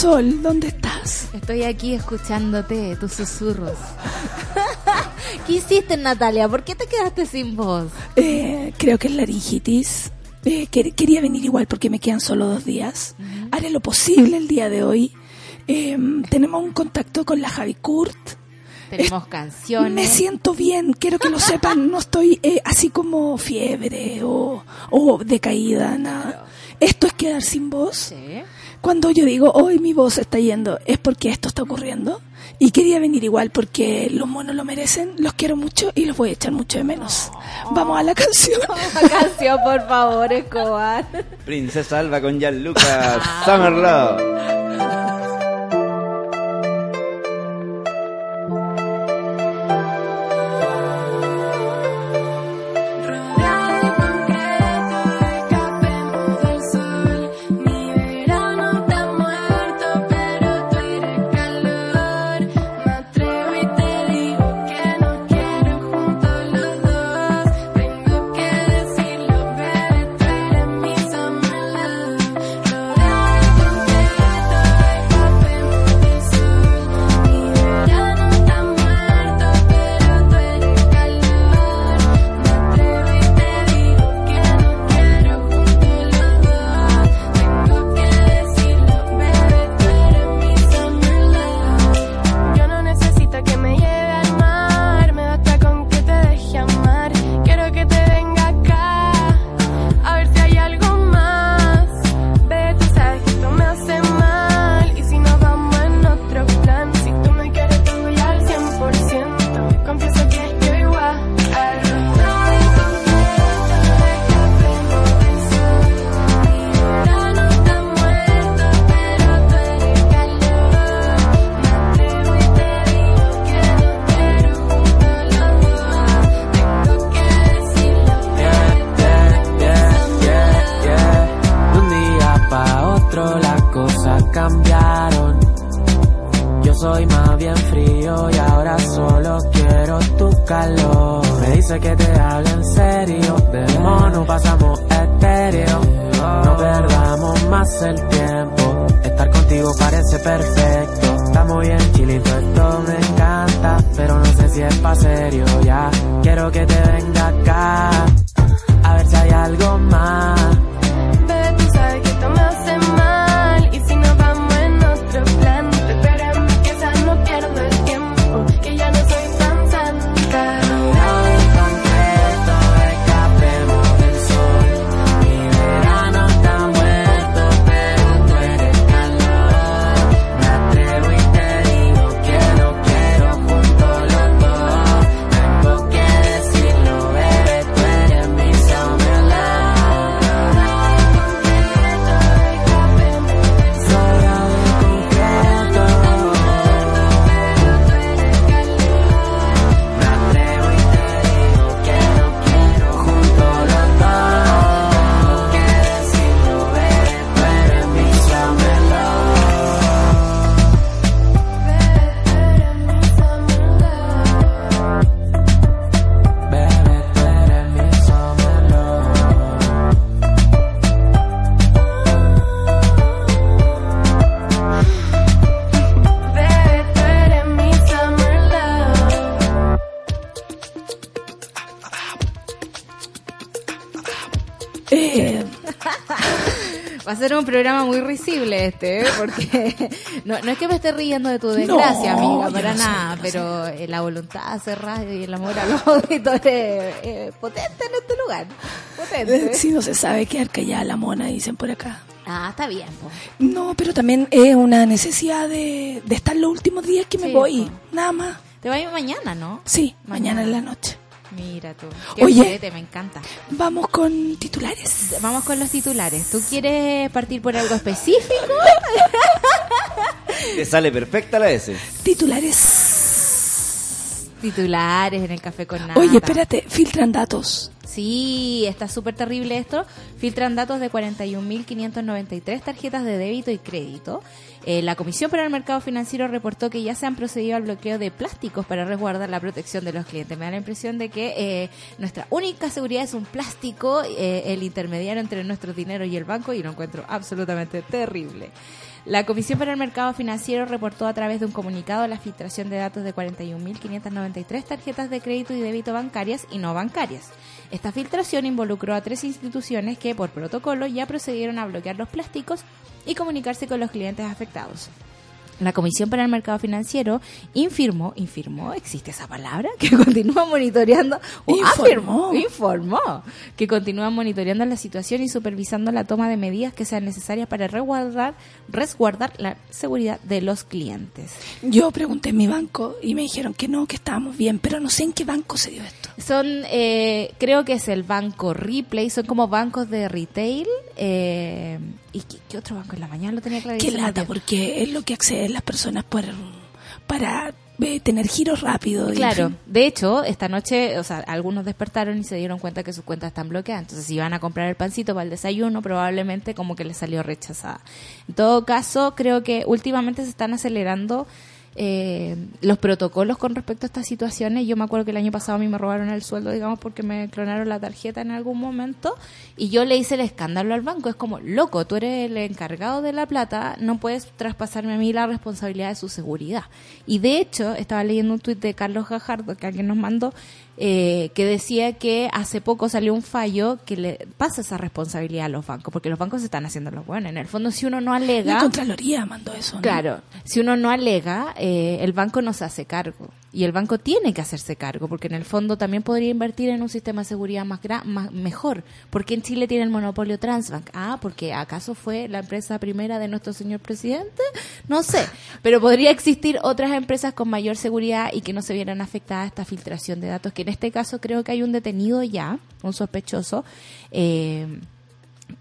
Sol, ¿dónde estás? Estoy aquí escuchándote, tus susurros. ¿Qué hiciste, Natalia? ¿Por qué te quedaste sin voz? Eh, creo que es laringitis. Eh, quer- quería venir igual porque me quedan solo dos días. Haré lo posible el día de hoy. Eh, tenemos un contacto con la Javi Kurt. Tenemos canciones. Me siento bien, quiero que lo sepan. No estoy eh, así como fiebre o, o decaída, nada. Esto es quedar sin voz. Sí. Cuando yo digo, hoy mi voz está yendo, es porque esto está ocurriendo. Y quería venir igual porque los monos lo merecen, los quiero mucho y los voy a echar mucho de menos. Vamos a la canción. Una canción, por favor, Escobar. Princesa Alba con Gianluca Summer Love. ser un programa muy risible este, ¿eh? porque no, no es que me esté riendo de tu desgracia, No, amiga, para no nada, pero eh, la voluntad de hacer radio y el amor a los auditores eh, potente en este lugar. Potente. Si no se sabe quedar callada la mona, dicen por acá. Ah, está bien. No, pero también es una necesidad de, de estar los últimos días que me Sí, voy. Nada más. Te vas a mañana, ¿no? Sí, Mañana. mañana en la noche. Mira tú. Qué Oye. juguete, me encanta. Vamos con titulares. Vamos con los titulares. ¿Tú quieres partir por algo específico? Te sale perfecta la S. Titulares. Titulares en el café con nata. Oye, espérate, filtran datos. Sí, está súper terrible esto. Filtran datos de 41.593 tarjetas de débito y crédito. Eh, la Comisión para el Mercado Financiero reportó que ya se han procedido al bloqueo de plásticos para resguardar la protección de los clientes. Me da la impresión de que eh, nuestra única seguridad es un plástico, eh, el intermediario entre nuestro dinero y el banco, y lo encuentro absolutamente terrible. La Comisión para el Mercado Financiero reportó a través de un comunicado la filtración de datos de 41.593 tarjetas de crédito y débito bancarias y no bancarias. Esta filtración involucró a tres instituciones que, por protocolo, ya procedieron a bloquear los plásticos y comunicarse con los clientes afectados. La Comisión para el Mercado Financiero infirmó, infirmó, existe esa palabra, que continúa monitoreando, o afirmó, informó, que continúa monitoreando la situación y supervisando la toma de medidas que sean necesarias para resguardar, resguardar la seguridad de los clientes. Yo pregunté en mi banco y me dijeron que no, que estábamos bien, pero no sé en qué banco se dio esto. Son, eh, creo que es el banco Ripley, son como bancos de retail. Eh, ¿Y qué, qué otro banco en la mañana lo tenía Qué clarísimo? lata, porque es lo que acceden las personas por, para eh, tener giros rápidos. Claro, de hecho, esta noche, o sea, algunos despertaron y se dieron cuenta que sus cuentas están bloqueadas. Entonces, si iban a comprar el pancito para el desayuno, probablemente como que les salió rechazada. En todo caso, creo que últimamente se están acelerando eh, los protocolos con respecto a estas situaciones. Yo me acuerdo que el año pasado a mí me robaron el sueldo, digamos, porque me clonaron la tarjeta en algún momento y yo le hice el escándalo al banco. Es como, loco, tú eres el encargado de la plata, no puedes traspasarme a mí la responsabilidad de su seguridad. Y de hecho, estaba leyendo un tuit de Carlos Gajardo que alguien nos mandó eh, que decía que hace poco salió un fallo que le pasa esa responsabilidad a los bancos, porque los bancos se están haciendo los buenos. En el fondo, si uno no alega... La Contraloría mandó eso. ¿no? Claro, si uno no alega, eh, el banco no se hace cargo. Y el banco tiene que hacerse cargo, porque en el fondo también podría invertir en un sistema de seguridad más, más mejor. porque en Chile tiene el monopolio Transbank? Ah, porque ¿acaso fue la empresa primera de nuestro señor presidente? No sé, pero podría existir otras empresas con mayor seguridad y que no se vieran afectadas a esta filtración de datos, que en este caso creo que hay un detenido ya, un sospechoso. Eh,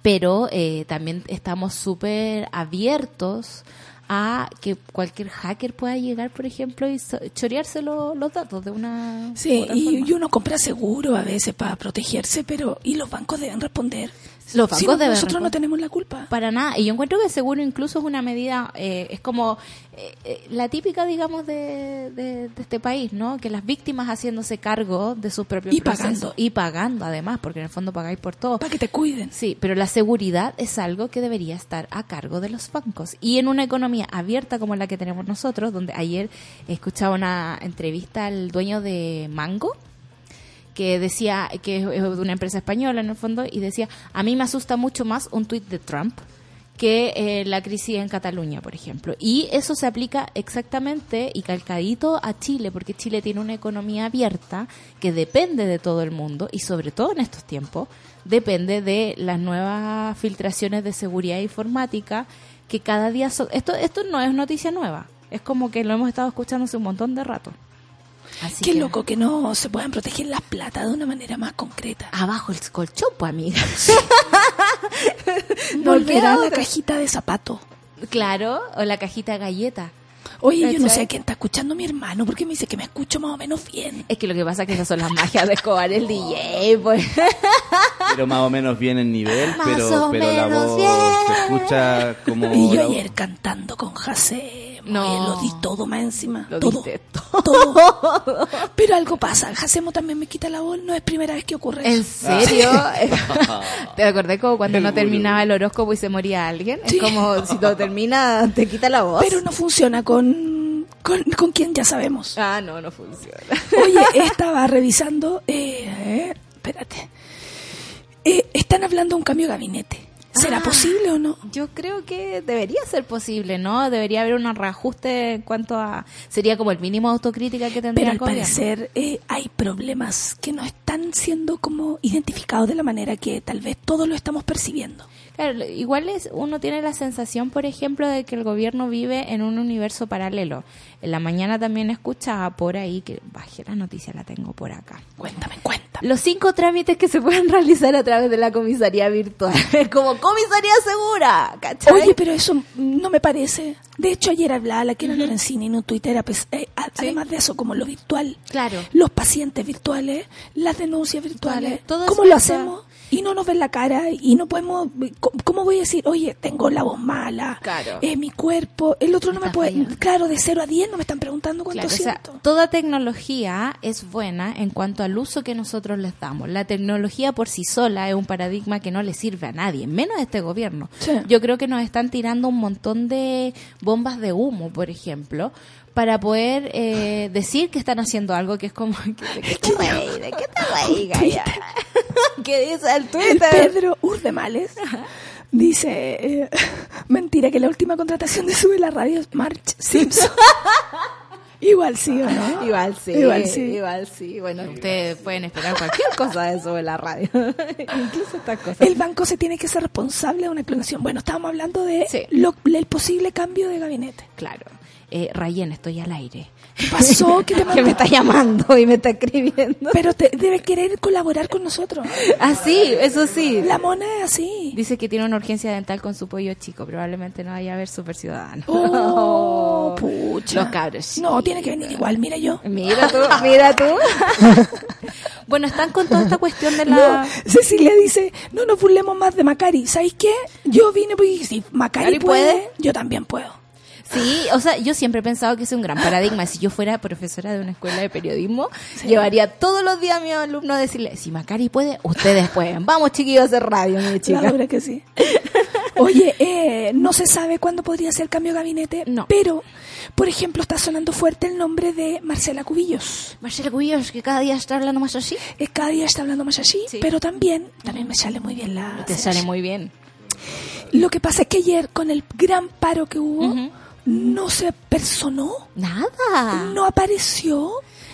pero eh, también estamos súper abiertos a que cualquier hacker pueda llegar, por ejemplo, y so- chorearse lo- los datos de una Sí, y uno compra seguro a veces para protegerse, pero y los bancos deben responder. Los Si bancos no, deben nosotros no tenemos la culpa. Para nada. Y yo encuentro que seguro incluso es una medida, eh, es como eh, eh, la típica, digamos, de, de- de este país, ¿no? Que las víctimas haciéndose cargo de sus propios Y procesos. pagando. Y pagando, además, porque en el fondo pagáis por todo. Para que te cuiden. Sí, pero la seguridad es algo que debería estar a cargo de los bancos. Y en una economía abierta como la que tenemos nosotros, donde ayer escuchaba una entrevista al dueño de Mango, que decía que es de una empresa española en el fondo, y decía, a mí me asusta mucho más un tuit de Trump que eh, la crisis en Cataluña, por ejemplo. Y eso se aplica exactamente y calcadito a Chile, porque Chile tiene una economía abierta que depende de todo el mundo y sobre todo en estos tiempos depende de las nuevas filtraciones de seguridad informática que cada día. Esto, esto no es noticia nueva, es como que lo hemos estado escuchando hace un montón de rato. Así Qué que- loco que no se puedan proteger las plata de una manera más concreta. Abajo el colchón, pues, amiga. Volver a la cajita de zapato. Claro, o la cajita de galleta. Oye, yo no sé a quién está escuchando mi hermano, porque me dice que me escucho más o menos bien. Es que lo que pasa es que esas son las magias de Escobar, el DJ, pues. Pero más o menos bien en nivel, Más pero, o pero la menos voz bien. se escucha como... Y yo la- ayer cantando con José, No. oye, lo di todo más encima. Lo todo. diste todo. Pero algo pasa, Jacemo también me quita la voz, no es primera vez que ocurre ¿En serio? ¿Te acordé como cuando El no terminaba el horóscopo y se moría alguien? Sí. Es como si todo termina, te quita la voz. Pero no funciona con, con, con quien ya sabemos. Ah, no, no funciona. Oye, estaba revisando, eh, eh, espérate, Eh, están hablando de un cambio de gabinete. ¿Será Ah. posible o no? Yo creo que debería ser posible, ¿no? Debería haber un reajuste en cuanto a... Sería como el mínimo de autocrítica que tendría Pero al gobierno. parecer eh, hay problemas que no están siendo como identificados de la manera que tal vez todos lo estamos percibiendo. Claro, igual es, uno tiene la sensación, por ejemplo, de que el gobierno vive en un universo paralelo. En la mañana también escuchaba por ahí, que bajé la noticia, la tengo por acá. Cuéntame, cuéntame. Los cinco trámites que se pueden realizar a través de la comisaría virtual. Como comisaría segura, ¿cachai? Oye, pero eso no me parece. De hecho, ayer hablaba la Kira Lorenzini en un Twitter, pues, eh, además de eso, como lo virtual. Claro. Los pacientes virtuales, las denuncias virtuales. Todo ¿Cómo lo hacemos? Y no nos ven la cara y no podemos... ¿Cómo, voy a decir, oye, tengo la voz mala? Claro. eh, mi cuerpo... El otro no me puede... fallando. Claro, de 0 a 10 no me están preguntando cuánto Claro, o sea, siento. toda tecnología es buena en cuanto al uso que nosotros les damos. La tecnología por sí sola es un paradigma que no le sirve a nadie, menos a este gobierno. Sí. Yo creo que nos están tirando un montón de bombas de humo, por ejemplo, para poder eh, decir que están haciendo algo que es como... ¿De qué te reí? ¿De qué te reí, Gaya? ¿Qué dice el El Twitter? Pedro Urdemales dice, eh, mentira, que la última contratación de Sube la Radio es March Simpson. Igual sí, ¿o no? Igual sí, Igual sí. igual sí. Bueno, ustedes pueden esperar cualquier cosa de eso en la radio, incluso estas cosas. El banco se tiene que ser responsable de una clonación. Bueno, estábamos hablando de Sí. lo- el posible cambio de gabinete. Claro. Eh, Rayen, estoy al aire. ¿Qué pasó? ¿Qué te que me está llamando y me está escribiendo. Pero te, debe querer colaborar con nosotros. Ah, sí, eso sí. La mona es así. Dice que tiene una urgencia dental con su pollo chico. Probablemente no vaya a ver super ciudadano. Oh, pucha. Los cabros. No, tiene que venir igual, mira yo. Mira tú, mira tú. bueno, están con toda esta cuestión de la... No, Cecilia dice, no nos burlemos más de Macari. ¿Sabéis qué? Yo vine porque si Macari Macari puede, puede. yo también puedo. Sí, o sea, yo siempre he pensado que es un gran paradigma. Si yo fuera profesora de una escuela de periodismo, llevaría todos los días a mi alumno a decirle, si Macari puede, ustedes pueden. Vamos, chiquillos, a hacer radio, mi La chica. verdad que sí. Oye, eh, no se sabe cuándo podría ser cambio de gabinete, No. pero, por ejemplo, está sonando fuerte el nombre de Marcela Cubillos. Marcela Cubillos, que cada día está hablando más así. Eh, Cada día está hablando más así, Sí. pero también, también me sale muy bien la... Te sale muy bien. Lo que pasa es que ayer, con el gran paro que hubo. No se personó, Nada. no apareció,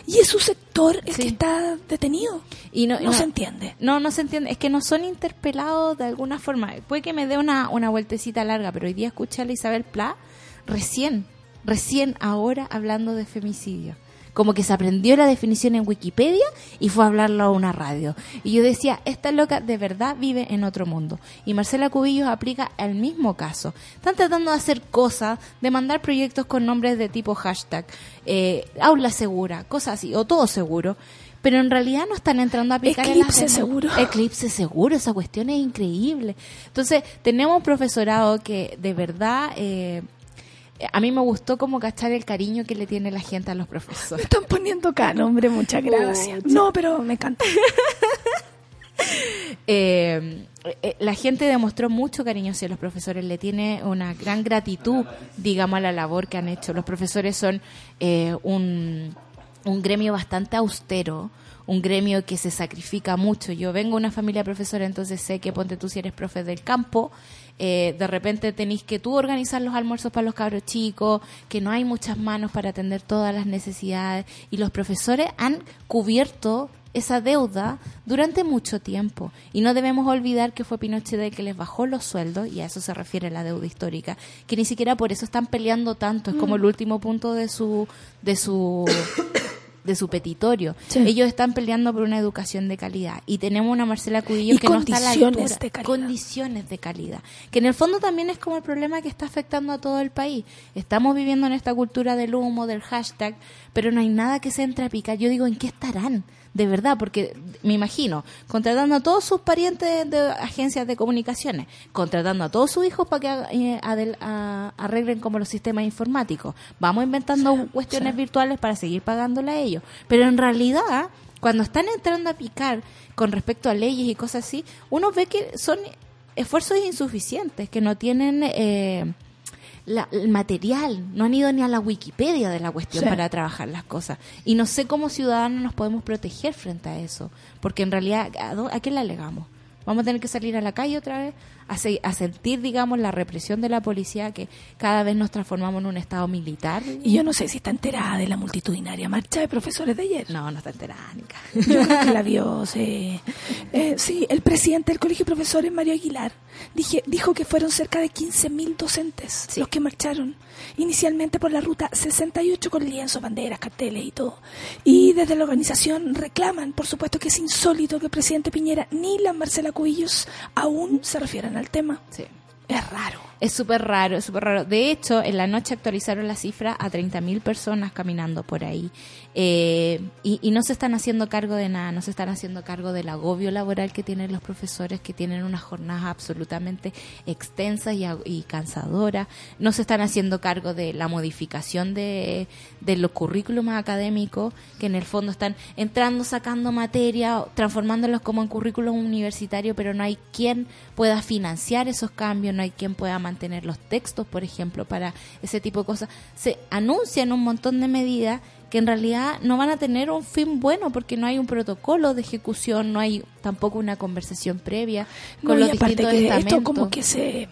y es su sector el Sí. que está detenido. Y no, No se entiende. No, no se entiende. Es que no son interpelados de alguna forma. Puede que me dé una, una vueltecita larga, pero hoy día escuché a la Isabel Pla recién, recién ahora hablando de femicidio. Como que se aprendió la definición en Wikipedia y fue a hablarlo a una radio. Y yo decía, esta loca de verdad vive en otro mundo. Y Marcela Cubillos aplica el mismo caso. Están tratando de hacer cosas, de mandar proyectos con nombres de tipo hashtag, eh, aula segura, cosas así, o todo seguro. Pero en realidad no están entrando a aplicar en las Eclipse seguro. Eclipse seguro, esa cuestión es increíble. Entonces, tenemos profesorado que de verdad, eh, a mí me gustó como cachar el cariño que le tiene la gente a los Me profesores. están poniendo acá, no, hombre, muchas gracias. No, pero me encanta. Eh, eh, la gente demostró mucho cariño hacia los profesores, le tiene una gran gratitud, digamos, a la labor que han hecho. Los profesores son eh, un, un gremio bastante austero, un gremio que se sacrifica mucho. Yo vengo de una familia profesora, entonces sé que ponte tú si eres profe del campo, eh, de repente tenéis que tú organizar los almuerzos para los cabros chicos, que no hay muchas manos para atender todas las necesidades y los profesores han cubierto esa deuda durante mucho tiempo. Y no debemos olvidar que fue Pinochet el que les bajó los sueldos, y a eso se refiere la deuda histórica, que ni siquiera por eso están peleando tanto, es como el último punto de su, de su, de su petitorio. Sí. Ellos están peleando por una educación de calidad. Y tenemos una Marcela Cubillo Y que no está a la altura. de calidad. Condiciones de calidad. Que en el fondo también es como el problema que está afectando a todo el país. Estamos viviendo en esta cultura del humo, del hashtag, pero no hay nada que se entre a picar. Yo digo, ¿en qué estarán? De verdad, porque me imagino, contratando a todos sus parientes de agencias de comunicaciones, contratando a todos sus hijos para que eh, adel- a- arreglen como los sistemas informáticos. Vamos inventando cuestiones virtuales para seguir pagándole a ellos. Pero en realidad, cuando están entrando a picar con respecto a leyes y cosas así, uno ve que son esfuerzos insuficientes, que no tienen eh, la- el material, no han ido ni a la Wikipedia de la cuestión Sí. para trabajar las cosas. Y no sé cómo ciudadanos nos podemos proteger frente a eso, porque en realidad, ¿a, dó- a quién le alegamos? ¿Vamos a tener que salir a la calle otra vez a, se- a sentir, digamos, la represión de la policía, que cada vez nos transformamos en un estado militar. Y yo no sé si está enterada de la multitudinaria marcha de profesores de ayer. No, no está enterada, Nica. Yo creo que la vio, sí. Eh, sí, el presidente del Colegio de Profesores, Mario Aguilar, dije, dijo que fueron cerca de 15.000 docentes Sí. los que marcharon. Inicialmente por la ruta 68 con lienzos, banderas, carteles y todo. Y desde la organización reclaman, por supuesto que es insólito que el presidente Piñera ni la Marcela Cubillos aún se refieran al tema. Sí. Es raro. Es súper raro, es súper raro. De hecho, en la noche actualizaron la cifra a 30.000 personas caminando por ahí. Eh, y, no se están haciendo cargo de nada, no se están haciendo cargo del agobio laboral que tienen los profesores, que tienen unas jornadas absolutamente extensas y cansadoras. No se están haciendo cargo de la modificación de, de los currículums académicos, que en el fondo están entrando, sacando materia, transformándolos como en currículum universitario, pero no hay quien pueda financiar esos cambios, no hay quien pueda mantener los textos, por ejemplo, para ese tipo de cosas. Se anuncian un montón de medidas que en realidad no van a tener un fin bueno porque no hay un protocolo de ejecución, no hay tampoco una conversación previa con No, los distintos que estamentos. esto como que se,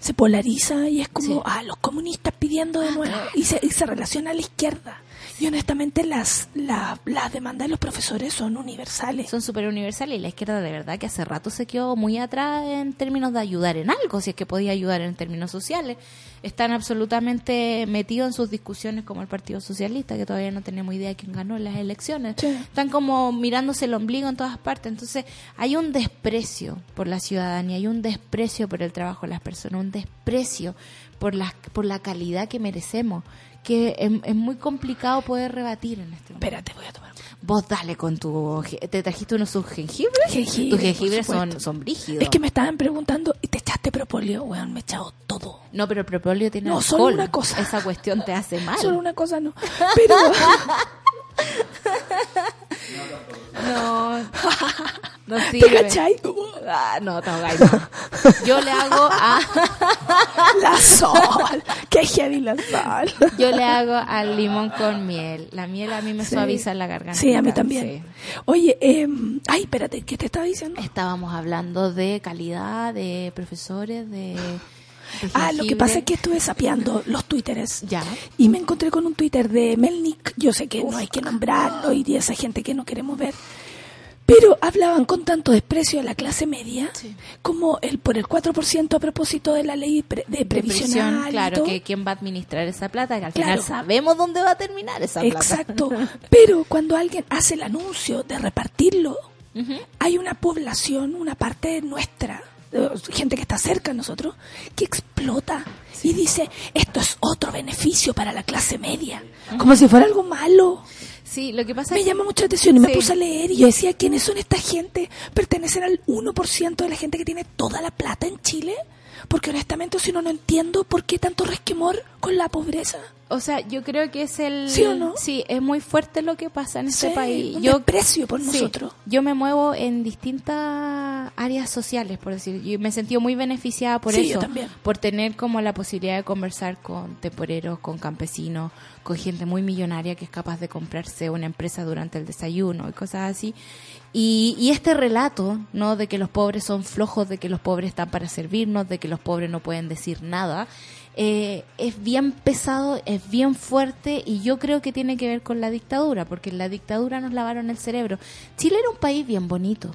se polariza y es como, Sí. ah, los comunistas pidiendo de nuevo. Y se, y se relaciona a la izquierda. Y honestamente las, la- las demandas de los profesores son universales. son súper universales y la izquierda de verdad que hace rato se quedó muy atrás en términos de ayudar en algo, si es que podía ayudar en términos sociales. Están absolutamente metidos en sus discusiones como el Partido Socialista, que todavía no tenemos idea de quién ganó las elecciones. Sí. Están como mirándose el ombligo en todas partes. Entonces hay un desprecio por la ciudadanía, hay un desprecio por el trabajo de las personas, un desprecio por la, por la calidad que merecemos, que es, es muy complicado poder rebatir en este momento. Espérate, voy a tomar. Vos dale con tu... ¿Te trajiste unos sus jengibres? Jengibre, Tus jengibres son, son brígidos. Es que me estaban preguntando, ¿y te echaste propóleo? Weón, me he echado todo. No, pero el propóleo tiene No, alcohol. solo una cosa. Esa cuestión te hace mal. Solo una cosa no. Pero No, no ¿te sirve. cachai? Ah, no, te ahogáis, no. Yo le hago a... La sol. Qué heavy la sol. Yo le hago al limón con miel. La miel a mí me Sí. suaviza la garganta. Sí, a mí también. Oye, eh, ay, espérate, ¿qué te estaba diciendo? Estábamos hablando de calidad, de profesores, de... Ah, lo que pasa es que estuve sapeando los twitteres. Ya. Y me encontré con un Twitter de Melnik. Yo sé que no hay que nombrarlo y de esa gente que no queremos ver. Pero hablaban con tanto desprecio a la clase media Sí. como el por el 4% a propósito de la ley pre- de previsión, claro, que quién va a administrar esa plata, que al Claro. final sabemos dónde va a terminar esa plata. Exacto. Pero cuando alguien hace el anuncio de repartirlo, hay una población, una parte nuestra, gente que está cerca de nosotros, que explota y dice, esto es otro beneficio para la clase media. Como si fuera algo malo. Sí, lo que pasa Me es llama mucho la atención y me puse a leer y yo decía, ¿quiénes son esta gente? ¿Pertenecen al 1% de la gente que tiene toda la plata en Chile? Porque honestamente, si no, no entiendo por qué tanto resquemor con la pobreza. O sea, yo creo que es el... ¿Sí o no? Sí, es muy fuerte lo que pasa en este país. un Yo, desprecio por sí, nosotros. yo me muevo en distintas áreas sociales, por decir. Yo me he sentido muy beneficiada por Sí, eso. yo también. Por tener como la posibilidad de conversar con temporeros, con campesinos, con gente muy millonaria que es capaz de comprarse una empresa durante el desayuno y cosas así. Y, y este relato, ¿no? De que los pobres son flojos, de que los pobres están para servirnos, de que los pobres no pueden decir nada, eh, es bien pesado, es bien fuerte y yo creo que tiene que ver con la dictadura, porque en la dictadura nos lavaron el cerebro. Chile era un país bien bonito,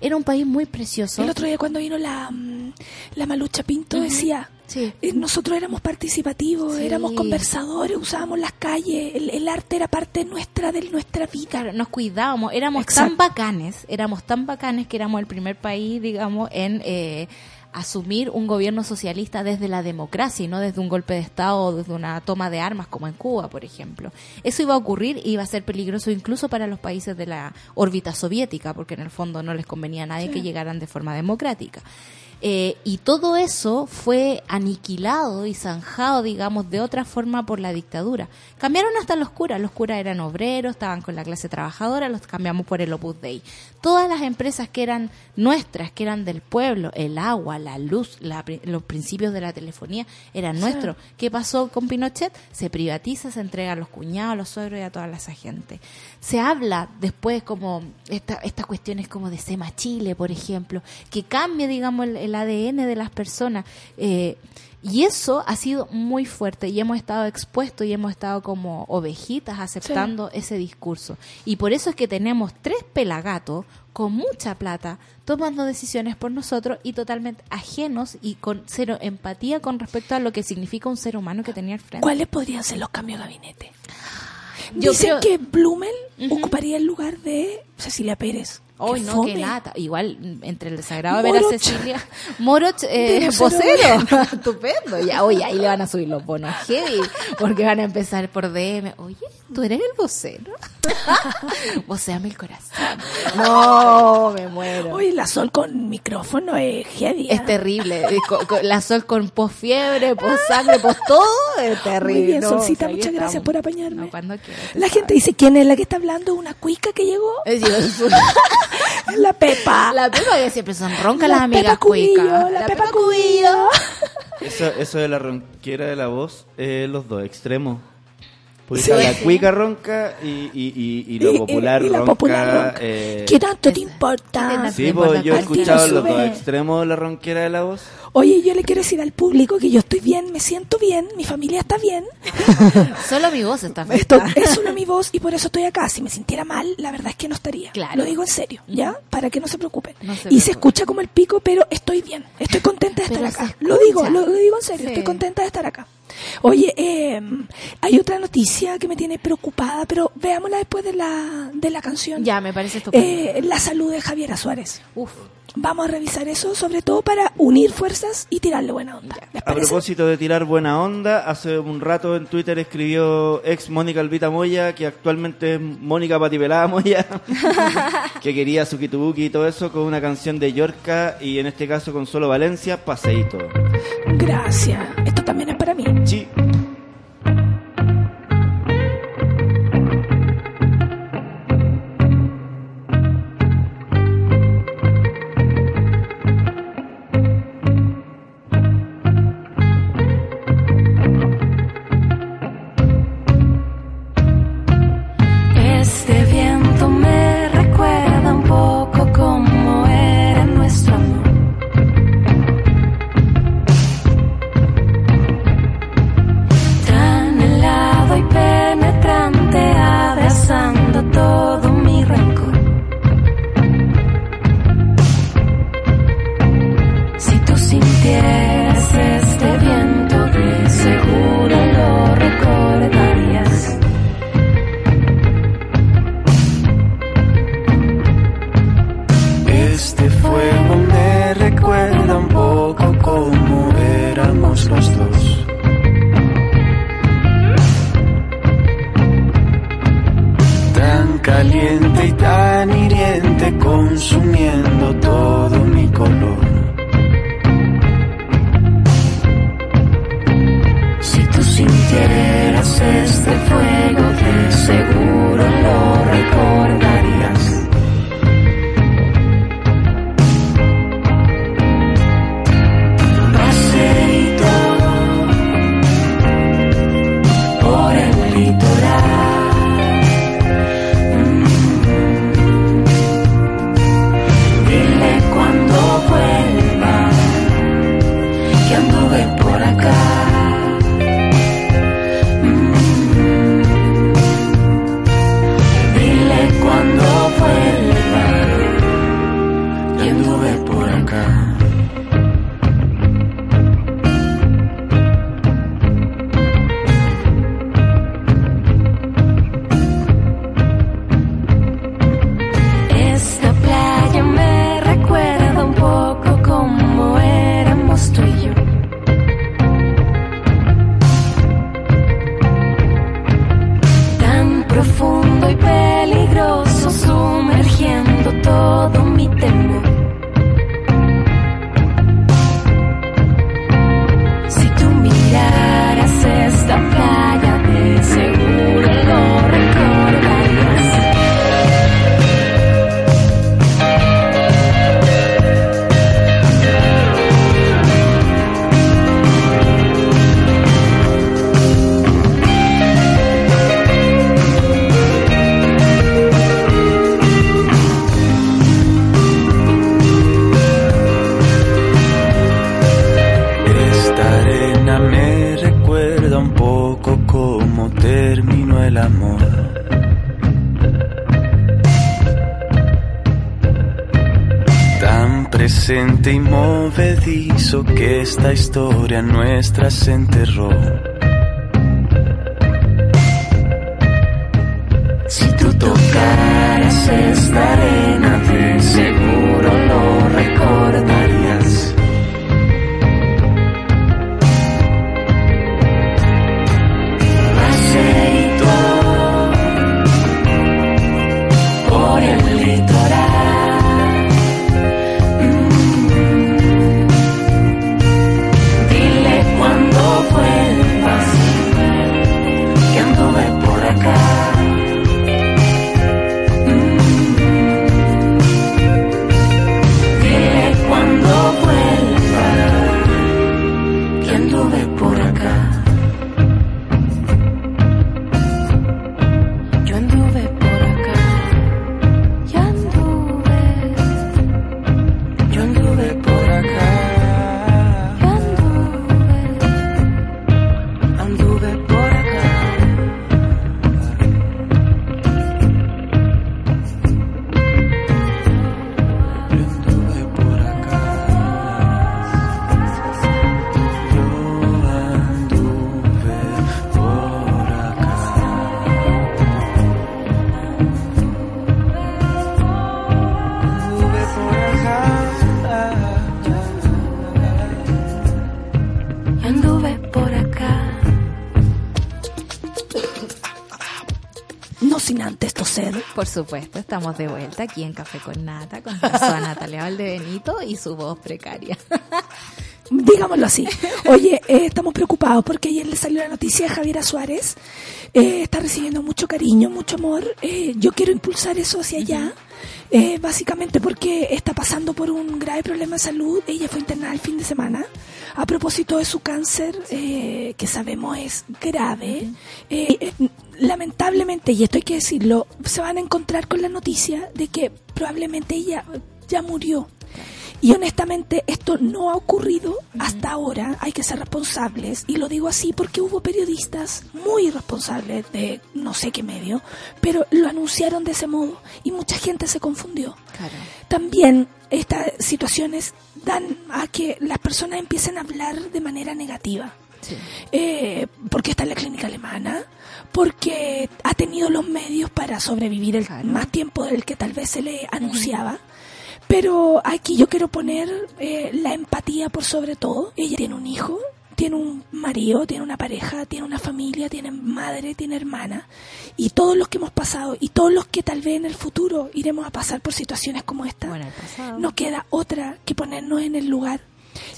era un país muy precioso. El otro día cuando vino la, mm, la Malucha Pinto decía, Sí. eh, nosotros éramos participativos, Sí. éramos conversadores, usábamos las calles, el, el arte era parte nuestra de nuestra vida. Claro, nos cuidábamos, éramos Exacto. tan bacanes, éramos tan bacanes que éramos el primer país, digamos, en eh, asumir un gobierno socialista desde la democracia y no desde un golpe de Estado o desde una toma de armas como en Cuba, por ejemplo. Eso iba a ocurrir y iba a ser peligroso incluso para los países de la órbita soviética, porque en el fondo no les convenía a nadie que llegaran de forma democrática. Eh, y todo eso fue aniquilado y zanjado, digamos, de otra forma por la dictadura. Cambiaron hasta los curas. Los curas eran obreros, estaban con la clase trabajadora, los cambiamos por el Opus Dei. Todas las empresas que eran nuestras, que eran del pueblo, el agua, la luz, la los principios de la telefonía, eran nuestros. ¿Qué pasó con Pinochet? Se privatiza, se entrega a los cuñados, a los suegros y a toda esa gente. Se habla después como esta, estas cuestiones como de SEMA Chile, por ejemplo, que cambie, digamos, el, el el ADN de las personas. Eh, y eso ha sido muy fuerte y hemos estado expuestos y hemos estado como ovejitas aceptando ese discurso. Y por eso es que tenemos tres pelagatos con mucha plata tomando decisiones por nosotros y totalmente ajenos y con cero empatía con respecto a lo que significa un ser humano que tenía al frente. ¿Cuáles podrían ser los cambios de gabinete? Yo Dicen creo- que Blumel Ujú. ocuparía el lugar de Cecilia Pérez. Qué no, fome. qué lata. Igual, mm, entre el desagrado de ver a. Cecilia. Moroch, eh, vocero. Estupendo. Ya, oye, ahí le van a subir los bonos heavy. Porque van a empezar por DM. Oye, ¿tú eres el vocero? Vocéame el corazón. No, me muero. Oye, la Sol con micrófono es heavy. ¿eh? Es terrible. La sol con post fiebre, post sangre, post todo. Es terrible. Muy bien, No, Solcita, o sea, muchas gracias por apañarme. No, cuando quieras. La gente dice, ¿quién es la que está hablando? ¿Una cuica que llegó? Es La Pepa. La Pepa que siempre son roncas La las amigas Pepa cuicas. La Pepa Cubillo. Eso, eso de la ronquera de la voz, eh, los dos extremos. Porque Sí. la cuica ronca y, y, y, y lo Y- y- popular y la ronca. popular ronca. eh, ¿Qué tanto te importa? Sí, pues importa yo he escuchado los dos extremos de la ronquera de la voz. Oye, yo le quiero decir al público que yo estoy bien, me siento bien, mi familia está bien. Solo mi voz está Esto afectada. es solo mi voz y por eso estoy acá. Si me sintiera mal, la verdad es que no estaría. Claro. Lo digo en serio, ¿ya? Para que no se preocupen. No se y se escucha como el pico, pero estoy bien. Estoy contenta de estar acá. Lo digo, lo, lo digo en serio. Sí. Estoy contenta de estar acá. Oye, eh, hay otra noticia que me tiene preocupada, pero veámosla después de la, de la canción. Ya, me parece estupendo. Eh, la salud de Javiera Suárez. Uf. Vamos a revisar eso, sobre todo para unir fuerzas y tirarle buena onda. ¿Les A propósito de tirar buena onda, hace un rato en Twitter escribió ex Mónica Albita Moya, que actualmente es Mónica Patipelada Moya, que quería su kitubuki y todo eso con una canción de Yorka y en este caso con Solo Valencia, Paseíto. Gracias. Esto también es para consumiendo esta historia nuestra se enterró. Supuesto, estamos de vuelta aquí en Café con Nata con a Natalia Valdebenito y su voz precaria. Digámoslo así. Oye, eh, estamos preocupados porque ayer le salió la noticia de Javiera Suárez. Eh, está recibiendo mucho cariño, mucho amor. Eh, yo quiero impulsar eso hacia allá. eh, básicamente porque está pasando por un grave problema de salud. Ella fue internada el fin de semana. A propósito de su cáncer, eh, que sabemos es grave. eh, eh, lamentablemente, y esto hay que decirlo, se van a encontrar con la noticia de que probablemente ella ya murió. Y honestamente esto no ha ocurrido hasta ahora, hay que ser responsables, y lo digo así porque hubo periodistas muy responsables de no sé qué medio, pero lo anunciaron de ese modo y mucha gente se confundió. Claro. También estas situaciones dan a que las personas empiecen a hablar de manera negativa. Sí. Eh, porque está en la clínica alemana, porque ha tenido los medios para sobrevivir el Claro. más tiempo del que tal vez se le anunciaba. Pero aquí yo quiero poner eh, la empatía por sobre todo. Ella tiene un hijo, tiene un marido, tiene una pareja, tiene una familia, tiene madre, tiene hermana. Y todos los que hemos pasado y todos los que tal vez en el futuro iremos a pasar por situaciones como esta, Bueno, no queda otra que ponernos en el lugar,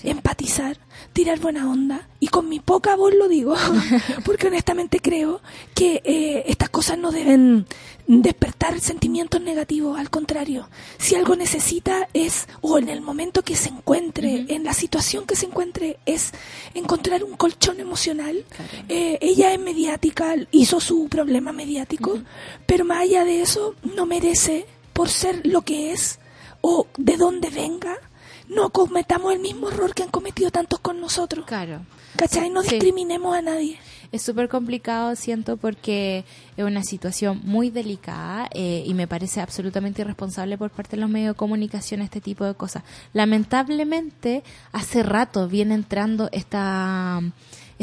empatizar, tirar buena onda. Y con mi poca voz lo digo, porque honestamente creo que eh, estas cosas no deben despertar sentimientos negativos, al contrario. Si algo necesita es, o en el momento que se encuentre, en la situación que se encuentre, es encontrar un colchón emocional. Eh, ella es mediática, hizo su problema mediático, pero más allá de eso, no merece, por ser lo que es, o de dónde venga, no cometamos el mismo error que han cometido tantos con nosotros. Claro. ¿Cachai? No Sí. discriminemos a nadie. Es súper complicado, siento, porque es una situación muy delicada eh, y me parece absolutamente irresponsable por parte de los medios de comunicación este tipo de cosas. Lamentablemente, hace rato viene entrando esta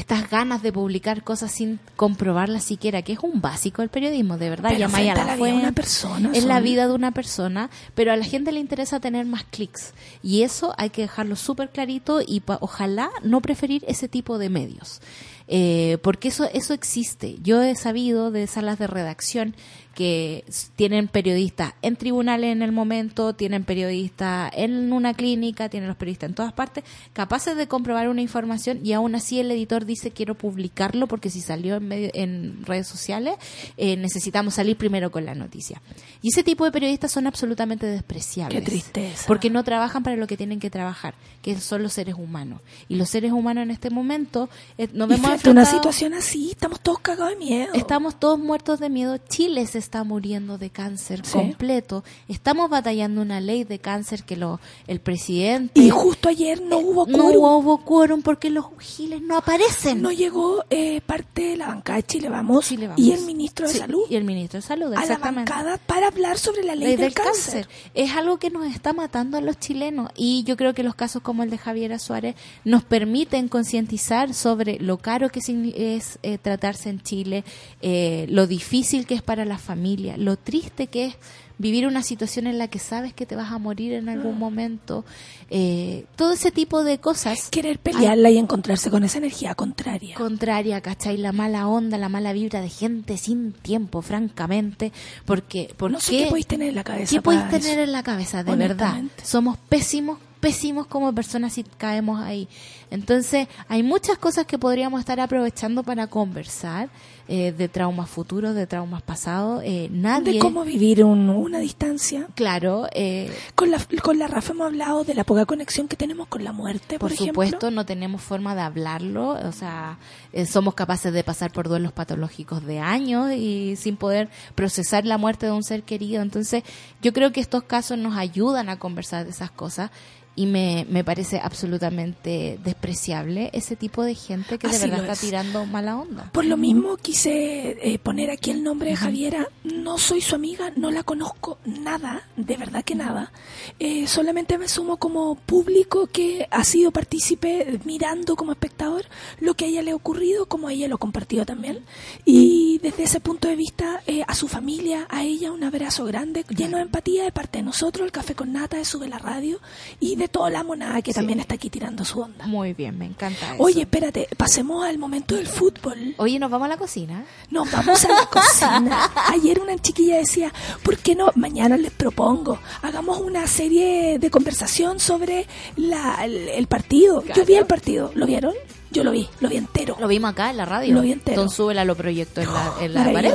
estas ganas de publicar cosas sin comprobarlas siquiera, que es un básico del periodismo, de verdad. Pero Llamáis a la vida una persona, Es la vida de una persona, pero a la gente le interesa tener más clics. Y eso hay que dejarlo súper clarito y pa- ojalá no preferir ese tipo de medios. Eh, porque eso, eso existe. Yo he sabido de salas de redacción que tienen periodistas en tribunales en el momento, tienen periodistas en una clínica, tienen los periodistas en todas partes, capaces de comprobar una información y aún así el editor dice quiero publicarlo porque si salió en, medio, en redes sociales eh, necesitamos salir primero con la noticia. Y ese tipo de periodistas son absolutamente despreciables. Qué tristeza. Porque no trabajan para lo que tienen que trabajar, que son los seres humanos. Y los seres humanos en este momento eh, nos vemos una situación así, estamos todos cagados de miedo. Estamos todos muertos de miedo. Chile se está muriendo de cáncer Sí. completo. Estamos batallando una ley de cáncer que lo, el presidente Y justo ayer no hubo no quórum. hubo quórum porque los giles no aparecen. No llegó eh, parte de la bancada de Chile Vamos, Chile Vamos. y el ministro de Sí, Salud Y el ministro de Salud, a la bancada para hablar sobre la ley, Ley del, cáncer. Es algo que nos está matando a los chilenos y yo creo que los casos como el de Javiera Suárez nos permiten concientizar sobre lo caro que es eh, tratarse en Chile, eh, lo difícil que es para la familia, lo triste que es vivir una situación en la que sabes que te vas a morir en algún momento, eh, todo ese tipo de cosas. Querer pelearla y encontrarse con esa energía contraria. contraria, ¿cachai? La mala onda, la mala vibra de gente sin tiempo, francamente, porque, ¿por no sé qué? podéis tener en la cabeza. ¿Qué podéis tener en la cabeza? De verdad. Somos pésimos, pésimos como personas si caemos ahí. Entonces, hay muchas cosas que podríamos estar aprovechando para conversar eh, de traumas futuros, de traumas pasados. Eh, nadie. De cómo vivir un- una distancia. Claro, eh, Con la, con la Rafa hemos hablado de la poca conexión que tenemos con la muerte, por, por ejemplo. supuesto, no tenemos forma de hablarlo, o sea, eh, somos capaces de pasar por duelos patológicos de años y sin poder procesar la muerte de un ser querido. Entonces, yo creo que estos casos nos ayudan a conversar de esas cosas y me, me parece absolutamente despreciable ese tipo de gente que de Así verdad lo está es. tirando mala onda. Por lo mismo quise eh, poner aquí el nombre de Javiera. No soy su amiga, no la conozco nada, de verdad que nada. Eh, solamente me sumo como público que ha sido partícipe mirando como espectador lo que a ella le ha ocurrido, como ella lo compartió también. Y desde ese punto de vista, eh, a su familia, a ella, un abrazo grande, lleno de empatía de parte de nosotros, el Café con Nata, de Sube la Radio y de toda la monada que también está aquí tirando su onda. Muy bien, me encanta eso. Oye, espérate, pasemos al momento del fútbol. Oye, nos vamos a la cocina. No, vamos a la cocina. Ayer una chiquilla decía, ¿por qué no? Mañana les propongo, hagamos una serie de conversación sobre la, el, el partido. Yo vi el partido, ¿lo vieron? Yo lo vi, lo vi entero. Lo vimos acá en la radio. Lo vi entero. Don Súbela lo proyectó en la, en la pared.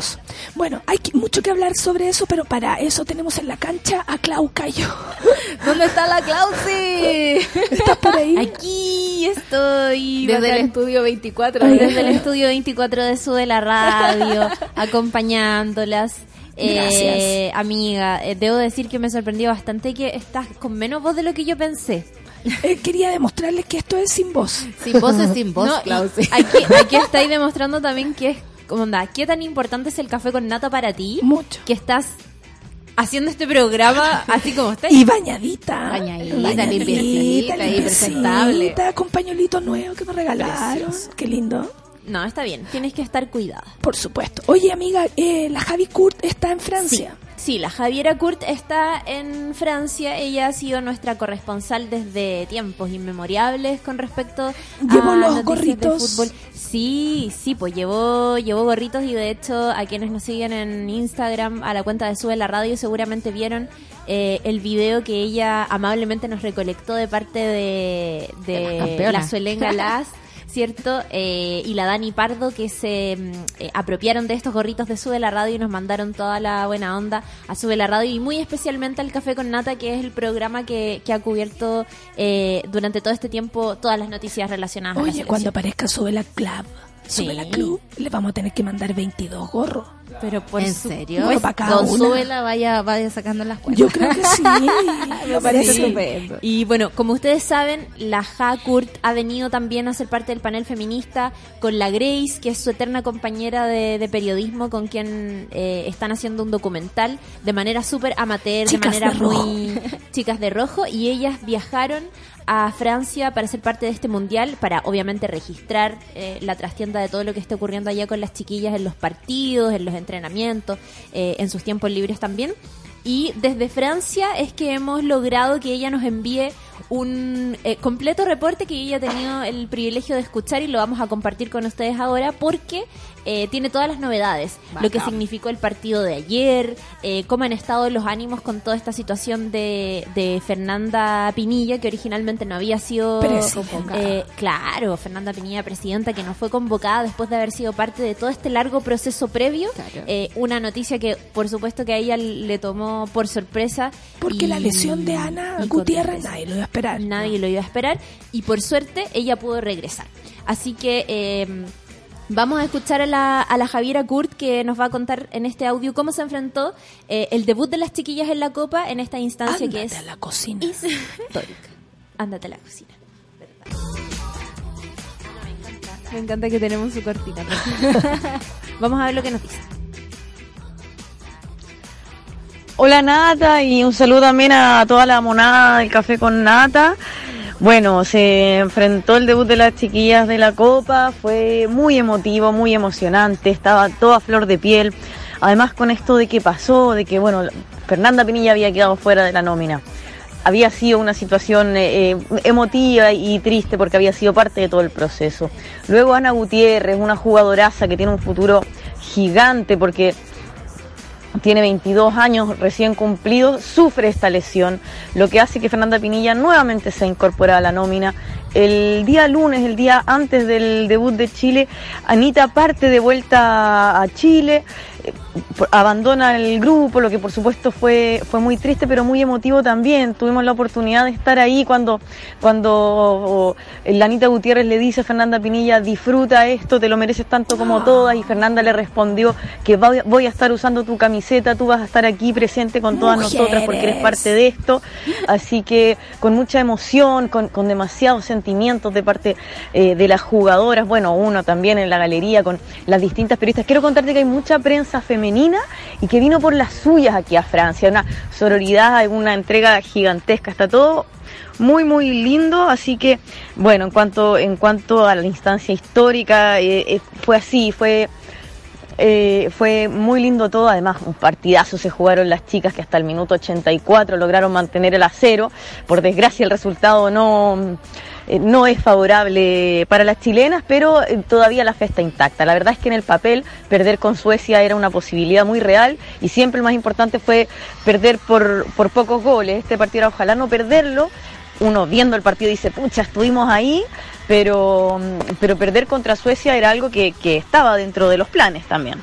Bueno, hay que- mucho que hablar sobre eso, pero para eso tenemos en la cancha a Clau Cayo. ¿Dónde está la Clausi? ¿Estás por ahí? Aquí estoy. Desde el estudio 24. Ay, Desde el estudio 24 de Sube la Radio, acompañándolas. Eh, amiga, eh, debo decir que me sorprendió bastante que estás con menos voz de lo que yo pensé. Eh, quería demostrarles que esto es sin voz. Sin voz es sin voz, No. Aquí, aquí estáis demostrando también que es, como onda, qué tan importante es el café con nata para ti. Mucho. Que estás haciendo este programa así como estás. Y bañadita. Bañadita, limpiecita y presentable. limpiecita, Con pañuelito nuevo que me regalaron. Qué lindo. No, está bien, tienes que estar cuidada. Por supuesto. Oye, amiga, eh, la Javi Kurt está en Francia. Sí, la Javiera Kurt está en Francia. Ella ha sido nuestra corresponsal desde tiempos inmemorables con respecto Llevó a los gorritos. de fútbol. Sí, sí, pues llevó, llevó gorritos y de hecho a quienes nos siguen en Instagram a la cuenta de Sube la Radio seguramente vieron eh, el video que ella amablemente nos recolectó de parte de, De las de campeonas. la Suelen Galás. ¿Cierto? Eh, y la Dani Pardo que se mm, eh, apropiaron de estos gorritos de Sube la Radio y nos mandaron toda la buena onda a Sube la Radio y muy especialmente al Café con Nata, que es el programa que, que ha cubierto eh, durante todo este tiempo todas las noticias relacionadas a la Oye, cuando aparezca Sube la Club, Sube la. Club, le vamos a tener que mandar 22 gorros. Pero por ¿En su- serio? Para cada Don una. Súbela vaya, vaya sacando las cuentas. Yo creo que sí. Me parece Sí. estupendo. Y bueno, como ustedes saben, la Ja Kurt ha venido también a ser parte del panel feminista con la Grace, que es su eterna compañera de, de periodismo, con quien eh, están haciendo un documental de manera súper amateur, Chicas de manera de rojo. muy chicas de rojo, y ellas viajaron a Francia para ser parte de este mundial, para obviamente registrar eh, la trastienda de todo lo que está ocurriendo allá con las chiquillas en los partidos, en los entrenamientos, eh, en sus tiempos libres también. Y desde Francia es que hemos logrado que ella nos envíe un eh, completo reporte que ella ha tenido el privilegio de escuchar y lo vamos a compartir con ustedes ahora porque eh, tiene todas las novedades. Lo que significó el partido de ayer, eh, cómo han estado los ánimos con toda esta situación de, de Fernanda Pinilla, que originalmente no había sido... Eh, claro, Fernanda Pinilla, presidenta, que no fue convocada después de haber sido parte de todo este largo proceso previo. Claro. Eh, una noticia que, por supuesto, que a ella le tomó por sorpresa. Porque y- la lesión de Ana Gutiérrez nadie lo iba a esperar. Nadie lo iba a esperar y por suerte ella pudo regresar. Así que eh, Vamos a escuchar a la, a la Javiera Kurt que nos va a contar en este audio cómo se enfrentó eh, el debut de las chiquillas en la Copa en esta instancia que Ándate es a la cocina. histórica. Ándate a la cocina. Me encanta que tenemos su cortina. Vamos a ver lo que nos dice. Hola Nata y un saludo también a toda la monada del café con Nata. Bueno, se enfrentó el debut de las chiquillas de la Copa, fue muy emotivo, muy emocionante, estaba toda flor de piel. Además con esto de que pasó, de que bueno, Fernanda Pinilla había quedado fuera de la nómina. Había sido una situación eh, eh, emotiva y triste porque había sido parte de todo el proceso. Luego Ana Gutiérrez, una jugadoraza que tiene un futuro gigante porque tiene 22 años recién cumplidos, sufre esta lesión, lo que hace que Fernanda Pinilla nuevamente se incorpora a la nómina. El día lunes, el día antes del debut de Chile, Anita parte de vuelta a Chile, abandona el grupo, lo que por supuesto fue, fue muy triste, pero muy emotivo también. Tuvimos la oportunidad de estar ahí cuando, cuando la Anita Gutiérrez le dice a Fernanda Pinilla, disfruta esto, te lo mereces tanto como todas, y Fernanda le respondió que voy, a estar usando tu camiseta, tú vas a estar aquí presente con todas nosotras porque eres parte de esto. Así que con mucha emoción, con, con demasiados sentimientos de parte eh, de las jugadoras, bueno, uno también en la galería con las distintas periodistas. Quiero contarte que hay mucha prensa femenina y que vino por las suyas aquí a Francia, una sororidad, una entrega gigantesca, está todo muy muy lindo así que bueno en cuanto en cuanto a la instancia histórica eh, eh, fue así fue eh, fue muy lindo todo, además un partidazo se jugaron las chicas que hasta el minuto 84 lograron mantener el acero. Por desgracia el resultado no, no es favorable para las chilenas, pero eh, todavía la fe está intacta. La verdad es que en el papel perder con Suecia era una posibilidad muy real y siempre lo más importante fue perder por, por pocos goles. Este partido era ojalá no perderlo. Uno viendo el partido dice, pucha, estuvimos ahí, pero, pero perder contra Suecia era algo que, que estaba dentro de los planes también.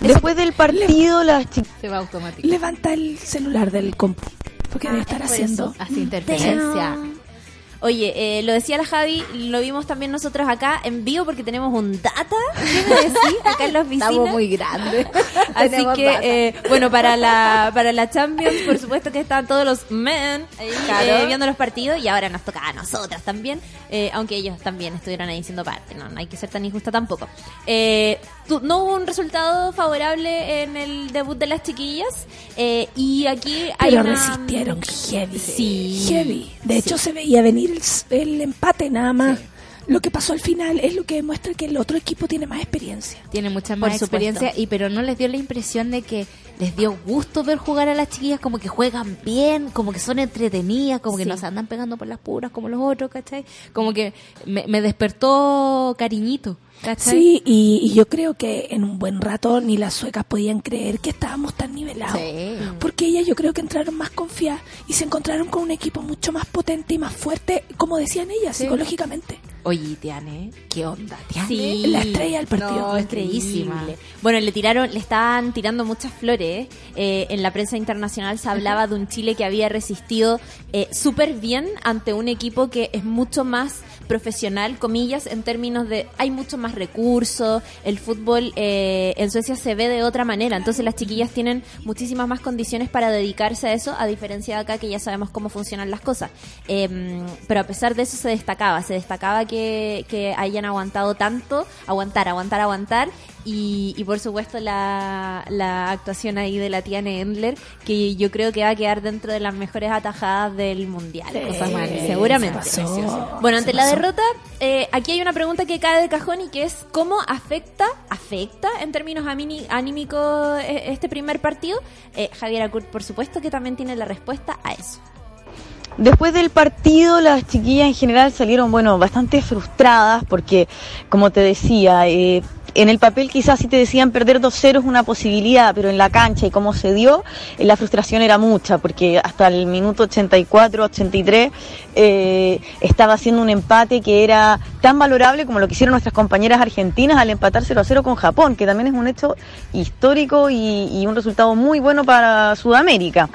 Después del partido, las chicas... Se va automático. Levanta el celular del compu. Porque debe estar por haciendo. Hace interferencia. Oye, eh, lo decía la Javi, lo vimos también nosotros acá en vivo porque tenemos un data, ¿qué me decís? Acá en la oficina. Estamos muy grandes. Así que, eh, bueno, para la, para la Champions, por supuesto que están todos los men ahí, Claro. eh, viendo los partidos y ahora nos toca a nosotras también, eh, aunque ellos también estuvieron ahí siendo parte, no, no hay que ser tan injusta tampoco. Eh, no hubo un resultado favorable en el debut de las chiquillas eh, y aquí hay Pero una... resistieron heavy. Sí. Heavy. De hecho, se veía venir el, empate nada más. Lo que pasó al final es lo que demuestra que el otro equipo tiene más experiencia. Tiene mucha Por más experiencia, y pero no les dio la impresión de que les dio gusto ver jugar a las chiquillas, como que juegan bien, como que son entretenidas, como que Sí. no se andan pegando por las puras como los otros, ¿cachai? Como que me, me despertó cariñito, ¿cachai? Sí, y, y yo creo que en un buen rato ni las suecas podían creer que estábamos tan nivelados. Sí. Porque ellas yo creo que entraron más confiadas y se encontraron con un equipo mucho más potente y más fuerte, como decían ellas, Sí. psicológicamente. Oye, Tiane, ¿qué onda, Tiane? Sí. La estrella del partido. No, estrellísima. Bueno, le tiraron, le estaban tirando muchas flores. Eh, en la prensa internacional se hablaba de un Chile que había resistido eh, súper bien ante un equipo que es mucho más profesional, comillas, en términos de hay mucho más recursos, el fútbol eh, en Suecia se ve de otra manera, entonces las chiquillas tienen muchísimas más condiciones para dedicarse a eso, a diferencia de acá que ya sabemos cómo funcionan las cosas. Eh, pero a pesar de eso se destacaba, se destacaba que, que hayan aguantado tanto, aguantar, aguantar, aguantar, y, y por supuesto la, la actuación ahí de la Tiane Endler, que yo creo que va a quedar dentro de las mejores atajadas del mundial, mal, seguramente. se pasó, Bueno, se ante la pasó. derrota, eh, aquí hay una pregunta que cae de cajón y que es ¿cómo afecta, afecta en términos anímicos eh, este primer partido? Eh, Javier Acurt, por supuesto que también tiene la respuesta a eso. Después del partido, las chiquillas en general salieron, bueno, bastante frustradas porque, como te decía, eh, en el papel quizás si te decían perder 2-0 es una posibilidad, pero en la cancha y cómo se dio, eh, la frustración era mucha porque hasta el minuto 84, 83 eh, estaba haciendo un empate que era tan valorable como lo que hicieron nuestras compañeras argentinas al empatar 0-0 con Japón, que también es un hecho histórico y, un resultado muy bueno para Sudamérica.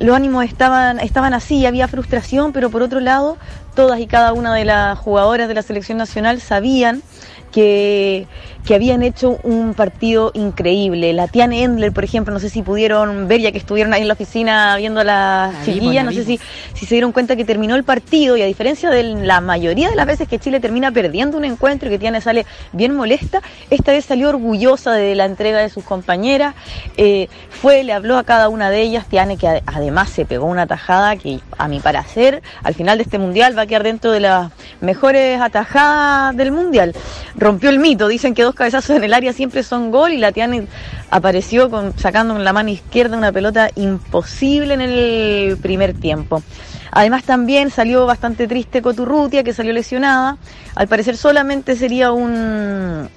Los ánimos estaban, estaban así, había frustración, pero por otro lado, todas y cada una de las jugadoras de la selección nacional sabían que, que habían hecho un partido increíble. La Tiane Endler, por ejemplo, no sé si pudieron ver, ya que estuvieron ahí en la oficina viendo a las La chiquillas, la no sé si, si se dieron cuenta que terminó el partido y a diferencia de la mayoría de las veces que Chile termina perdiendo un encuentro y que Tiane sale bien molesta, esta vez salió orgullosa de la entrega de sus compañeras, eh, fue, le habló a cada una de ellas, Tiane que ade- además se pegó una tajada que a mi parecer al final de este mundial va a quedar dentro de las mejores atajadas del mundial. Rompió el mito, dicen que dos cabezazos en el área siempre son gol y la Tiane apareció sacando con la mano izquierda una pelota imposible en el primer tiempo. Además también salió bastante triste Coturrutia, que salió lesionada. Al parecer solamente sería un,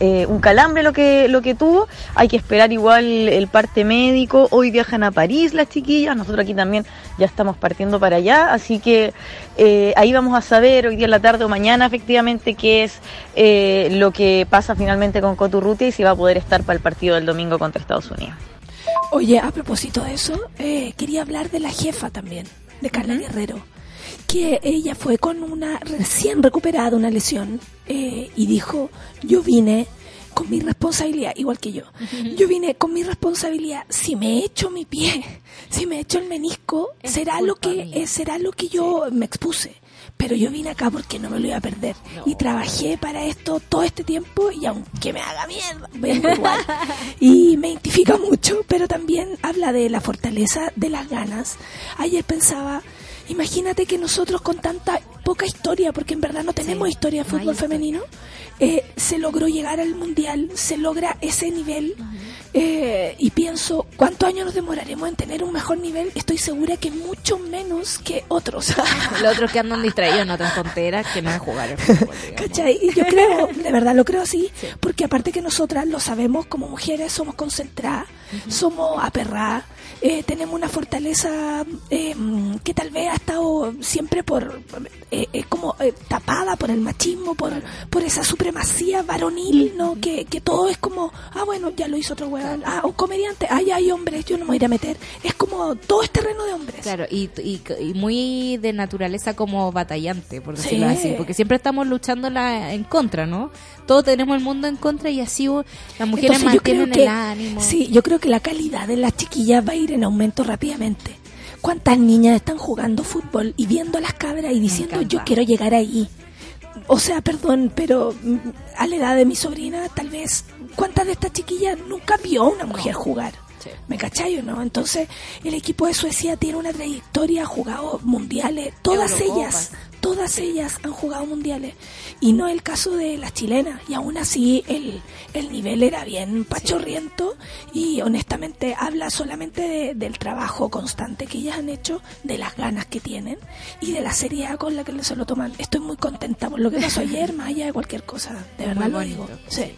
eh, un calambre lo que, lo que tuvo. Hay que esperar igual el parte médico. Hoy viajan a París las chiquillas. Nosotros aquí también ya estamos partiendo para allá. Así que eh, ahí vamos a saber hoy día en la tarde o mañana efectivamente qué es eh, lo que pasa finalmente con Coturrutia y si va a poder estar para el partido del domingo contra Estados Unidos. Oye, a propósito de eso, eh, quería hablar de la jefa también, de Carla Guerrero, que ella fue con una recién recuperada una lesión eh, y dijo, yo vine con mi responsabilidad, igual que yo, yo vine con mi responsabilidad, si me echo mi pie, si me echo el menisco, Es será lo que eh, será lo que yo me expuse. Pero yo vine acá porque no me lo iba a perder. Y trabajé para esto todo este tiempo y aunque me haga mierda, vengo igual. y me identifica mucho, pero también habla de la fortaleza de las ganas. Ayer pensaba, imagínate que nosotros con tanta poca historia, porque en verdad no tenemos Sí, historia de fútbol femenino, eh, se logró llegar al mundial, se logra ese nivel. eh, y pienso, ¿cuántos años nos demoraremos en tener un mejor nivel? Estoy segura que mucho menos que otros. Los otros que andan distraídos en otras tonteras que no jugar el fútbol. ¿Cachai? Y yo creo, de verdad lo creo así, porque aparte que nosotras lo sabemos como mujeres, somos concentradas, somos aperradas, eh, tenemos una fortaleza eh, que tal vez ha estado siempre por eh, eh, como eh, tapada por el machismo, por, por esa supremacía varonil, ¿no? Que, que todo es como, ah, bueno, ya lo hizo otro weón, ah, un comediante, ah, ya hay hombres, yo no me voy a ir a meter. Es como, todo es terreno de hombres. Claro, y, y, y muy de naturaleza como batallante, por decirlo Sí. así, porque siempre estamos luchando la, en contra, ¿no? Todos tenemos el mundo en contra y así las mujeres Entonces, yo creo mantienen que, el ánimo. Sí, yo creo que la calidad de las chiquillas va a ir en aumento rápidamente. ¿Cuántas niñas están jugando fútbol y viendo a las cabras y diciendo yo quiero llegar ahí? O sea, perdón, pero mm, a la edad de mi sobrina, tal vez, ¿cuántas de estas chiquillas nunca vio a una mujer jugar? Sí. ¿Me cachai o no? Entonces, el equipo de Suecia tiene una trayectoria, ha jugado mundiales, todas ellas, todas ellas han jugado mundiales. Y no el caso de las chilenas. Y aún así, el, el nivel era bien pachorriento. Y honestamente, habla solamente de- del trabajo constante que ellas han hecho, de las ganas que tienen y de la seriedad con la que se lo toman. Estoy muy contenta por lo que pasó ayer, más allá de cualquier cosa. De verdad lo digo. Sí.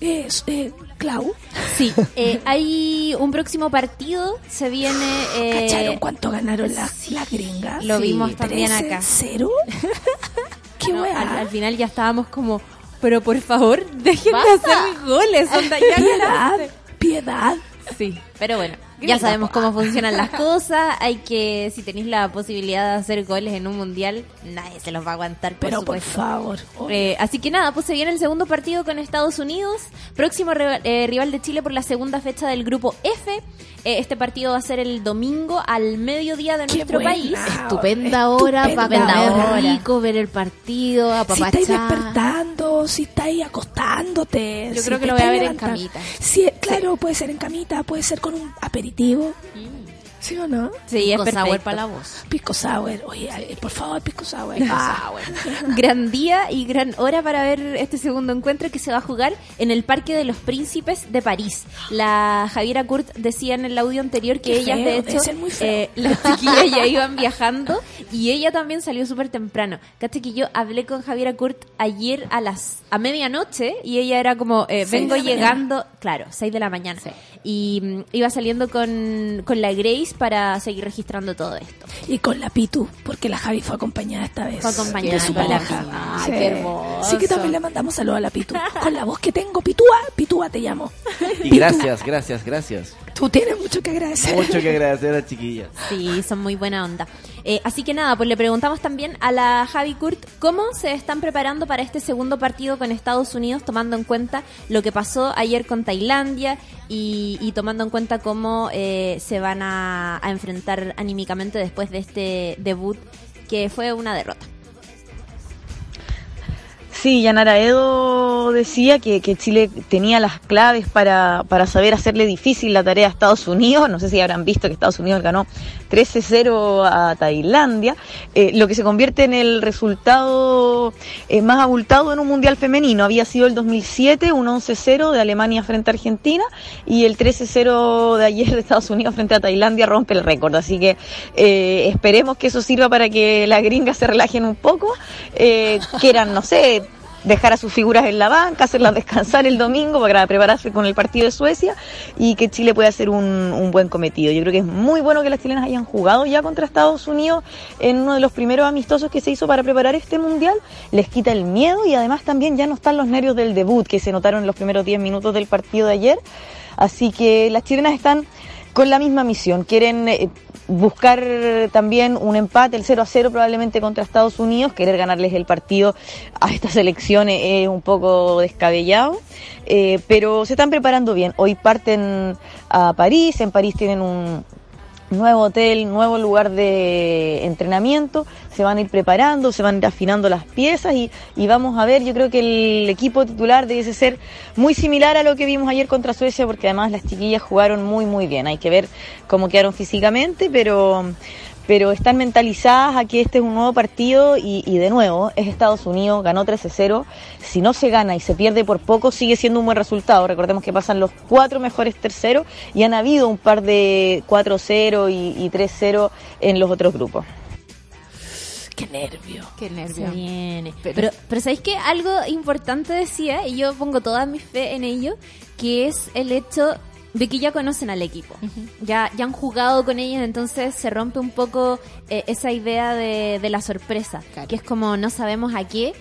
Eh, eh, Clau, Sí, eh, hay un próximo partido, se viene... eh, ¿cacharon cuánto ganaron las, las gringas? Lo Sí, vimos también acá. ¿Cero? ¿Qué no, al, al final ya estábamos como, pero por favor, dejen de hacer goles, onda, ya Piedad, ganaste". piedad. Sí, pero bueno, ya sabemos cómo funcionan las cosas. Hay que, si tenéis la posibilidad de hacer goles en un mundial, nadie se los va a aguantar, por Pero por favor. Eh, así que nada, pues se viene el segundo partido con Estados Unidos, próximo rival, eh, rival de Chile por la segunda fecha del grupo F. Eh, este partido va a ser el domingo al mediodía de Qué nuestro buena. país. Estupenda hora para Estupenda comer hora. rico, ver el partido, si estáis despertando, si estáis acostándote. Yo si creo que lo voy a ver en camita. Sí, claro, puede ser en camita, puede ser con un aperitivo. ¿Sí o no? Sí, es Con sour para la voz. Pisco sour. Oye, por favor, pisco sour. Ah, Gran día y gran hora para ver este segundo encuentro que se va a jugar en el Parque de los Príncipes de París. La Javiera Kurt decía en el audio anterior que Qué ellas, feo, de hecho, eh, las chiquillas ya iban viajando y ella también salió súper temprano. Caché que yo hablé con Javiera Kurt ayer a las a medianoche y ella era como, eh, vengo llegando, claro, 6 de la mañana. Y mm, iba saliendo con, con la Grace para seguir registrando todo esto. Y con la Pitu, porque la Javi fue acompañada esta vez. Fue acompañada de su pareja. Qué hermoso. Sí que también le mandamos saludos a la Pitu. Con la voz que tengo, Pitúa, Pitúa te llamo. Y gracias, gracias, gracias. Tú tienes mucho que agradecer. Mucho que agradecer a las chiquillas. Sí, son muy buena onda. Eh, así que nada, pues le preguntamos también a la Javi Kurt cómo se están preparando para este segundo partido con Estados Unidos, tomando en cuenta lo que pasó ayer con Tailandia y, tomando en cuenta cómo eh, se van a, a enfrentar anímicamente después de este debut que fue una derrota. Sí, Yanara Edo decía que, que Chile tenía las claves para, para saber hacerle difícil la tarea a Estados Unidos. No sé si habrán visto que Estados Unidos ganó 13-0 a Tailandia, eh, lo que se convierte en el resultado eh, más abultado en un mundial femenino. Había sido el 2007, un 11-0 de Alemania frente a Argentina y el 13-0 de ayer de Estados Unidos frente a Tailandia rompe el récord. Así que eh, esperemos que eso sirva para que las gringas se relajen un poco, quieran, no sé, dejar a sus figuras en la banca, hacerlas descansar el domingo para prepararse con el partido de Suecia y que Chile pueda hacer un, un buen cometido. Yo creo que es muy bueno que las chilenas hayan jugado ya contra Estados Unidos en uno de los primeros amistosos que se hizo para preparar este mundial. Les quita el miedo y además también ya no están los nervios del debut que se notaron en los primeros 10 minutos del partido de ayer. Así que las chilenas están con la misma misión. Quieren eh, buscar también un empate, el 0 a 0 probablemente contra Estados Unidos. Querer ganarles el partido a esta selección es un poco descabellado. Eh, pero se están preparando bien. Hoy parten a París. En París tienen un, nuevo hotel, nuevo lugar de entrenamiento, se van a ir preparando, se van a ir afinando las piezas y, y vamos a ver, yo creo que el equipo titular debe ser muy similar a lo que vimos ayer contra Suecia porque además las chiquillas jugaron muy muy bien, hay que ver cómo quedaron físicamente, pero pero están mentalizadas a que este es un nuevo partido y, y de nuevo es Estados Unidos, ganó 13-0. Si no se gana y se pierde por poco, sigue siendo un buen resultado. Recordemos que pasan los cuatro mejores terceros y han habido un par de 4-0 y, y 3-0 en los otros grupos. Qué nervio. Qué nervio. Se viene. Pero- Pero, pero, ¿sabéis que Algo importante decía, y yo pongo toda mi fe en ello, que es el hecho de que ya conocen al equipo. ya, ya han jugado con ellos, entonces se rompe un poco eh, esa idea de, de la sorpresa, Claro. que es como no sabemos a qué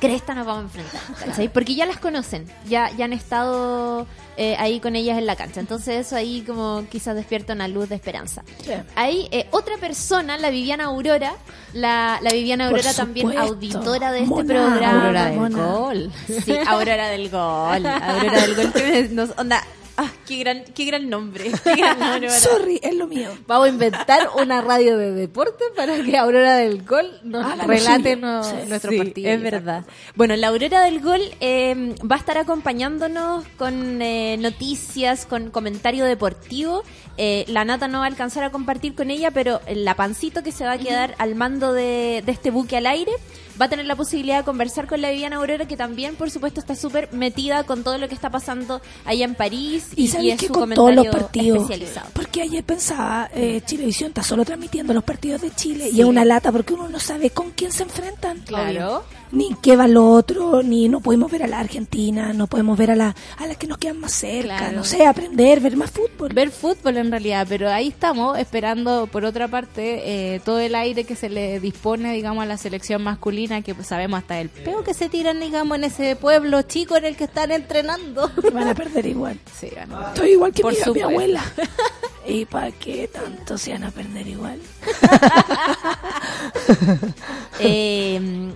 cresta nos vamos a enfrentar, ¿cachai? Porque ya las conocen, ya, ya han estado eh, ahí con ellas en la cancha, entonces eso ahí como quizás despierta una luz de esperanza. Hay eh, otra persona, la Viviana Aurora, la, la Viviana Aurora también auditora de este Mona, programa. Aurora del Mona. gol. Sí, Aurora del Gol. Aurora del Gol. que me- nos- onda, ah, qué gran, qué gran nombre. Qué gran nombre Sorry, es lo mío. Vamos a inventar una radio de deporte para que Aurora del Gol nos lo relate suyo. no- Sí. nuestro Sí, partido. es verdad. Bueno, la Aurora del Gol eh, va a estar acompañándonos con eh, noticias, con comentario deportivo. Eh, la Nata no va a alcanzar a compartir con ella, pero la Pancito que se va a quedar al mando de, de este buque al aire va a tener la posibilidad de conversar con la Viviana Aurora, que también, por supuesto, está súper metida con todo lo que está pasando allá en París y, Y y sabéis es que su con comentario todos los partidos. especializado. Porque ayer pensaba, eh, Chilevisión está solo transmitiendo los partidos de Chile y es una lata porque uno no sabe con quién se enfrentan. Claro. Ni qué va lo otro, ni no podemos ver a la Argentina, no podemos ver a, la, a las que nos quedan más cerca, Claro. no sé, aprender, ver más fútbol. Ver fútbol en realidad, pero ahí estamos esperando, por otra parte, eh, todo el aire que se le dispone, digamos, a la selección masculina, que pues, sabemos hasta el peo que se tiran, digamos, en ese pueblo chico en el que están entrenando. Van a perder igual. Sí. Estoy igual que Por mi, mi abuela. ¿Y para qué tanto se van a perder igual? Eh,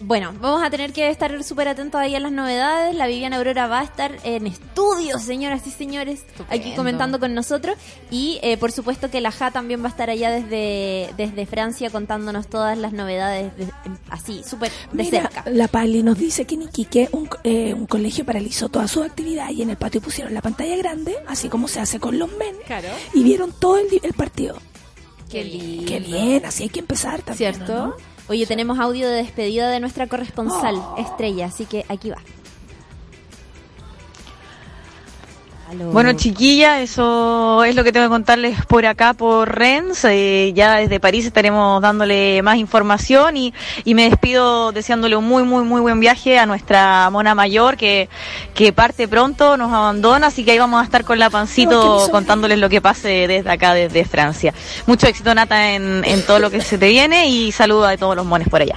bueno, vamos a tener que estar súper atentos ahí a las novedades. La Viviana Aurora va a estar en estudios, señoras y señores, aquí comentando con nosotros. Y eh, por supuesto que la JA también va a estar allá desde, desde Francia contándonos todas las novedades de- así, súper de Mira, cerca. la Pali nos dice que en Iquique un, eh, un colegio paralizó toda su actividad y en el patio pusieron la pantalla grande, así como se hace con los men, Claro. y vieron todo el, el partido. Qué lindo. Qué bien, así hay que empezar también. ¿Cierto? ¿no? Oye, tenemos audio de despedida de nuestra corresponsal, Estrella, así que aquí va. Bueno, chiquilla, eso es lo que tengo que contarles por acá, por Rennes. Eh, ya desde París estaremos dándole más información y, y me despido deseándole un muy, muy, muy buen viaje a nuestra mona mayor que, que parte pronto, nos abandona, así que ahí vamos a estar con la pancito contándoles lo que pase desde acá, desde Francia. Mucho éxito, Nata, en, en todo lo que se te viene y saludo a todos los mones por allá.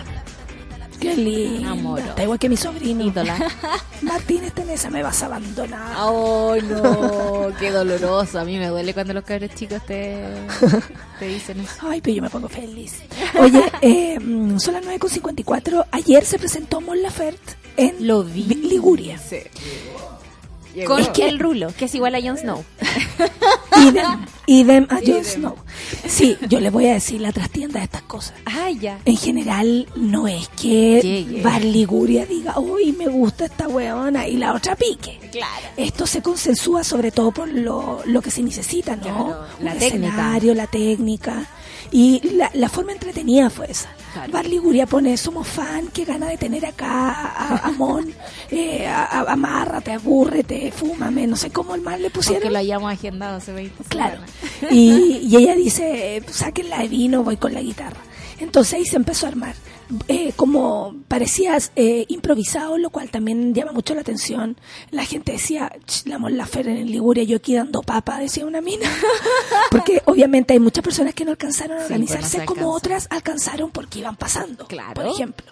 Qué lindo. Amor. Está igual que mi sobrino. Ídola. Martínez Tenesa, me vas a abandonar. Oh, no, qué doloroso. A mí me duele cuando los cabros chicos te, te dicen eso. Ay, pero yo me pongo feliz. Oye, eh, mm, son las 9.54. Ayer se presentó Mon Laferte en Lo vi. Liguria. Con Es que- el rulo, que es igual a Jon Snow. Idem, idem a Jon Snow. Sí, yo le voy a decir la trastienda de estas cosas. Ah, ya. En general, no es que Llegue. Bar Liguria diga, uy, me gusta esta weona, y la otra pique. Claro. Esto se consensúa sobre todo por lo, lo que se necesita, ¿no? Claro, la Un técnica. escenario, la técnica. Y la, la forma entretenida fue esa. Claro. Bar Liguria pone, somos fan, qué gana de tener acá a, a Mon, eh, a- a- amárrate, abúrrete, fúmame, no sé cómo el mal le pusieron. Aunque lo hayamos agendado hace 20 Claro. Y, y ella dice, sáquenla de vino, voy con la guitarra. Entonces ahí se empezó a armar. Eh, como parecía eh, improvisado, lo cual también llama mucho la atención. La gente decía, "Ch, la Mon Laferte en Liguria, yo aquí dando papa, decía una mina. Porque obviamente hay muchas personas que no alcanzaron a Sí, no organizarse, se como otras alcanzaron porque iban pasando, Claro. por ejemplo.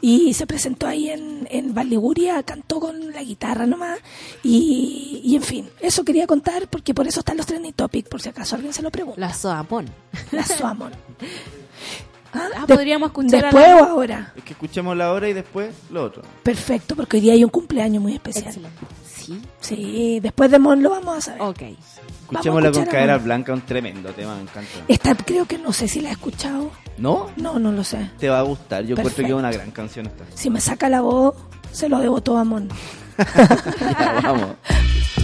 Y se presentó ahí en, en Liguria, cantó con la guitarra nomás. Y, y en fin, eso quería contar porque por eso están los trending topics, por si acaso alguien se lo pregunta. La Soamón. La Suamon. Ah, de- podríamos escuchar a Después la- o ahora. Es que escuchemos la hora y después lo otro. Perfecto, porque hoy día hay un cumpleaños muy especial. Excelente. Sí. Sí, después de Mon lo vamos a saber. Ok. Escuchémosla con cadera blanca, un tremendo tema, me encanta. Esta creo que no sé si la he escuchado. ¿No? No, no lo sé. Te va a gustar, yo encuentro que es una gran canción esta. Si me saca la voz, se lo debo todo a Mon. Ya, vamos.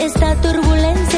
Esta turbulencia.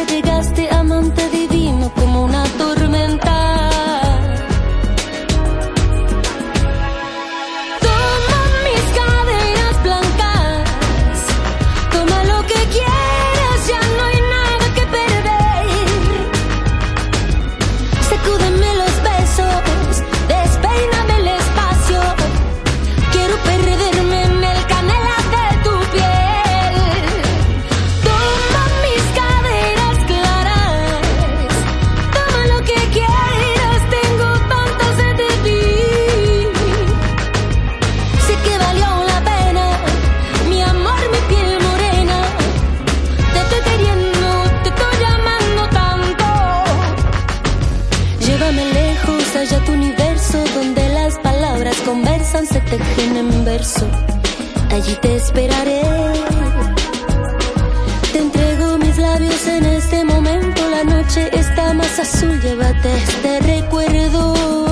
Tejen en verso. Allí te esperaré. Te entrego mis labios en este momento. La noche está más azul, llévate este recuerdo.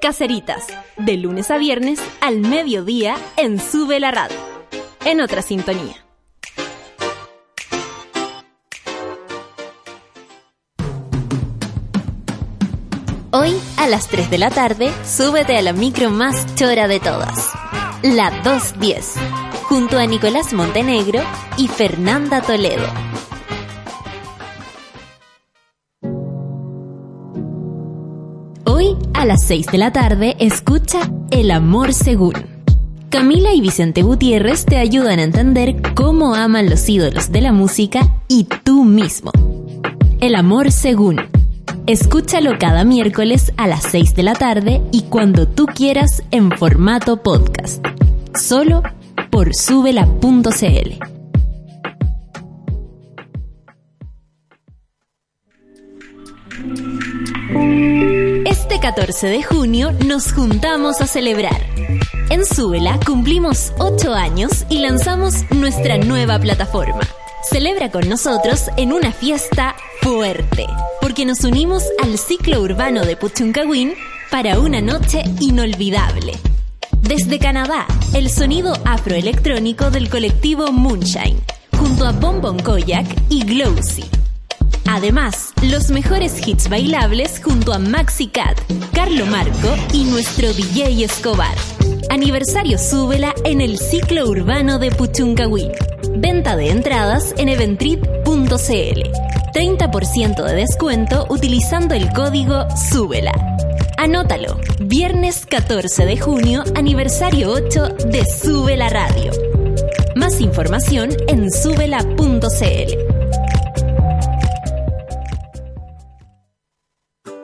Caseritas, de lunes a viernes al mediodía en Sube la Radio. En otra sintonía. Hoy a las 3 de la tarde, súbete a la micro más chora de todas. La 210, junto a Nicolás Montenegro y Fernanda Toledo. A las 6 de la tarde, escucha El amor según. Camila y Vicente Gutiérrez te ayudan a entender cómo aman los ídolos de la música y tú mismo. El amor según. Escúchalo cada miércoles a las 6 de la tarde y cuando tú quieras en formato podcast. Solo por subela.cl. Este 14 de junio nos juntamos a celebrar. En Súbela cumplimos 8 años y lanzamos nuestra nueva plataforma. Celebra con nosotros en una fiesta fuerte, porque nos unimos al ciclo urbano de Puchuncahuín para una noche inolvidable. Desde Canadá, el sonido afroelectrónico del colectivo Moonshine, junto a Bonbon Koyak y Glowsy. Además, los mejores hits bailables junto a Maxi Cat, Carlo Marco y nuestro DJ Escobar. Aniversario Súbela en el ciclo urbano de Puchuncahuín. Venta de entradas en eventrip.cl. 30% de descuento utilizando el código Súbela. Anótalo. Viernes 14 de junio, aniversario 8 de Sube la Radio. Más información en subela.cl.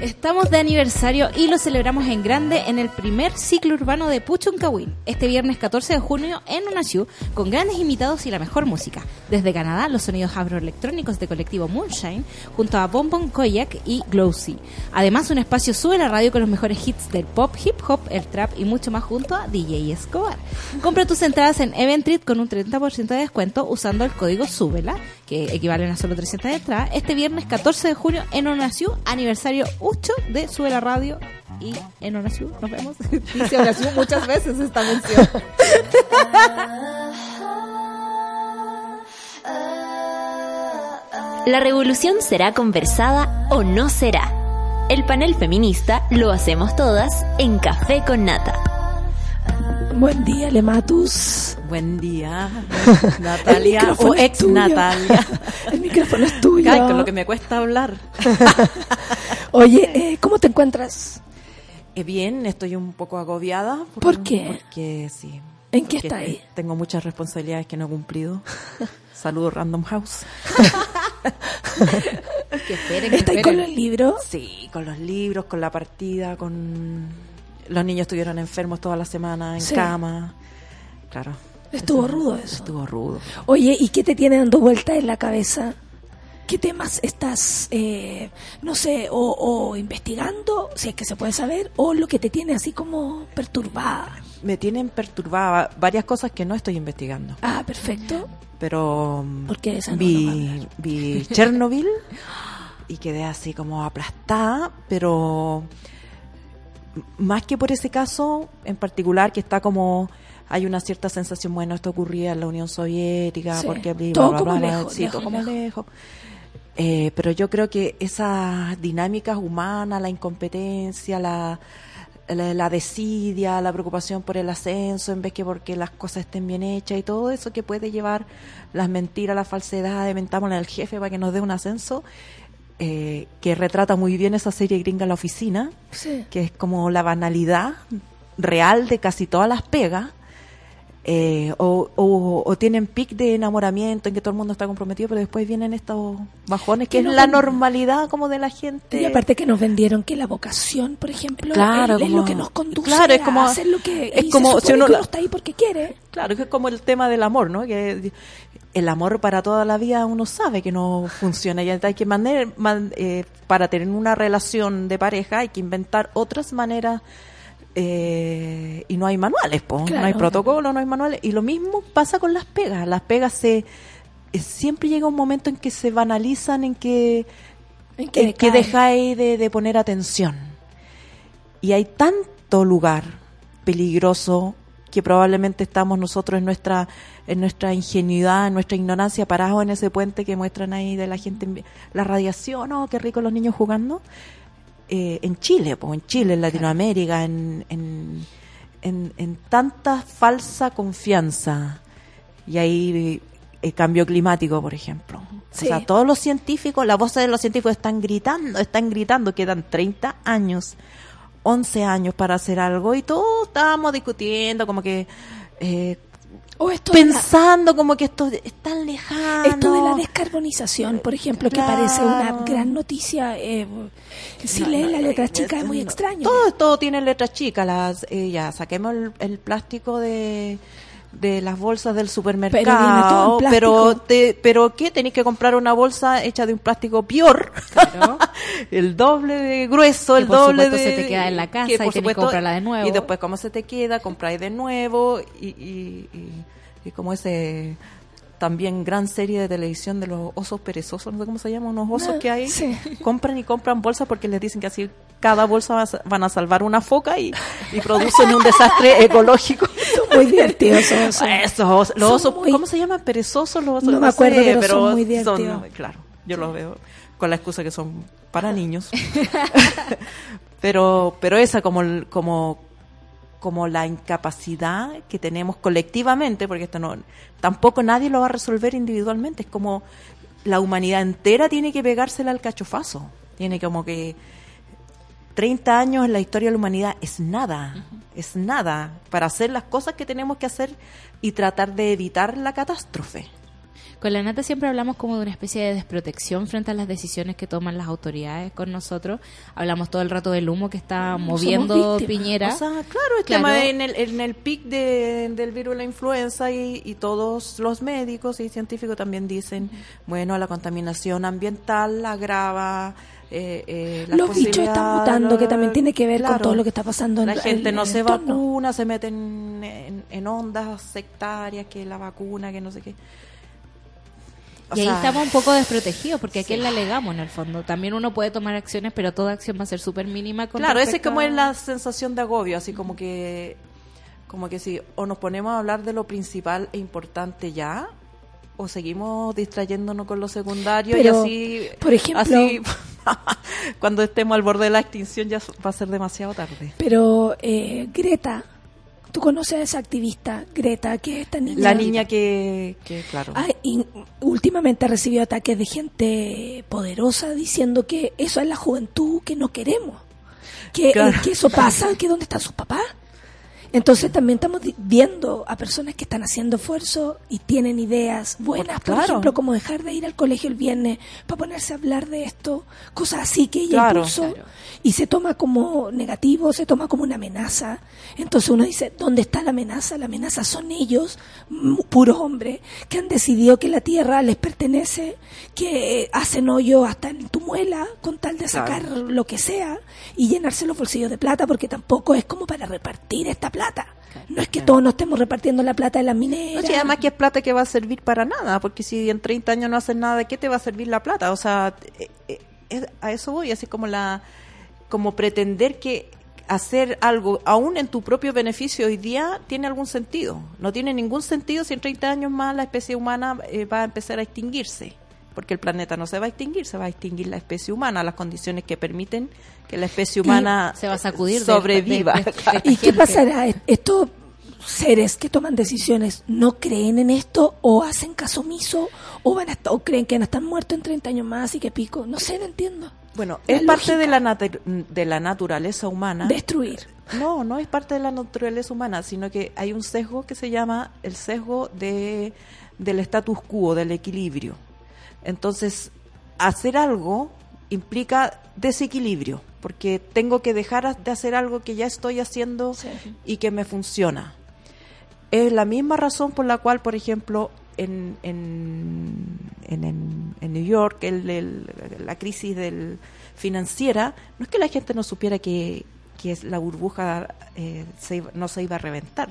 Estamos de aniversario y lo celebramos en grande en el primer ciclo urbano de Puchuncahuín, este viernes 14 de junio en Unasiu, con grandes invitados y la mejor música. Desde Canadá, los sonidos agroelectrónicos de colectivo Moonshine, junto a Bonbon Koyak y Glowsy. Además, un espacio sube la radio con los mejores hits del pop, hip hop, el trap y mucho más junto a DJ Escobar. Compra tus entradas en Eventrit con un 30% de descuento usando el código SÚBELA, que equivalen a solo 300 entradas, este viernes 14 de junio en Onasiu, aniversario 8 de Sube la Radio. Y en Onasiu nos vemos. Dice Onasiu muchas veces esta mención. La revolución será conversada o no será. El panel feminista lo hacemos todas en Café con Nata. Buen día, Lematus. Buen día, Natalia o ex. Natalia. El micrófono es tuyo. Ay, con lo que me cuesta hablar. Oye, eh, ¿cómo te encuentras? Eh, bien, estoy un poco agobiada. ¿Por qué? Porque sí. ¿En qué está ahí? Tengo muchas responsabilidades que no he cumplido. Saludos Random House. que esperen, que ¿Estás esperen. con los libros? Sí, con los libros, con la partida, con... Los niños estuvieron enfermos toda la semana, en Sí. cama. Claro. Estuvo Eso- rudo eso. Estuvo rudo. Oye, ¿y qué te tiene dando vueltas en la cabeza? ¿Qué temas estás, eh, no sé, o, o investigando, si es que se puede saber, o lo que te tiene así como perturbada? Me tienen perturbada varias cosas que no estoy investigando. Ah, perfecto. Pero Porque esa no vi, vi Chernobyl y quedé así como aplastada, pero más que por ese caso en particular que está como hay una cierta sensación, bueno, esto ocurría en la Unión Soviética, Sí, porque todo bla, como bla, bla, lejos, sí, lejos, todo como lejos. lejos. Eh, pero yo creo que esas dinámicas humanas, la incompetencia, la, la, la desidia, la preocupación por el ascenso en vez que porque las cosas estén bien hechas y todo eso que puede llevar las mentiras, la falsedad, mentámosle al jefe para que nos dé un ascenso, eh, que retrata muy bien esa serie gringa La Oficina, Sí. que es como la banalidad real de casi todas las pegas. Eh, o, o, o tienen pic de enamoramiento en que todo el mundo está comprometido, pero después vienen estos bajones que es la normalidad como de la gente. Y aparte que nos vendieron que la vocación, por ejemplo, Claro, es, lo que nos conduce claro, es a como- hacer lo que es como si uno que uno está ahí porque quiere. Claro, que es como el tema del amor, ¿no? Que el amor para toda la vida uno sabe que no funciona y hay que mantener, man- eh, para tener una relación de pareja hay que inventar otras maneras eh, y no hay manuales, po. no hay protocolo, no hay manuales y lo mismo pasa con las pegas, las pegas se eh, siempre llega un momento en que se banalizan, en que En que en que decaen. dejáis de, de poner atención. Y hay tanto lugar peligroso que probablemente estamos nosotros en nuestra en nuestra ingenuidad, en nuestra ignorancia, parados en ese puente que muestran ahí de la gente, la radiación, oh, qué rico los niños jugando. Eh, en Chile, pues, en Chile, en Latinoamérica, en, en, en, en tanta falsa confianza. Y ahí el cambio climático, por ejemplo. Sí. O sea, todos los científicos, las voces de los científicos están gritando, están gritando, quedan 30 años, 11 años para hacer algo y todos estábamos discutiendo como que... eh, O esto de la- pensando como que esto es tan lejano. Esto de la descarbonización, por ejemplo, que parece una Claro. gran noticia, eh, si lees la letra chica es muy extraño. Todo, todo tiene letras chicas. Las, eh, ya, saquemos el, el plástico de, de las bolsas del supermercado. Pero te- pero ¿qué? Tenéis que comprar una bolsa hecha de un plástico peor. el doble de grueso, Que el por doble supuesto de... se te queda en la casa que y por tenés que supuesto- comprarla de nuevo. Y después, ¿cómo se te queda? Compráis de nuevo y, y, y, y como ese también gran serie de televisión de los osos perezosos, no sé cómo se llama, unos osos Ah, que hay, sí. compran y compran bolsas porque les dicen que así cada bolsa van a salvar una foca y, y producen un desastre ecológico. Son muy divertidos esos osos. Esos osos, los Son osos, muy- ¿cómo se llaman? Perezosos los osos. No me acuerdo, sé, pero son muy divertidos. claro, yo los veo con la excusa que son para niños. pero pero esa como como como la incapacidad que tenemos colectivamente, porque esto no tampoco nadie lo va a resolver individualmente, es como la humanidad entera tiene que pegársela al cachofazo. Tiene como que 30 años en la historia de la humanidad es nada, es nada para hacer las cosas que tenemos que hacer y tratar de evitar la catástrofe. Con la nata siempre hablamos como de una especie de desprotección frente a las decisiones que toman las autoridades con nosotros. Hablamos todo el rato del humo que está moviendo víctimas. Piñera. O sea, claro, el Claro. tema en el, en el pic de- del virus de la influenza y, y todos los médicos y científicos también dicen, bueno, la contaminación ambiental agrava eh, eh, las Los bichos están mutando, que también tiene que ver con todo lo que está pasando en La el- gente en no se entorno. vacuna, se meten en, en ondas sectarias, que la vacuna, que no sé qué. O y ahí sea, estamos un poco desprotegidos, porque a quién le alegamos en el fondo. También uno puede tomar acciones, pero toda acción va a ser súper mínima. con Claro, ese es como a- es la sensación de agobio, así como que como que si o nos ponemos a hablar de lo principal e importante ya o seguimos distrayéndonos con lo secundario Pero, y así por ejemplo- así cuando estemos al borde de la extinción ya va a ser demasiado tarde. Pero eh, Greta, tú conoces a esa activista, Greta, que es esta niña. La niña que, que claro. Ah, y últimamente ha recibido ataques de gente poderosa diciendo que eso es la juventud que no queremos. Que, Claro. que eso pasa, que dónde están sus papás. Entonces también estamos viendo a personas que están haciendo esfuerzo y tienen ideas buenas, por ejemplo, como dejar de ir al colegio el viernes para ponerse a hablar de esto, cosas así que ella Claro. impulsó y se toma como negativo, se toma como una amenaza. Entonces uno dice, ¿dónde está la amenaza? La amenaza son ellos, puros hombres, que han decidido que la tierra les pertenece, que hacen hoyo hasta en tu muela con tal de sacar lo que sea y llenarse los bolsillos de plata porque tampoco es como para repartir esta plata. No es que todos nos estemos repartiendo la plata de las No, mineras. si además que es plata que va a servir para nada, porque si en 30 años no haces nada, ¿de qué te va a servir la plata? O sea, eh, eh, a eso voy, así como la como pretender que hacer algo aún en tu propio beneficio hoy día tiene algún sentido. No tiene ningún sentido si en 30 años más la especie humana eh, va a empezar a extinguirse, porque el planeta no se va a extinguir, se va a extinguir la especie humana, las condiciones que permiten que la especie humana Se va a sacudir de- sobreviva. de- de- de- ¿Y qué pasará? ¿Estos seres que toman decisiones no creen en esto o hacen caso omiso o, van a, o creen que van a estar muertos en 30 años más y que pico? No sé, no entiendo. Bueno, La es parte de la, de la naturaleza humana. Destruir. No, no es parte de la naturaleza humana, sino que hay un sesgo que se llama el sesgo de, del status quo, del equilibrio. Entonces, hacer algo implica desequilibrio, porque tengo que dejar de hacer algo que ya estoy haciendo y que me funciona. Es la misma razón por la cual, por ejemplo, en, en, en, en- New York, el- el- la crisis del, financiera, no es que la gente no supiera que, que la burbuja eh, se no se iba a reventar.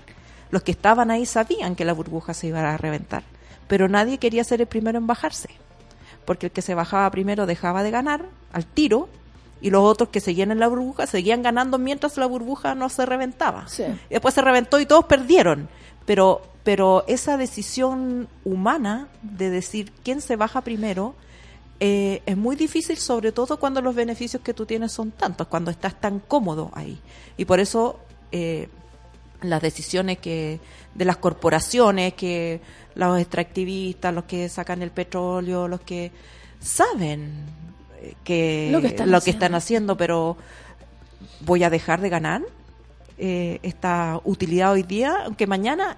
Los que estaban ahí sabían que la burbuja se iba a reventar, pero nadie quería ser el primero en bajarse, porque el que se bajaba primero dejaba de ganar al tiro y los otros que seguían en la burbuja seguían ganando mientras la burbuja no se reventaba. Y después se reventó y todos perdieron. Pero, pero esa decisión humana de decir quién se baja primero eh, es muy difícil, sobre todo cuando los beneficios que tú tienes son tantos, cuando estás tan cómodo ahí. Y por eso eh, las decisiones que de las corporaciones, que los extractivistas, los que sacan el petróleo, los que saben eh, que Lo que están lo que haciendo. están haciendo, pero voy a dejar de ganar eh, esta utilidad hoy día, aunque mañana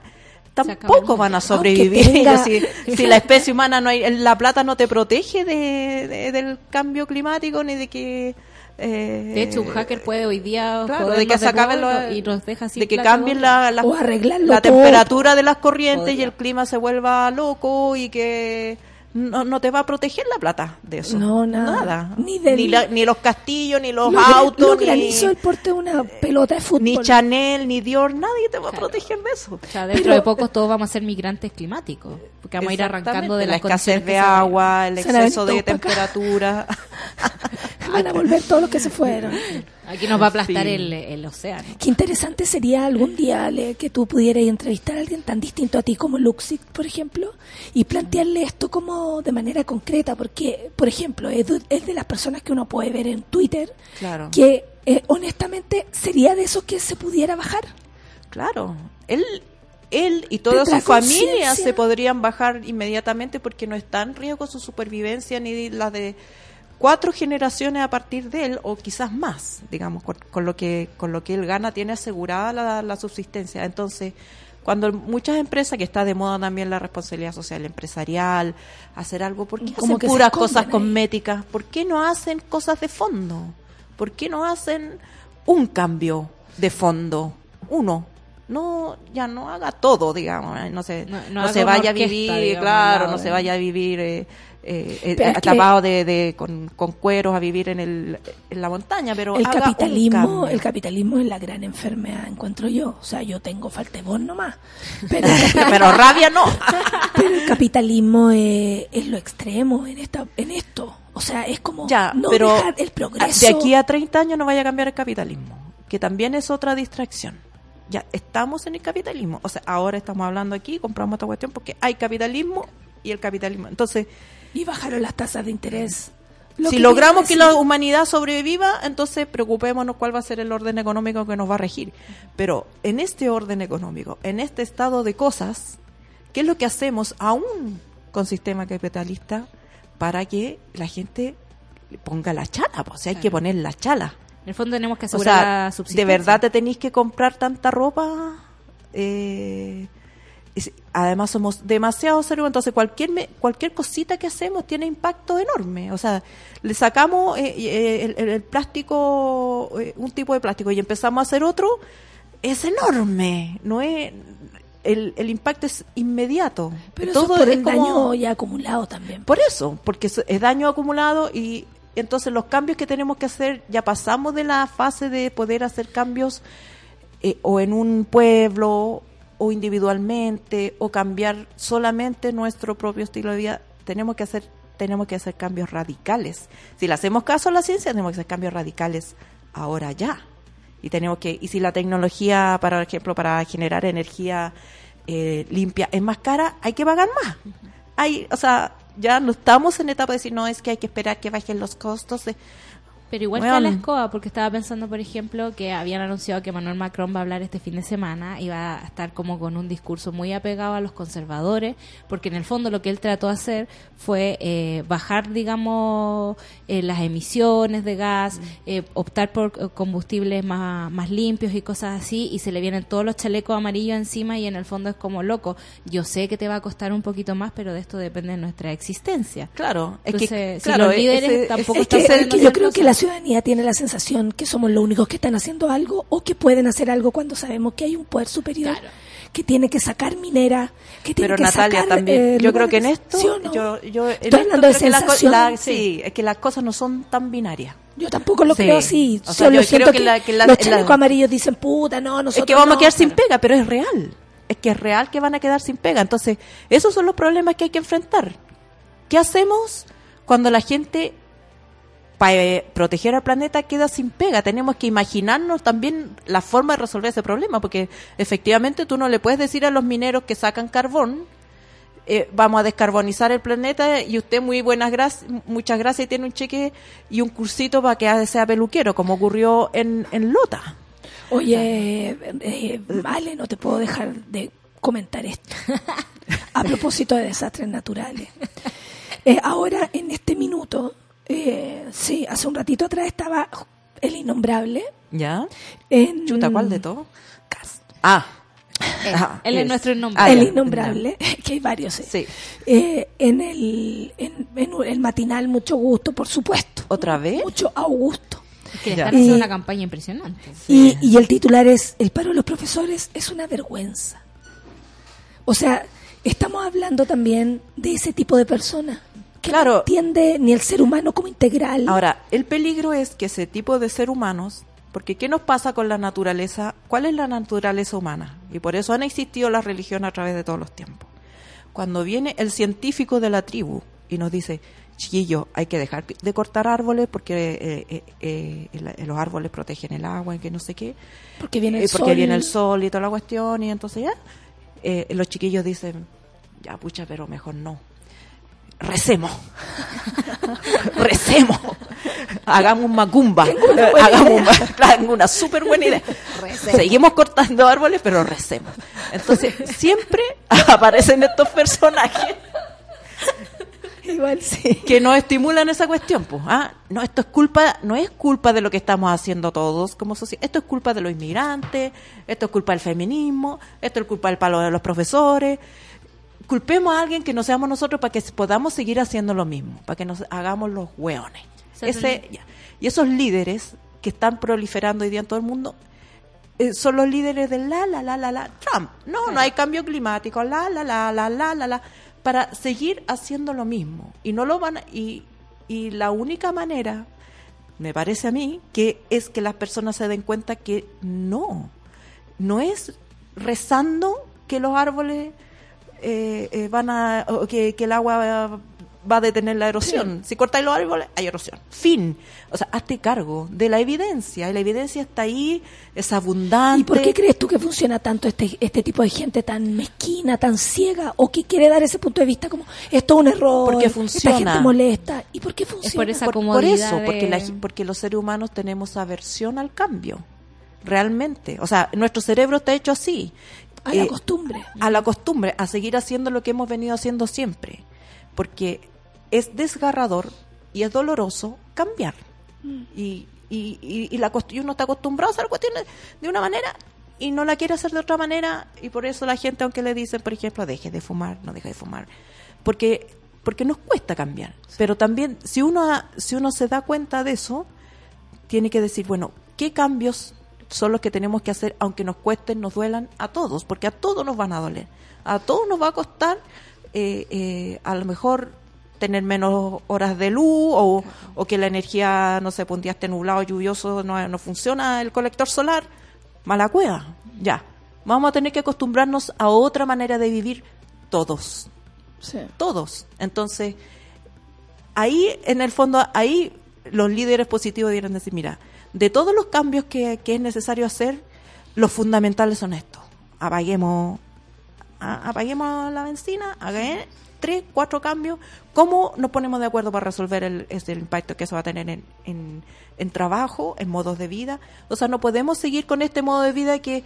tampoco van a sobrevivir. si, si la especie humana no hay, la plata no te protege de, de- del cambio climático ni de que eh, De hecho, un hacker puede hoy día Claro, de que se acaben los- y nos deja sin de que cambien la, la, la temperatura de las corrientes y el clima se vuelva loco y que no, no te va a proteger la plata de eso. No, nada. Ni, Ni del- la- ni los castillos, ni los Lo autos, lo ni, granizo el porte de una pelota de fútbol. ni Chanel, ni Dior, nadie te va a proteger de eso. O sea, dentro Pero- de poco todos vamos a ser migrantes climáticos, porque vamos a ir arrancando de la las escasez de agua, el exceso de temperatura. Van a volver todos los que se fueron. Aquí nos va a aplastar Sí. el, el océano. Qué interesante sería algún día, Ale, que tú pudieras entrevistar a alguien tan distinto a ti como Luxic, por ejemplo, y plantearle esto como de manera concreta, porque, por ejemplo, es de, es de las personas que uno puede ver en Twitter, Claro. que eh, honestamente sería de esos que se pudiera bajar. Claro, él, él y toda su familia se podrían bajar inmediatamente porque no está en riesgo su supervivencia ni la de cuatro generaciones a partir de él o quizás más, digamos, con, con lo que con lo que él gana tiene asegurada la, la subsistencia. Entonces, cuando muchas empresas que está de moda también la responsabilidad social empresarial, hacer algo, ¿por qué Como hacen que puras cosas cosméticas? ¿Por qué no hacen cosas de fondo? ¿Por qué no hacen un cambio de fondo? Uno. No, ya no haga todo, digamos, no se, No- no, no haga se vaya a vivir, digamos, claro, no de- se vaya a vivir eh, eh, eh, tapado de, de- con, con cueros a vivir en, el, en la montaña, pero el haga capitalismo, el capitalismo es la gran enfermedad, encuentro yo. O sea, yo tengo voz nomás. Pero, pero rabia no. pero el capitalismo es, es lo extremo en esta, en esto. O sea, es como Ya, no pero dejar el progreso. de aquí a 30 años no vaya a cambiar el capitalismo, que también es otra distracción. Ya estamos en el capitalismo, o sea, ahora estamos hablando aquí, compramos esta cuestión porque hay capitalismo y el capitalismo. Entonces, Y bajaron las tasas de interés. Lo si que logramos que la humanidad sobreviva, entonces preocupémonos cuál va a ser el orden económico que nos va a regir. Pero en este orden económico, en este estado de cosas, ¿qué es lo que hacemos aún con sistema capitalista para que la gente ponga la chala? O sea, hay que poner la chala. En el fondo tenemos que O asegurar sea, la ¿de verdad te tenéis que comprar tanta ropa? Eh, además somos demasiado serios, entonces cualquier me- cualquier cosita que hacemos tiene impacto enorme. O sea, le sacamos eh, eh, el, el- el plástico, eh, un tipo de plástico y empezamos a hacer otro, es enorme. No es el, el impacto es inmediato. Pero Todo eso es por es el como- daño ya acumulado también. por eso, porque es- es daño acumulado y entonces los cambios que tenemos que hacer, ya pasamos de la fase de poder hacer cambios eh, o en un pueblo o individualmente o cambiar solamente nuestro propio estilo de vida, tenemos que hacer tenemos que hacer cambios radicales. Si le hacemos caso a la ciencia, tenemos que hacer cambios radicales ahora ya. Y tenemos que y si la tecnología, para ejemplo, para generar energía eh, limpia es más cara, hay que pagar más. Hay, o sea, ya no estamos en etapa de decir, no, es que hay que esperar que bajen los costos. de- Pero igual Weón. está la escoba, porque estaba pensando, por ejemplo, que habían anunciado que Manuel Macron va a hablar este fin de semana y va a estar como con un discurso muy apegado a los conservadores, porque en el fondo lo que él trató de hacer fue eh, bajar, digamos, eh, las emisiones de gas, eh, optar por combustibles más, más limpios y cosas así, y se le vienen todos los chalecos amarillos encima y en el fondo es como loco. Yo sé que te va a costar un poquito más, pero de esto depende de nuestra existencia. Claro, es que, Entonces, claro, si los líderes ese- tampoco Es están que, es pudiendo que yo hacer creo que cosas. la ciudadanía tiene la sensación que somos los únicos que están haciendo algo o que pueden hacer algo cuando sabemos que hay un poder superior que tiene que sacar minera, que tiene Pero que Natalia sacar, también, eh, yo creo que en esto, ¿Sí no? yo, yo en Estoy esto hablando de creo que la co- sensación, la- sí. sí, es que las cosas no son tan binarias. Yo tampoco lo Sí. creo así. O sea, Solo yo siento creo que, que la- que los chalecos amarillos dicen, puta, no, nosotros es que vamos no". a quedar sin pega, pero es real. Es que es real que van a quedar sin pega. Entonces, esos son los problemas que hay que enfrentar. ¿Qué hacemos cuando la gente, para proteger al planeta, queda sin pega? Tenemos que imaginarnos también la forma de resolver ese problema, porque efectivamente tú no le puedes decir a los mineros que sacan carbón, eh, vamos a descarbonizar el planeta y usted muy buenas gracias, muchas gracias y tiene un cheque y un cursito para que sea peluquero, como ocurrió en, en Lota. Oye, eh, vale, no te puedo dejar de comentar esto. A propósito de desastres naturales. Eh, ahora, en este minuto, eh, sí, hace un ratito atrás estaba el innombrable. ¿Ya? En, Chuta, ¿cuál de todo? Ah. Él, Ajá, él es es. nuestro nombre. Ah, el innombrable, que hay varios. eh. Sí. Eh, en, el, en, en el matinal, mucho gusto, por supuesto. ¿Otra vez? Mucho Augusto. Que le están haciendo una campaña impresionante. Y, y el titular es, el paro de los profesores es una vergüenza. O sea, estamos hablando también de ese tipo de personas que Claro. no entiende ni el ser humano como integral. Ahora, el peligro es que ese tipo de ser humanos, porque ¿qué nos pasa con la naturaleza? ¿Cuál es la naturaleza humana? Y por eso han existido las religiones a través de todos los tiempos. Cuando viene el científico de la tribu y nos dice, chiquillo, hay que dejar de cortar árboles porque eh, eh, eh, los árboles protegen el agua y que no sé qué. porque viene el porque sol. viene el sol y toda la cuestión y entonces ya los chiquillos dicen ya pucha pero mejor no recemos recemos hagamos un macumba hagamos idea. un- claro, una súper buena idea seguimos cortando árboles pero recemos entonces siempre aparecen estos personajes Igual sí. que no estimulan esa cuestión, pues, ¿ah? No, esto es culpa, no es culpa de lo que estamos haciendo todos como sociedad, esto es culpa de los inmigrantes, esto es culpa del feminismo, esto es culpa del palo de los profesores. Culpemos a alguien que no seamos nosotros para que podamos seguir haciendo lo mismo, para que nos hagamos los hueones. Ese, ya. y esos líderes que están proliferando hoy día en todo el mundo eh, son los líderes del la, la, la, la, la, Trump. No, no hay cambio climático, la, la, la, la, la, la, la, para seguir haciendo lo mismo. Y no lo van a- y, y la única manera, me parece a mí, que es que las personas se den cuenta que no, no es rezando que los árboles eh, eh, van a, que, que el agua va, va a detener la erosión. Si cortáis los árboles, hay erosión. Fin. O sea, hazte cargo de la evidencia. Y la evidencia está ahí, es abundante. ¿Y por qué crees tú que funciona tanto este, este tipo de gente tan mezquina, tan ciega, o que quiere dar ese punto de vista como esto es un error, Porque esta funciona. gente molesta? ¿Y por qué funciona? por esa por, por eso, porque, la- porque los seres humanos tenemos aversión al cambio. Realmente. O sea, nuestro cerebro está hecho así. A la Eh, costumbre. a la costumbre, a seguir haciendo lo que hemos venido haciendo siempre. Porque es desgarrador y es doloroso cambiar. Mm. Y, y, y, y la y uno está acostumbrado a hacer cuestiones de una manera y no la quiere hacer de otra manera y por eso la gente aunque le dicen por ejemplo deje de fumar no deje de fumar porque porque nos cuesta cambiar pero también si uno ha- si uno se da cuenta de eso tiene que decir bueno qué cambios son los que tenemos que hacer aunque nos cuesten nos duelan a todos porque a todos nos van a doler a todos nos va a costar eh, eh, a lo mejor tener menos horas de luz o, o que la energía, no sé, pues un día esté nublado, lluvioso, no, no funciona el colector solar, mala cueva, ya. Vamos a tener que acostumbrarnos a otra manera de vivir todos, todos. Entonces, ahí, en el fondo, ahí los líderes positivos debieran decir, mira, de todos los cambios que, que es necesario hacer, los fundamentales son estos. Apaguemos apaguemos la benzina, hagan tres, cuatro cambios. ¿Cómo nos ponemos de acuerdo para resolver el, ese impacto que eso va a tener en, en, en trabajo, en modos de vida? O sea, no podemos seguir con este modo de vida que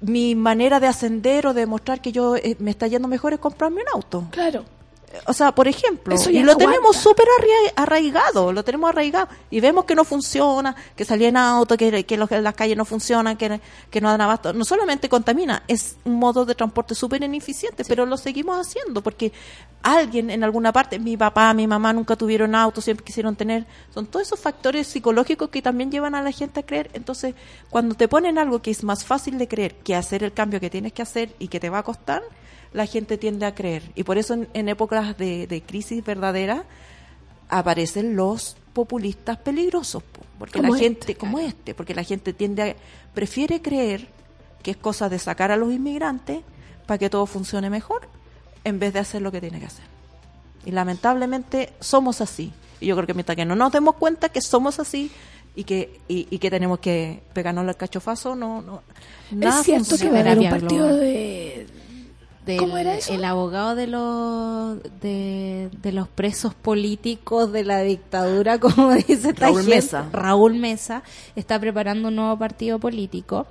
mi manera de ascender o de demostrar que yo eh, me está yendo mejor es comprarme un auto. Claro. O sea, por ejemplo, Eso y lo no tenemos aguanta. súper arrai- arraigado, lo tenemos arraigado y vemos que no funciona, que salía en auto, que, que los- las calles no funcionan, que, que no dan abasto. No solamente contamina, es un modo de transporte súper ineficiente, pero lo seguimos haciendo porque alguien en alguna parte, mi papá, mi mamá nunca tuvieron auto, siempre quisieron tener, son todos esos factores psicológicos que también llevan a la gente a creer. Entonces, cuando te ponen algo que es más fácil de creer que hacer el cambio que tienes que hacer y que te va a costar, la gente tiende a creer. Y por eso en, en épocas de, de crisis verdadera aparecen los populistas peligrosos, po, porque Como la este, gente, como este, porque la gente tiende a, prefiere creer que es cosa de sacar a los inmigrantes para que todo funcione mejor, en vez de hacer lo que tiene que hacer. Y lamentablemente somos así. Y yo creo que mientras que no nos demos cuenta que somos así y que, y, y que tenemos que pegarnos el cachofazo, no, no nada es cierto que va a haber un partido global. de... del- ¿Cómo era eso? el abogado de los de, de los presos políticos de la dictadura como dice esta Raúl gente, Mesa. Raúl Mesa está preparando un nuevo partido político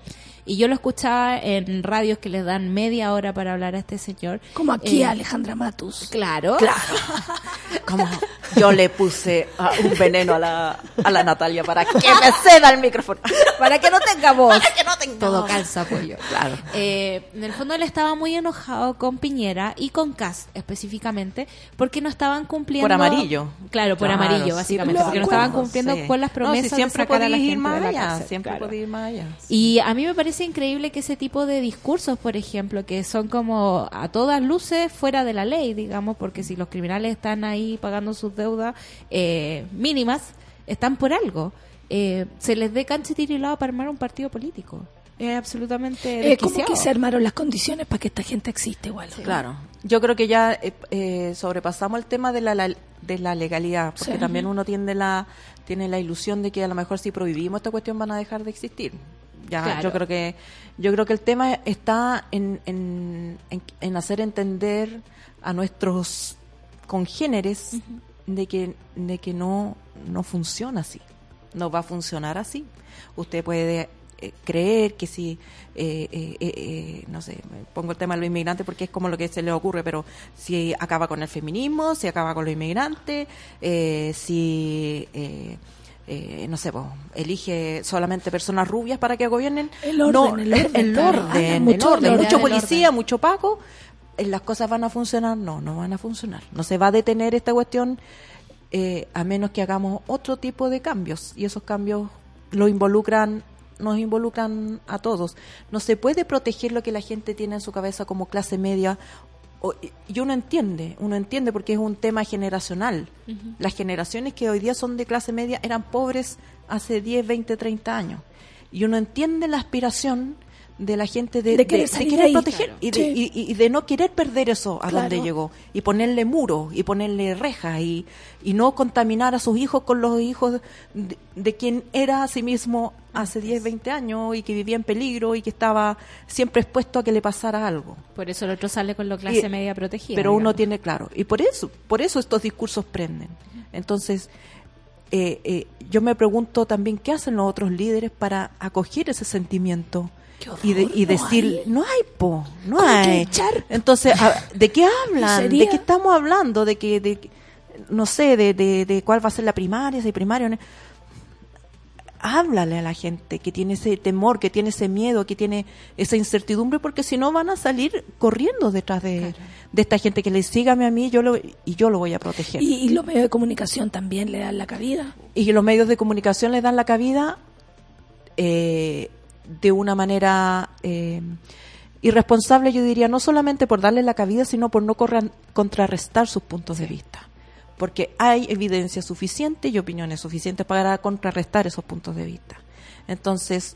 y yo lo escuchaba en radios que les dan media hora para hablar a este señor Como aquí Eh, a Alejandra Matus. claro Claro. Como yo le puse ah, un veneno a la, a la Natalia para que me ceda el micrófono. para que no tenga voz Para que no tenga todo voz. calza pollo Claro. Eh, en el fondo él estaba muy enojado con Piñera y con Cast específicamente porque no estaban cumpliendo Por amarillo. claro por Claro, amarillo sí, básicamente porque no estaban cumpliendo sí. con las No, promesas si siempre de sacar a la podía ir gente más de la allá, cárcel, siempre claro. podía ir más allá. Y a mí me parece increíble que ese tipo de discursos, por ejemplo, que son como a todas luces fuera de la ley, digamos, porque si los criminales están ahí pagando sus deudas eh, mínimas, están por algo. Eh, se les dé cancha y tirilado para armar un partido político. Es absolutamente Eh, como que se armaron las condiciones para que esta gente exista igual. Claro. Yo creo que ya eh, eh, sobrepasamos el tema de la, la- de la legalidad, porque Sí. también uno tiene la tiene la ilusión de que a lo mejor si prohibimos esta cuestión van a dejar de existir. Ya, Claro. yo creo que yo creo que el tema está en, en, en- en hacer entender a nuestros congéneres de que de que no no funciona así, no va a funcionar así. Usted puede eh, creer que si, eh, eh, eh, eh, no sé, pongo el tema de los inmigrantes porque es como lo que se le ocurre, pero si acaba con el feminismo, si acaba con los inmigrantes, eh, si, eh, no sé, po, elige solamente personas rubias para que gobiernen. El orden, No, el orden, el el mucho orden, mucho orden. policía, mucho paco. eh, Las cosas van a funcionar, no, no van a funcionar. No se va a detener esta cuestión eh, a menos que hagamos otro tipo de cambios y esos cambios lo involucran nos involucran a todos. No se puede proteger lo que la gente tiene en su cabeza como clase media. Y uno entiende, uno entiende porque es un tema generacional. Las generaciones que hoy día son de clase media eran pobres hace 10, 20, 30 años. Y uno entiende la aspiración de la gente de, De querer salir querer ahí, proteger claro. y, de, Sí. y- y de no querer perder eso a Claro. donde llegó y ponerle muros y ponerle rejas y, y no contaminar a sus hijos con los hijos de, de quien era a sí mismo hace 10, 20 años y que vivía en peligro y que estaba siempre expuesto a que le pasara algo. Por eso el otro sale con la clase Y- media protegida. Pero uno tiene claro. Y por eso, por eso estos discursos prenden. Entonces, eh, eh, yo me pregunto también qué hacen los otros líderes para acoger ese sentimiento y, de- y no decir, hay. no hay, po, no ¿Cómo que hay. Entonces, a- ¿de qué hablan? ¿De qué estamos hablando? ¿De que, de, no sé, de, de, de cuál va a ser la primaria, si primaria o no? háblale a la gente que tiene ese temor, que tiene ese miedo, que tiene esa incertidumbre, porque si no van a salir corriendo detrás de, de esta gente que le sígame a mí yo lo, y yo lo voy a proteger. Y, y los medios de comunicación también le dan la cabida. y los medios de comunicación les dan la cabida eh, de una manera eh, irresponsable, yo diría, no solamente por darle la cabida, sino por no corran- contrarrestar sus puntos de vista. Porque hay evidencia suficiente y opiniones suficientes para contrarrestar esos puntos de vista. Entonces,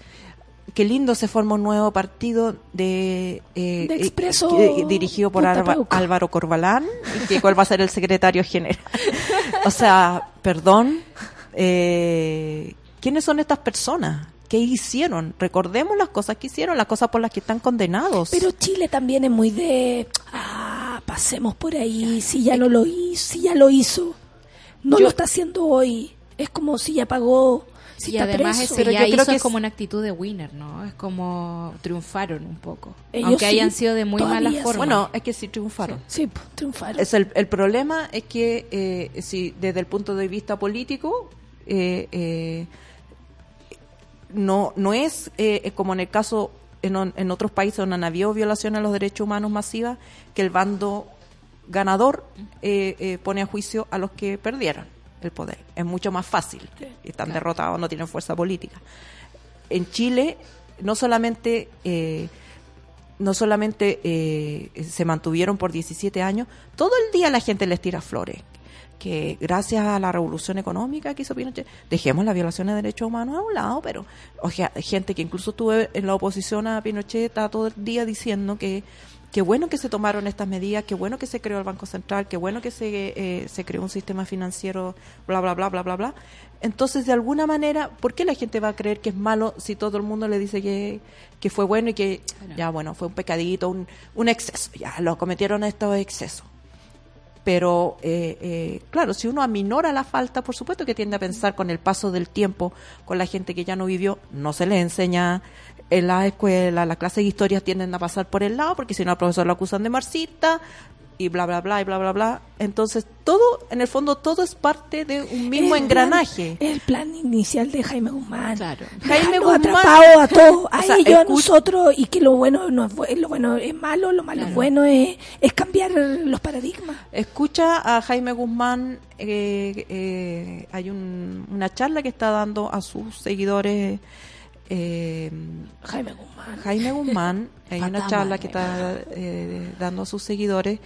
qué lindo se forma un nuevo partido de, eh, De eh, Expreso dirigido por Alba-. Álvaro Corbalán, y que cuál va a ser el secretario general. o sea, perdón, eh, ¿quiénes son estas personas? ¿Qué hicieron? Recordemos las cosas que hicieron, las cosas por las que están condenados. Pero Chile también es muy de, ah, pasemos por ahí, si ya no lo hizo, si ya lo hizo, no Yo- lo está haciendo hoy, es como si ya pagó, si y además ese Pero ya yo creo hizo que es como una actitud de winner, ¿no? Es como triunfaron un poco. Ellos Aunque sí, hayan sido de muy mala sí. forma. Bueno, es que sí triunfaron. Sí, pues, triunfaron. Es el, el problema es que eh, si desde el punto de vista político eh, eh, no no es eh, es como en el caso en, otros países donde han habido violaciones a los derechos humanos masivas que el bando ganador eh, eh, pone a juicio a los que perdieron el poder. Es mucho más fácil. Están derrotados no tienen fuerza política. En Chile no solamente eh, no solamente eh, se mantuvieron por 17 años, todo el día la gente les tira flores. Que gracias a la revolución económica que hizo Pinochet, dejemos las violaciones de derechos humanos a un lado, pero o sea, gente que incluso estuve en la oposición a Pinochet está todo el día diciendo que qué bueno que se tomaron estas medidas, qué bueno que se creó el Banco Central, qué bueno que se, eh, se creó un sistema financiero, bla, bla, bla, bla, bla, bla. Entonces, de alguna manera, ¿por qué la gente va a creer que es malo si todo el mundo le dice que, que fue bueno y que, ya bueno, fue un pecadito, un, un exceso, ya lo cometieron estos excesos? Pero, eh, eh, claro, si uno aminora la falta, por supuesto que tiende a pensar con el paso del tiempo, con la gente que ya no vivió, no se les enseña en la escuela, las clases de historia tienden a pasar por el lado, porque si no al profesor lo acusan de marxista, y bla, bla, bla, y bla, bla, bla. Entonces, todo, en el fondo, todo es parte de un mismo El engranaje. plan- el plan inicial de Jaime Guzmán. Claro. Jaime Guzmán- atrapados a todos, a O sea, ellos, a nosotros, y que lo bueno no es lo bueno es malo, lo malo es bueno, es, es cambiar los paradigmas. Escucha a Jaime Guzmán, eh, eh, hay un- una charla que está dando a sus seguidores. Eh, Jaime Guzmán. Jaime Guzmán, hay una charla que está eh, dando a sus seguidores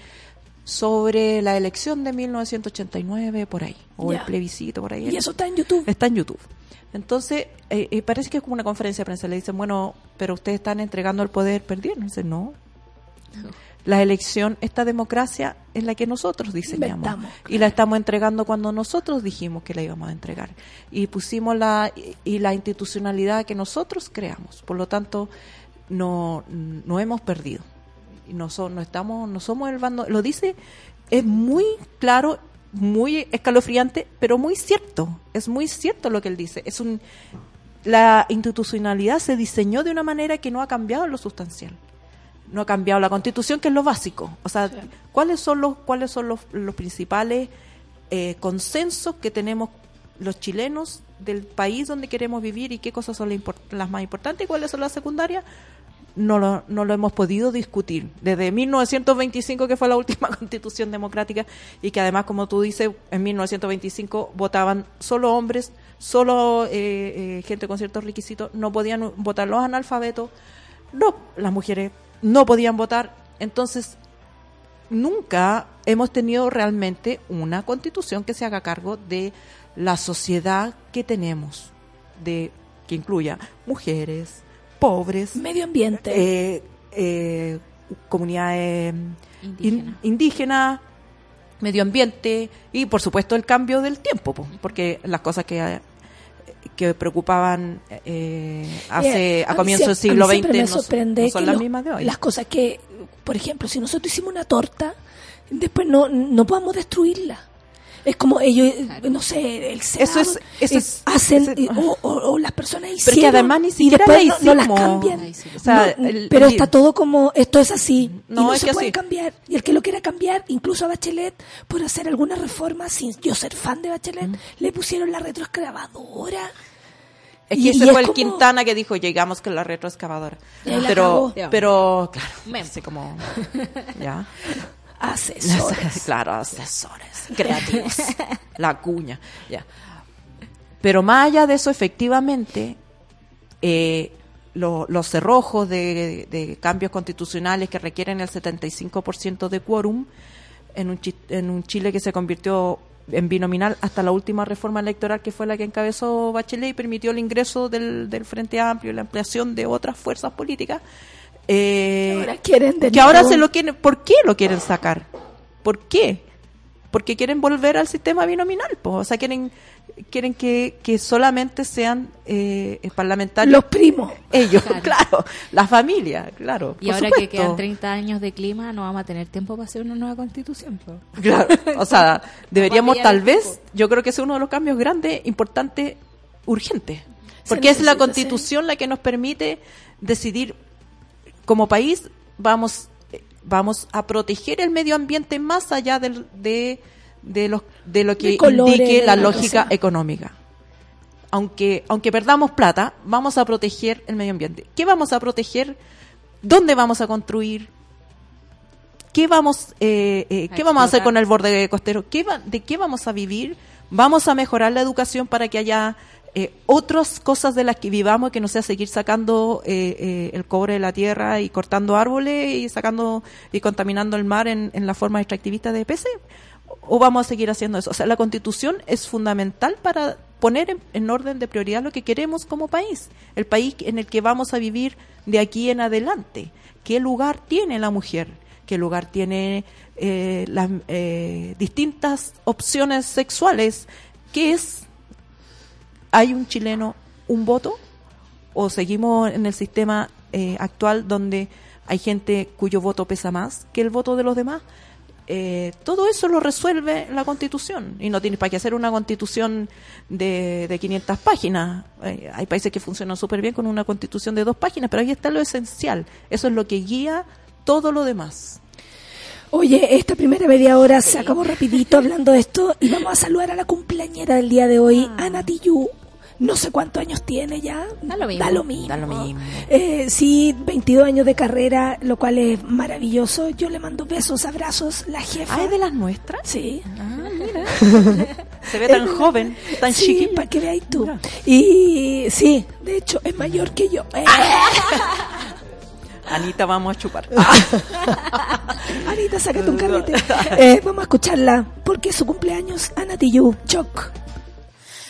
sobre la elección de 1989, por ahí, o el plebiscito, por ahí. Y eso está en YouTube. Está en YouTube. Entonces, eh, eh, parece que es como una conferencia de prensa. Le dicen, bueno, pero ustedes están entregando el poder, perdieron. Dice, no. La elección, esta democracia es la que nosotros diseñamos. Inventamos, Y la estamos entregando cuando nosotros dijimos que la íbamos a entregar. Y pusimos la, y, la institucionalidad que nosotros creamos. Por lo tanto, no, no hemos perdido. Y no, so- no estamos, no somos el bando. Lo dice, es muy claro, muy escalofriante, pero muy cierto. Es muy cierto lo que él dice. Es un, la institucionalidad se diseñó de una manera que no ha cambiado en lo sustancial. No ha cambiado la constitución, que es lo básico. O sea, ¿cuáles son los, cuáles son los, los principales eh, consensos que tenemos los chilenos del país donde queremos vivir y qué cosas son las, las más importantes y cuáles son las secundarias? No lo, no lo hemos podido discutir. Desde 1925, que fue la última constitución democrática, y que además, como tú dices, en 1925 votaban solo hombres, solo eh, eh, gente con ciertos requisitos, no podían votar los analfabetos, no, las mujeres no podían votar. Entonces, nunca hemos tenido realmente una constitución que se haga cargo de la sociedad que tenemos, de que incluya mujeres, pobres, Medio ambiente. eh, eh, comunidades Indígena. in- indígenas, medio ambiente y por supuesto el cambio del tiempo, po, porque las cosas que que preocupaban eh, hace a comienzos del siglo XX me no, sorprende no son las mismas de hoy. Las cosas que, por ejemplo, si nosotros hicimos una torta, después no, no podamos destruirla. Es como ellos, eh, no sé, el Senado, Eso es- eso eh, es- hacen, eh, o, o- o las personas Pero que hicieron además ni y siquiera después la no, no las cambian. O sea, No, el- pero el- está todo como, esto es así, No, y no es se que puede así. cambiar. Y el que lo quiera cambiar, incluso a Bachelet, por hacer alguna reforma, sin yo ser fan de Bachelet, le pusieron la retroexcavadora. Es Y- que y ese es fue el como- Quintana que dijo, llegamos con la retroexcavadora. Y Pero, pero, claro, así como, ya. Asesores. claro, asesores creativos. La cuña, ya. Pero más allá de eso, efectivamente, eh, lo- los cerrojos de, de cambios constitucionales que requieren el 75% de quórum en un, en un Chile que se convirtió en binominal hasta la última reforma electoral que fue la que encabezó Bachelet y permitió el ingreso del, del Frente Amplio y la ampliación de otras fuerzas políticas. Eh, Que ahora quieren de que ahora se lo quieren, ¿por qué lo quieren sacar? ¿Por qué? Porque quieren volver al sistema binominal, po. o sea, quieren quieren que, que solamente sean eh, parlamentarios. Los primos. Ellos, claro. La familia, claro. Y por ahora supuesto. que quedan 30 años de clima, no vamos a tener tiempo para hacer una nueva constitución. Claro, o sea, deberíamos tal vez, yo creo que es uno de los cambios grandes, importantes, urgentes. Porque es la constitución la que nos permite decidir, como país, vamos, eh, vamos a proteger el medio ambiente más allá del- de, de, los, de lo que De colores, indique de la lógica económica. Aunque, aunque perdamos plata, vamos a proteger el medio ambiente. ¿Qué vamos a proteger? ¿Dónde vamos a construir? ¿Qué vamos, eh, eh, A ¿qué vamos a hacer con el borde costero? ¿Qué va- ¿De qué vamos a vivir? ¿Vamos a mejorar la educación para que haya eh, otras cosas de las que vivamos que no sea seguir sacando eh, eh, el cobre de la tierra y cortando árboles y sacando y contaminando el mar en, en la forma extractivista de peces? ¿O vamos a seguir haciendo eso? O sea, la constitución es fundamental para poner en, en orden de prioridad lo que queremos como país, el país en el que vamos a vivir de aquí en adelante. ¿Qué lugar tiene la mujer? ¿Qué lugar tiene eh, las eh, distintas opciones sexuales? ¿Qué es? ¿Hay un chileno un voto? ¿O seguimos en el sistema eh, actual donde hay gente cuyo voto pesa más que el voto de los demás? Eh, todo eso lo resuelve la Constitución y no tienes para qué hacer una Constitución de, de 500 páginas. Eh, hay países que funcionan súper bien con una Constitución de dos páginas, pero ahí está lo esencial. Eso es lo que guía todo lo demás. Oye, esta primera media hora se acabó rapidito hablando de esto y vamos a saludar a la cumpleañera del día de hoy, Ana Tiyu. No sé cuántos años tiene ya. Da lo mismo. Da lo mismo. Da lo mismo. Eh, sí, 22 años de carrera, lo cual es maravilloso. Yo le mando besos, abrazos, la jefa. Ah, ¿es de las nuestras? Sí. Se ve tan joven, tan sí, chiquilla. para que veáis tú. Y sí, de hecho, es mayor que yo. Eh. Anita, vamos a chupar. Anita, sácate un carrete. Eh, vamos a escucharla, porque es su cumpleaños, Ana Tiyu, Choc.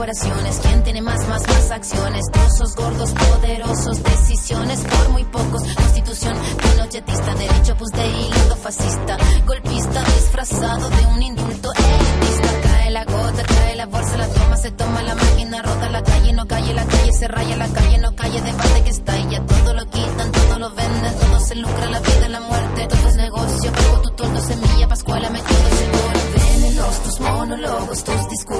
¿Quién tiene más, más, más acciones? Trozos gordos, poderosos, decisiones por muy pocos. Constitución pinochetista, derecho pues de hilo fascista. Golpista disfrazado de un indulto elitista. Cae la gota, cae la bolsa, la toma, se toma la máquina, rota la calle, no calle, la calle se raya, la calle no calle, debate que está ya todo lo quitan, todo lo venden, todo se lucra, la vida, la muerte, todo es negocio, pago tu tordo, semilla, pascuala, me quedo seguro. Venenos, tus monólogos, tus discursos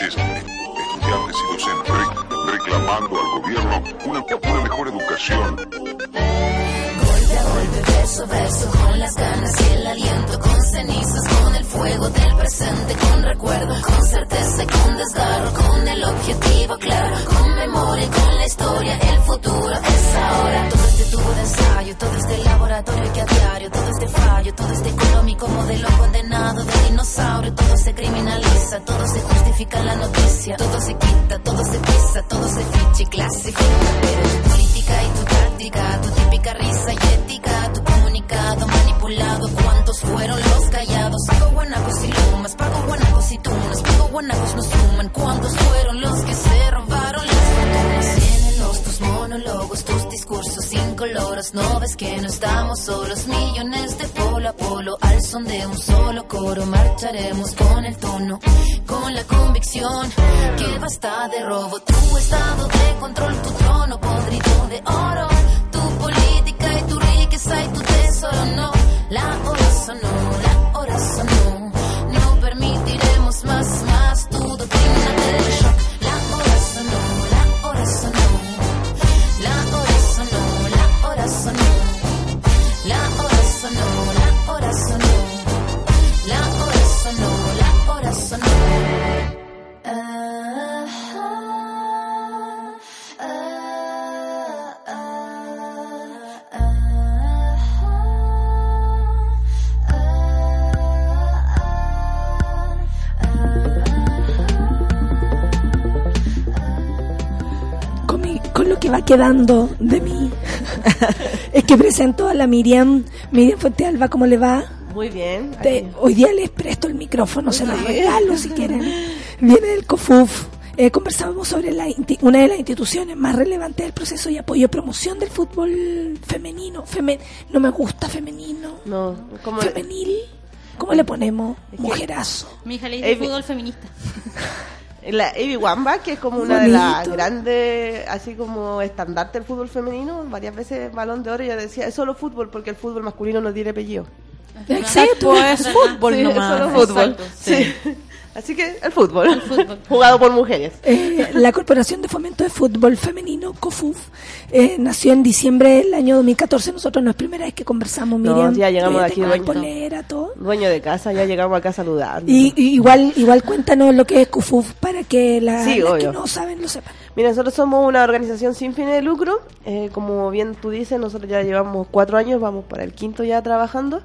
mapuches, estudiantes y docentes, reclamando al gobierno una, una mejor educación. Golpe a golpe, verso a verso, con las ganas y el aliento, con cenizas, fuego del presente, con recuerdo, con certeza y con desgarro, con el objetivo claro, con memoria y con la historia, el futuro es ahora. Todo este tubo de ensayo, todo este laboratorio que a diario, todo este fallo, todo este económico modelo condenado de dinosaurio, todo se criminaliza, todo se justifica en la noticia, todo se quita, todo se pisa, todo se ficha y clasifica. Tu política y tu táctica, tu típica risa y ética, tu comunicado manipulado, ¿cuántos fueron los callados? Pago guanacos y lumas, pago guanacos y tunas, pago guanacos no suman, ¿cuántos fueron los que se robaron las fortunas? Llénenos tus monólogos, tus discursos incoloros, no ves que no estamos solos, millones de polo a polo, al son de un solo coro, marcharemos con el tono, con la convicción. Que basta de robo, tu estado de control, tu trono podrido de oro, tu política y tu riqueza y tu tesoro, no, la to know. Va quedando de mí. es que presento a la Miriam, Miriam Fuentealba, ¿cómo le va? Muy bien. Te- hoy día les presto el micrófono, se los regalo si quieren. Viene del COFUF. Eh, conversábamos sobre la una de las instituciones más relevantes del proceso y apoyo y promoción del fútbol femenino. Feme- no me gusta femenino. No, como Femenil. ¿Cómo le ponemos? Mujerazo. Mi hija le dice fútbol feminista. La Evi Wamba, que es como una de las grandes, así como estandarte del fútbol femenino, varias veces balón de oro, ella decía, es solo fútbol porque el fútbol masculino no tiene apellido. Exacto, es fútbol Sí, es nomás. solo fútbol. Exacto, Sí. Así que el fútbol, jugado por mujeres. Eh, la Corporación de Fomento de Fútbol Femenino, COFUF, eh, nació en diciembre del año 2014. Nosotros no es primera vez que conversamos, No, Miriam. ya llegamos Eh, aquí, dueño. polera, todo. Dueño de casa, ya llegamos acá saludando. Y, y igual, igual cuéntanos lo que es COFUF para que la, Sí, las que no saben lo sepan. Mira, nosotros somos una organización sin fines de lucro. eh, como bien tú dices, nosotros ya llevamos cuatro años, vamos para el quinto ya trabajando.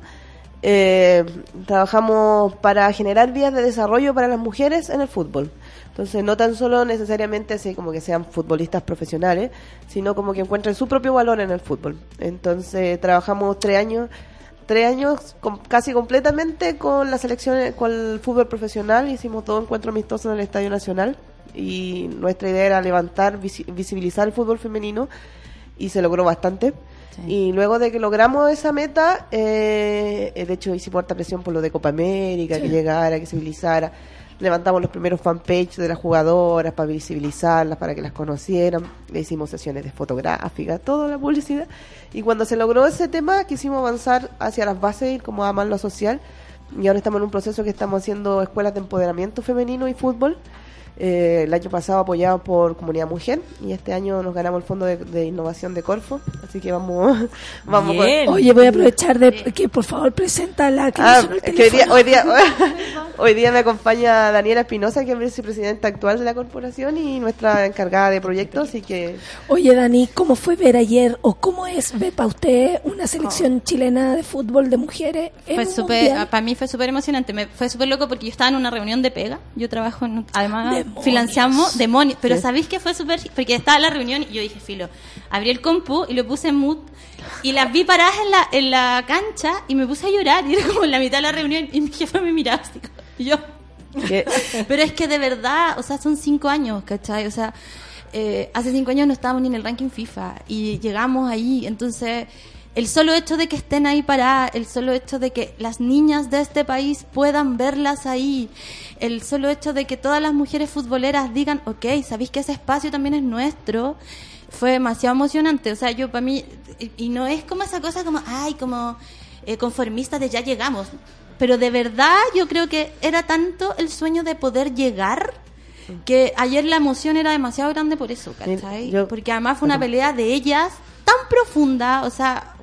Eh, trabajamos para generar vías de desarrollo para las mujeres en el fútbol. Entonces, no tan solo necesariamente así como que sean futbolistas profesionales, sino como que encuentren su propio valor en el fútbol. Entonces, trabajamos tres años tres años casi completamente con la selección, con el fútbol profesional. Hicimos todo encuentro amistoso en el Estadio Nacional y nuestra idea era levantar, visi- visibilizar el fútbol femenino y se logró bastante. Y luego de que logramos esa meta, eh, de hecho hicimos harta presión por lo de Copa América, que llegara, que se visibilizara. Levantamos los primeros fanpage de las jugadoras para visibilizarlas, para que las conocieran. Le hicimos sesiones de fotográfica, toda la publicidad. Y cuando se logró ese tema, quisimos avanzar hacia las bases, ir como a más lo social. Y ahora estamos en un proceso que estamos haciendo escuelas de empoderamiento femenino y fútbol. Eh, el año pasado apoyado por Comunidad Mujer y este año nos ganamos el Fondo de, de Innovación de Corfo, así que vamos vamos con- Oye, voy a aprovechar de que por favor presenta la que Ah, que hoy día, hoy, día, hoy día me acompaña Daniela Espinosa, que es vicepresidenta actual de la corporación y nuestra encargada de proyectos, así que Oye, Dani, ¿cómo fue ver ayer o cómo es ver para usted una selección chilena de fútbol de mujeres en Fue súper, mundial? para mí fue súper emocionante. Me, fue súper loco porque yo estaba en una reunión de pega. Yo trabajo, en, además, Demonios. financiamos demonios. Pero. ¿sabéis que fue súper? Porque estaba en la reunión y yo dije, filo, abrí el compu y lo puse en mood y las vi paradas en la, en la cancha y me puse a llorar. Y era como en la mitad de la reunión y mi jefa me miraba así. Y yo, pero es que de verdad, o sea, son cinco años, ¿cachai? O sea, eh, hace cinco años no estábamos ni en el ranking FIFA y llegamos ahí, entonces el solo hecho de que estén ahí paradas, el solo hecho de que las niñas de este país puedan verlas ahí, el solo hecho de que todas las mujeres futboleras digan, ok, sabéis que ese espacio también es nuestro, fue demasiado emocionante. O sea, yo para mí, y, y no es como esa cosa como, ay, como eh, conformista de ya llegamos, pero de verdad yo creo que era tanto el sueño de poder llegar que ayer la emoción era demasiado grande por eso, ¿cachai? Porque además fue una pelea de ellas tan profunda, o sea,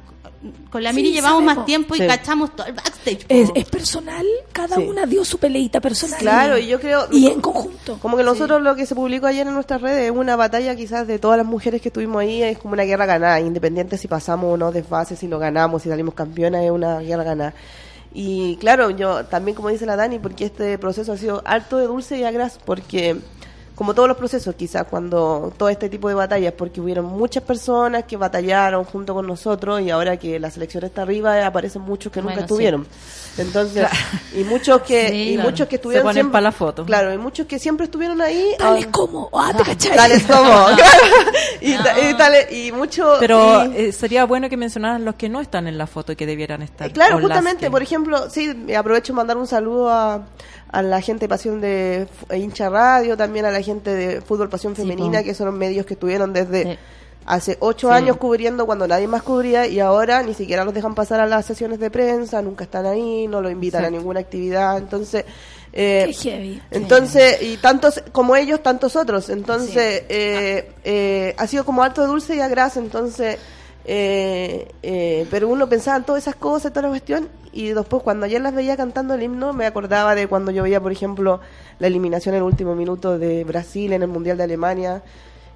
con la Miri Sí, llevamos sabemos. más tiempo y Sí. cachamos todo el backstage. Es, personal, cada Sí. una dio su peleita personal. Claro, y yo creo... Y en conjunto. Como que nosotros lo que se publicó ayer en nuestras redes es una batalla quizás de todas las mujeres que estuvimos ahí, es como una guerra ganada, independiente si pasamos o no desfase, si lo ganamos, si salimos campeonas, es una guerra ganada. Y claro, yo también como dice la Dani, porque este proceso ha sido alto de dulce y agras, porque como todos los procesos quizás cuando todo este tipo de batallas, porque hubieron muchas personas que batallaron junto con nosotros y ahora que la selección está arriba aparecen muchos que nunca Bueno, sí. estuvieron. Entonces, y muchos que Sí, y claro. muchos que Se estuvieron ponen siempre- pa' la foto. Claro, y muchos que siempre estuvieron ahí. Tales ah, como, ah, te cachai. Tales como, claro. Y, ta- y tales- y mucho Pero y- eh, sería bueno que mencionaran los que no están en la foto y que debieran estar. Claro, o las justamente, que- por ejemplo, sí, me aprovecho de mandar un saludo a, a la gente de Pasión de F- Hincha Radio, también a la gente de Fútbol Pasión Femenina, que son medios que estuvieron desde hace ocho Sí. años cubriendo cuando nadie más cubría y ahora ni siquiera los dejan pasar a las sesiones de prensa, nunca están ahí, no los invitan a ninguna actividad, entonces... eh, Qué heavy. entonces, y tantos como ellos, tantos otros. Entonces, eh, eh, ha sido como alto de dulce y agras. Entonces, eh, eh, pero uno pensaba en todas esas cosas, toda la cuestión. Y después, cuando ayer las veía cantando el himno, me acordaba de cuando yo veía, por ejemplo, la eliminación en el último minuto de Brasil en el Mundial de Alemania.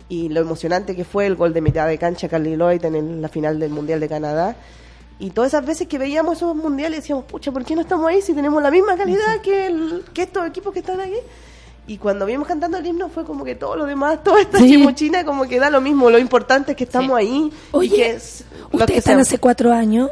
Y lo emocionante que fue el gol de mitad de cancha Carly Lloyd en el- la final del Mundial de Canadá. Y todas esas veces que veíamos esos mundiales decíamos, pucha, ¿por qué no estamos ahí si tenemos la misma calidad que, el- que estos equipos que están aquí? Y cuando vimos cantando el himno fue como que todo lo demás, toda esta chimuchina, como que da lo mismo. Lo importante es que estamos ahí. y Oye, que es Ustedes que están hace cuatro años.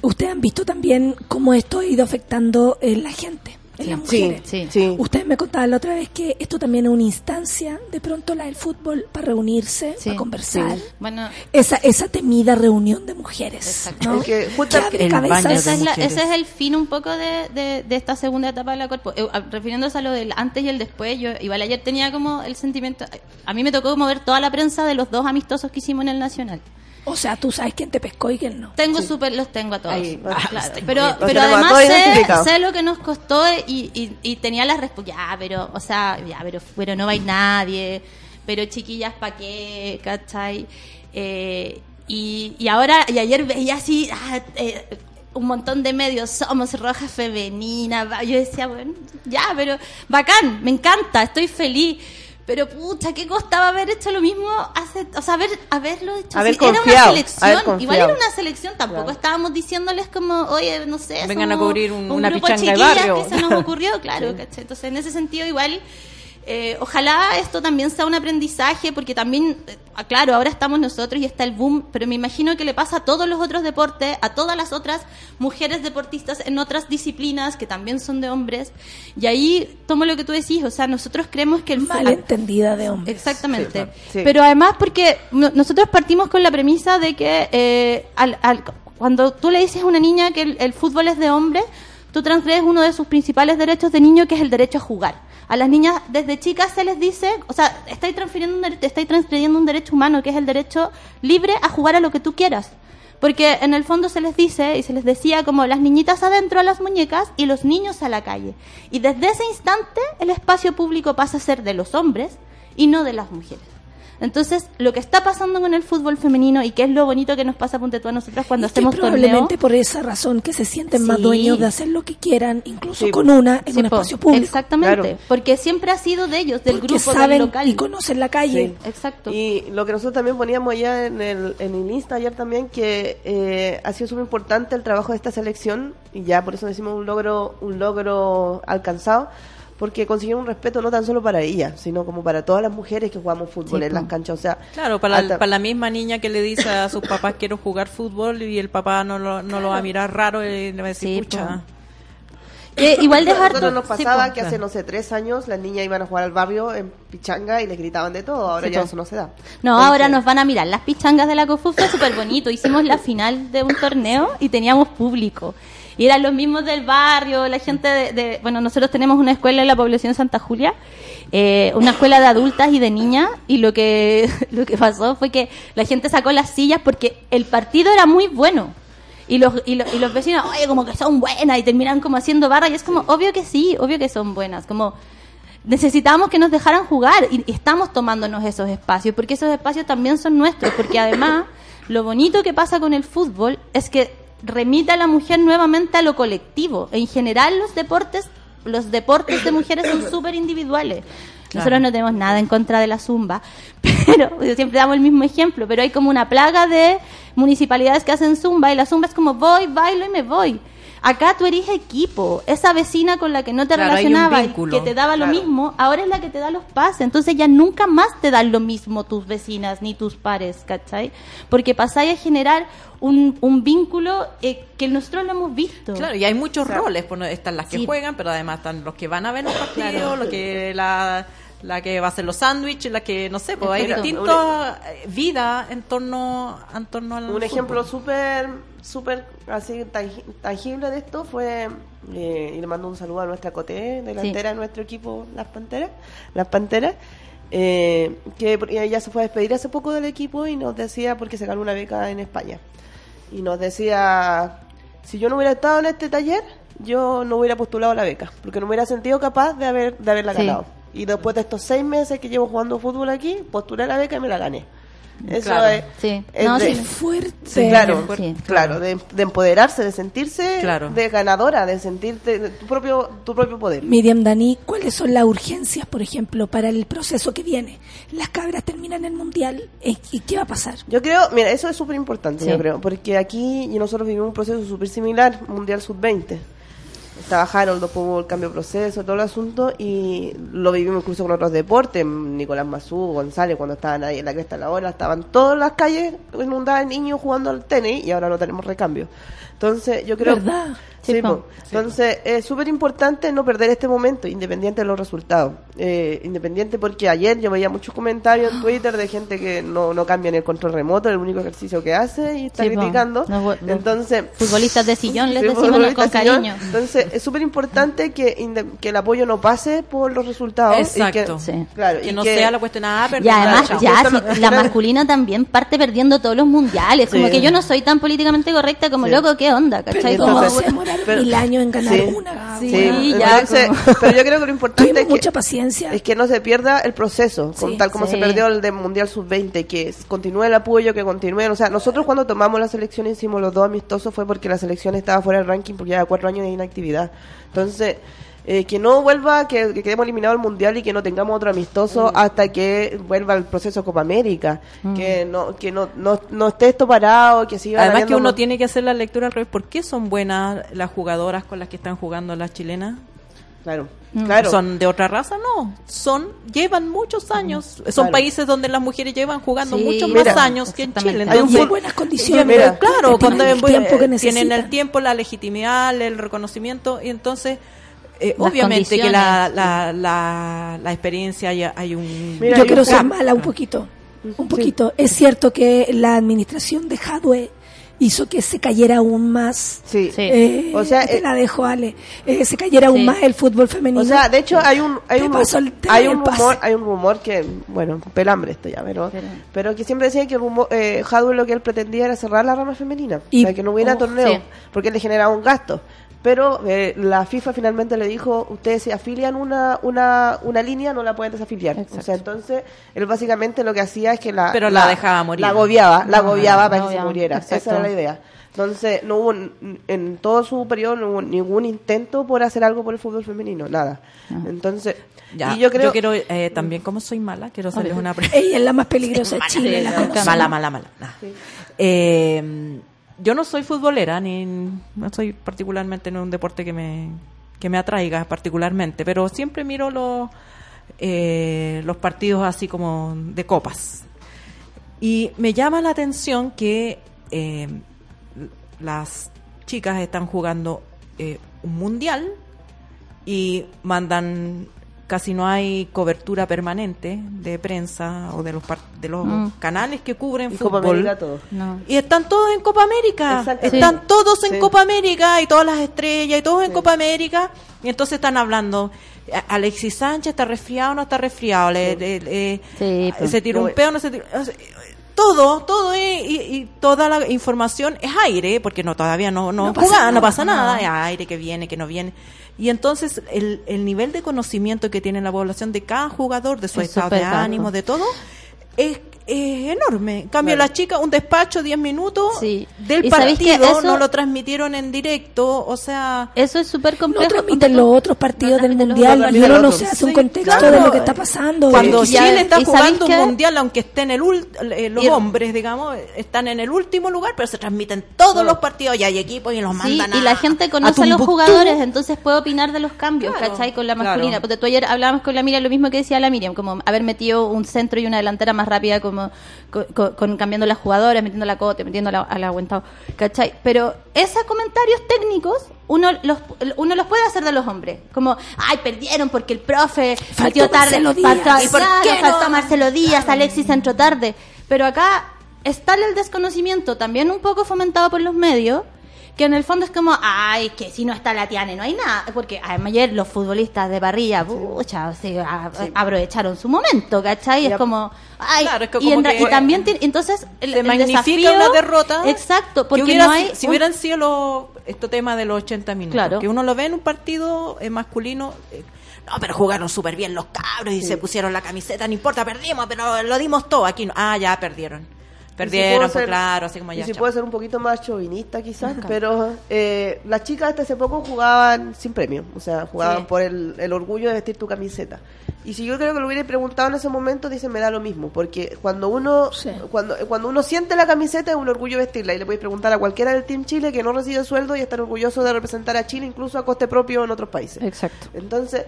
Ustedes han visto también cómo esto ha ido afectando en la gente, en las Sí, mujeres. sí, sí. Ustedes me contaban la otra vez que esto también es una instancia, de pronto la del fútbol, para reunirse, para conversar. Sí. Bueno, Esa, esa temida reunión de mujeres. ¿no? Es que Que abre cabezas. Ese es, la- ese es el fin un poco de, de, de esta segunda etapa de la cuerpo. Eh, refiriéndose a lo del antes y el después, yo igual ayer tenía como el sentimiento, a mí me tocó como ver toda la prensa de los dos amistosos que hicimos en el Nacional. O sea, tú sabes quién te pescó y quién no. Tengo súper, los tengo a todos. Ahí, claro. los tengo Pero, pero además sé, lo que nos costó y, y, y tenía las respuestas. Ya, pero, o sea, ya, pero, pero no va a ir nadie. Pero chiquillas, ¿pa' qué? ¿Cachai? Eh, y, y ahora, y ayer veía así, ah, eh, un montón de medios, somos roja femenina. Yo decía, bueno, ya, pero bacán, me encanta, estoy feliz. Pero pucha, ¿qué costaba haber hecho lo mismo? Hace, o sea, haber, haberlo hecho Haber? Era una selección, igual era una selección, tampoco Claro. estábamos diciéndoles como, oye, no sé, Vengan a cubrir un- una grupo de barrio. que se nos ocurrió, claro, Sí. ¿cachai? Entonces, en ese sentido, igual, eh, ojalá esto también sea un aprendizaje, porque también, eh, ah, claro, ahora estamos nosotros y está el boom, pero me imagino que le pasa a todos los otros deportes, a todas las otras mujeres deportistas en otras disciplinas que también son de hombres, y ahí tomo lo que tú decís, o sea, nosotros creemos que el fu- Malentendida de hombres. Exactamente. Sí. Pero además porque no- nosotros partimos con la premisa de que eh, al, al- cuando tú le dices a una niña que el, el fútbol es de hombre, tú transgredes uno de sus principales derechos de niño, que es el derecho a jugar. A las niñas desde chicas se les dice, o sea, estáis transfiriendo un un derecho humano, que es el derecho libre a jugar a lo que tú quieras. Porque en el fondo se les dice y se les decía como las niñitas adentro a las muñecas y los niños a la calle. Y desde ese instante el espacio público pasa a ser de los hombres y no de las mujeres. Entonces, lo que está pasando con el fútbol femenino y que es lo bonito que nos pasa ponte tú a nosotras cuando Y hacemos torneo. probablemente por esa razón que se sienten más dueños de hacer lo que quieran, incluso Sí, con una en Sí, un po. espacio público. Exactamente, Claro. porque siempre ha sido de ellos, del Porque grupo, saben del local. y conocen la calle. Sí. Exacto. Y lo que nosotros también poníamos allá en el, en el Insta ayer también, que eh, ha sido súper importante el trabajo de esta selección, y ya por eso decimos un logro, un logro alcanzado, porque consiguieron un respeto no tan solo para ella, sino como para todas las mujeres que jugamos fútbol Sí, en las canchas. O sea, Claro, para, la- hasta- para la misma niña que le dice a sus papás quiero jugar fútbol y el papá no lo, no lo va a mirar raro y le va a decir, pucha. Que igual A dejar nosotros nos sí, pasaba que hace, no sé, tres años las niñas iban a jugar al barrio en pichanga y les gritaban de todo. Ahora Sí, ya po. eso no se da. No, ahora nos van a mirar. Las pichangas de la COFU fue súper bonito. Hicimos la final de un torneo y teníamos público. Y eran los mismos del barrio, la gente de... bueno, nosotros tenemos una escuela en la población Santa Julia, eh, una escuela de adultas y de niñas, y lo que, lo que pasó fue que la gente sacó las sillas porque el partido era muy bueno. Y los, y, los, y los vecinos, oye, como que son buenas, y terminan como haciendo barra, y es como, obvio que sí, obvio que son buenas. Como necesitábamos que nos dejaran jugar y estamos tomándonos esos espacios, porque esos espacios también son nuestros, porque además lo bonito que pasa con el fútbol es que remite a la mujer nuevamente a lo colectivo. En general los deportes, los deportes de mujeres son súper individuales. Nosotros no tenemos nada en contra de la zumba, pero siempre damos el mismo ejemplo, pero hay como una plaga de municipalidades que hacen zumba y la zumba es como voy, bailo y me voy. Acá tú eres equipo. Esa vecina con la que no te Claro, relacionabas, que te daba lo mismo, ahora es la que te da los pases. Entonces ya nunca más te dan lo mismo tus vecinas ni tus pares, ¿cachai? Porque pasáis a generar un, un vínculo eh, que nosotros lo hemos visto. Claro, y hay muchos roles. Pues, están las que Sí. juegan, pero además están los que van a ver los partidos, Claro. los que la, la que va a hacer los sándwiches, la que no sé, pues hay distintas eh, vidas en torno, en torno al Un fútbol. ejemplo súper, súper así tangi- tangible de esto fue, eh, y le mando un saludo a nuestra Coté, delantera de nuestro equipo, Las Panteras, Las Panteras, eh, que ella se fue a despedir hace poco del equipo y nos decía, porque se ganó una beca en España, y nos decía, si yo no hubiera estado en este taller, yo no hubiera postulado la beca, porque no me hubiera sentido capaz de, haber, de haberla Sí. ganado. Y después de estos seis meses que llevo jugando fútbol aquí, postulé la beca y me la gané. Eso es, sí. es fuerte. Claro, claro, de, empoderarse, de sentirse claro. de ganadora, de sentirte de tu propio tu propio poder. Miriam Dani, ¿cuáles son las urgencias, por ejemplo, para el proceso que viene? Las cabras terminan el mundial eh, y qué va a pasar? Yo creo, mira, eso es súper importante, yo creo, porque aquí nosotros vivimos un proceso súper similar, mundial sub 20 trabajaron, después hubo el cambio de proceso, todo el asunto, y lo vivimos incluso con otros deportes, Nicolás Mazú, González, cuando estaban ahí en la cresta de la ola, estaban todas las calles inundadas de niños jugando al tenis, y ahora no tenemos recambio. Entonces, yo creo... ¿Verdad? Sí, Sí, po. po. Entonces, es súper importante no perder este momento, independiente de los resultados. Eh, independiente porque ayer yo veía muchos comentarios en Twitter de gente que no, no cambia en el control remoto, el único ejercicio que hace y está Sí, criticando. Entonces, futbolistas de sillón, les decimos con cariño. Entonces, es súper importante que, que el apoyo no pase por los resultados. Exacto. Y que, claro, Que y no sea la cuestión, ah, Y perdón, además ya, si la masculina también parte perdiendo todos los mundiales. Como Sí. que yo no soy tan políticamente correcta como Sí. loco, ¿qué onda? ¿Cachai? Pero Como- ¿cómo demorar pero- mil años en ganar Sí. una? Sí, Sí, ya, entonces, como- pero yo creo que lo importante Tuvimos es que, mucha paciencia. es que no se pierda el proceso, con tal como se perdió el de Mundial Sub-20, que continúe el apoyo, que continúen. O sea, nosotros cuando tomamos la selección y hicimos los dos amistosos fue porque la selección estaba fuera del ranking porque lleva cuatro años de inactividad. Entonces, eh, que no vuelva, que, que quedemos eliminados del Mundial y que no tengamos otro amistoso Mm. hasta que vuelva el proceso Copa América. Que no que no, no, no esté esto parado, que siga Además que uno tiene que hacer la lectura al revés. ¿Por qué son buenas las jugadoras con las que están jugando las chilenas? Claro, Mm. claro. ¿Son de otra raza? No. Son, llevan muchos años. Son Claro. países donde las mujeres llevan jugando Sí, muchos mira, más años que en. Chile. Hay un Entonces, fut- buenas condiciones. Mira, claro, tienen cuando el tiempo que tienen el tiempo, la legitimidad, el reconocimiento, y entonces, eh, obviamente que la, la, la, la experiencia hay, hay un... Mira, Yo quiero un ser mala un poquito. Un poquito. Es cierto que la administración de Hadwe hizo que se cayera aún más. Sí. Sí. eh, O sea, te eh, la dejo, Ale. Eh, se cayera aún Sí. más el fútbol femenino. O sea, de hecho hay un hay un, el- hay un rumor, hay un rumor que bueno, pelambre esto ya, pero Pero- pero que siempre decía que el rumor, eh, Hadwe lo que él pretendía era cerrar la rama femenina, Y- sea, que no hubiera Oh, torneo, sí. porque le generaba un gasto. Pero eh, la FIFA finalmente le dijo, ustedes si afilian una, una, una línea no la pueden desafiliar. O sea, entonces él básicamente lo que hacía es que la... Pero la dejaba morir. La agobiaba, la agobiaba para que se muriera. exacto. Esa era la idea. Entonces, no hubo, en todo su periodo, no hubo ningún intento por hacer algo por el fútbol femenino, nada. Entonces, Ya, y yo creo... quiero, eh, también como soy mala, quiero hacerles una pre- Ella es la más peligrosa de Chile. la Sí. Mala, mala, mala. Nah. Eh, yo no soy futbolera, ni no soy particularmente en un deporte que me, que me atraiga particularmente, pero siempre miro los, eh, los partidos así como de copas. Y me llama la atención que eh, las chicas están jugando eh, un mundial y mandan casi no hay cobertura permanente de prensa o de los par- de los Mm. canales que cubren Y Copa fútbol América todo. No. y están todos en Copa América están Sí. todos en Sí. Copa América y todas las estrellas y todos en Sí. Copa América y entonces están hablando a- Alexis Sánchez está resfriado o no está resfriado le, le- le- Sí, pues. se tiró un peo no se tiró o sea, todo, todo es, y, y toda la información es aire, porque no todavía no, no, No pasa jugaba, no nada, pasa nada, no. es aire que viene, que no viene. Y entonces el, el nivel de conocimiento que tiene la población de cada jugador, de su Es estado de bajo. ánimo, de todo, es, es enorme. En cambio, Claro. la chica, un despacho, 10 minutos del ¿Y sabéis que partido, eso- no lo transmitieron en directo, o sea... Eso es súper No complejo. transmiten los otros partidos del mundial no y no los se hace un Sí, contexto claro. de lo que está pasando. Cuando Y- Chile está ¿y jugando un qué? mundial, aunque esté en el ult- eh, los Y- hombres, digamos, están en el último lugar, pero se transmiten todos los partidos y hay equipos y los Sí, mandan y a- la gente conoce a, los Tumbuctú. jugadores, entonces puede opinar de los cambios, Claro, ¿cachai? Con la claro. masculina. Porque tú ayer hablábamos con la Miriam, lo mismo que decía la Miriam, como haber metido un centro y una delantera más rápida, como con, con- cambiando las jugadoras, metiendo la cote, metiendo la, a la aguantado, ¿cachai? Pero esos comentarios técnicos, uno los, uno los puede hacer de los hombres. Como, ay, perdieron porque el profe metió tarde. Faltó- ¿Y por qué no? faltó Marcelo Díaz, Alexis entró tarde. Pero acá está el desconocimiento, también un poco fomentado por los medios, que en el fondo es como, ay, que si no está la Tiane no hay nada. Porque además ayer los futbolistas de parrilla, pucha, o sea, a- aprovecharon su momento, ¿cachai? Es como, ay, Claro, es que y, como ra- que- y también, tiene- entonces, el, se el magnifica desafío- una derrota. Exacto, que porque hubiera no si- hay... si un- hubieran sido los este tema de los 80 minutos, Claro. que uno lo ve en un partido eh, masculino, eh, no, pero jugaron súper bien los cabros y se pusieron la camiseta, no importa, perdimos, pero lo dimos todo, aquí no, ah, ya perdieron. Perdieron, puedo pues ser- claro, así como y ya. si chao. puede ser un poquito más chauvinista quizás, pero eh, las chicas hasta hace poco jugaban sin premio, o sea, jugaban Sí. por el, el orgullo de vestir tu camiseta. Y si yo creo que lo hubiera preguntado en ese momento, dicen me da lo mismo, porque cuando uno cuando cuando uno siente la camiseta es un orgullo vestirla y le podéis preguntar a cualquiera del Team Chile que no recibe sueldo y estar orgulloso de representar a Chile incluso a coste propio en otros países. Exacto. Entonces,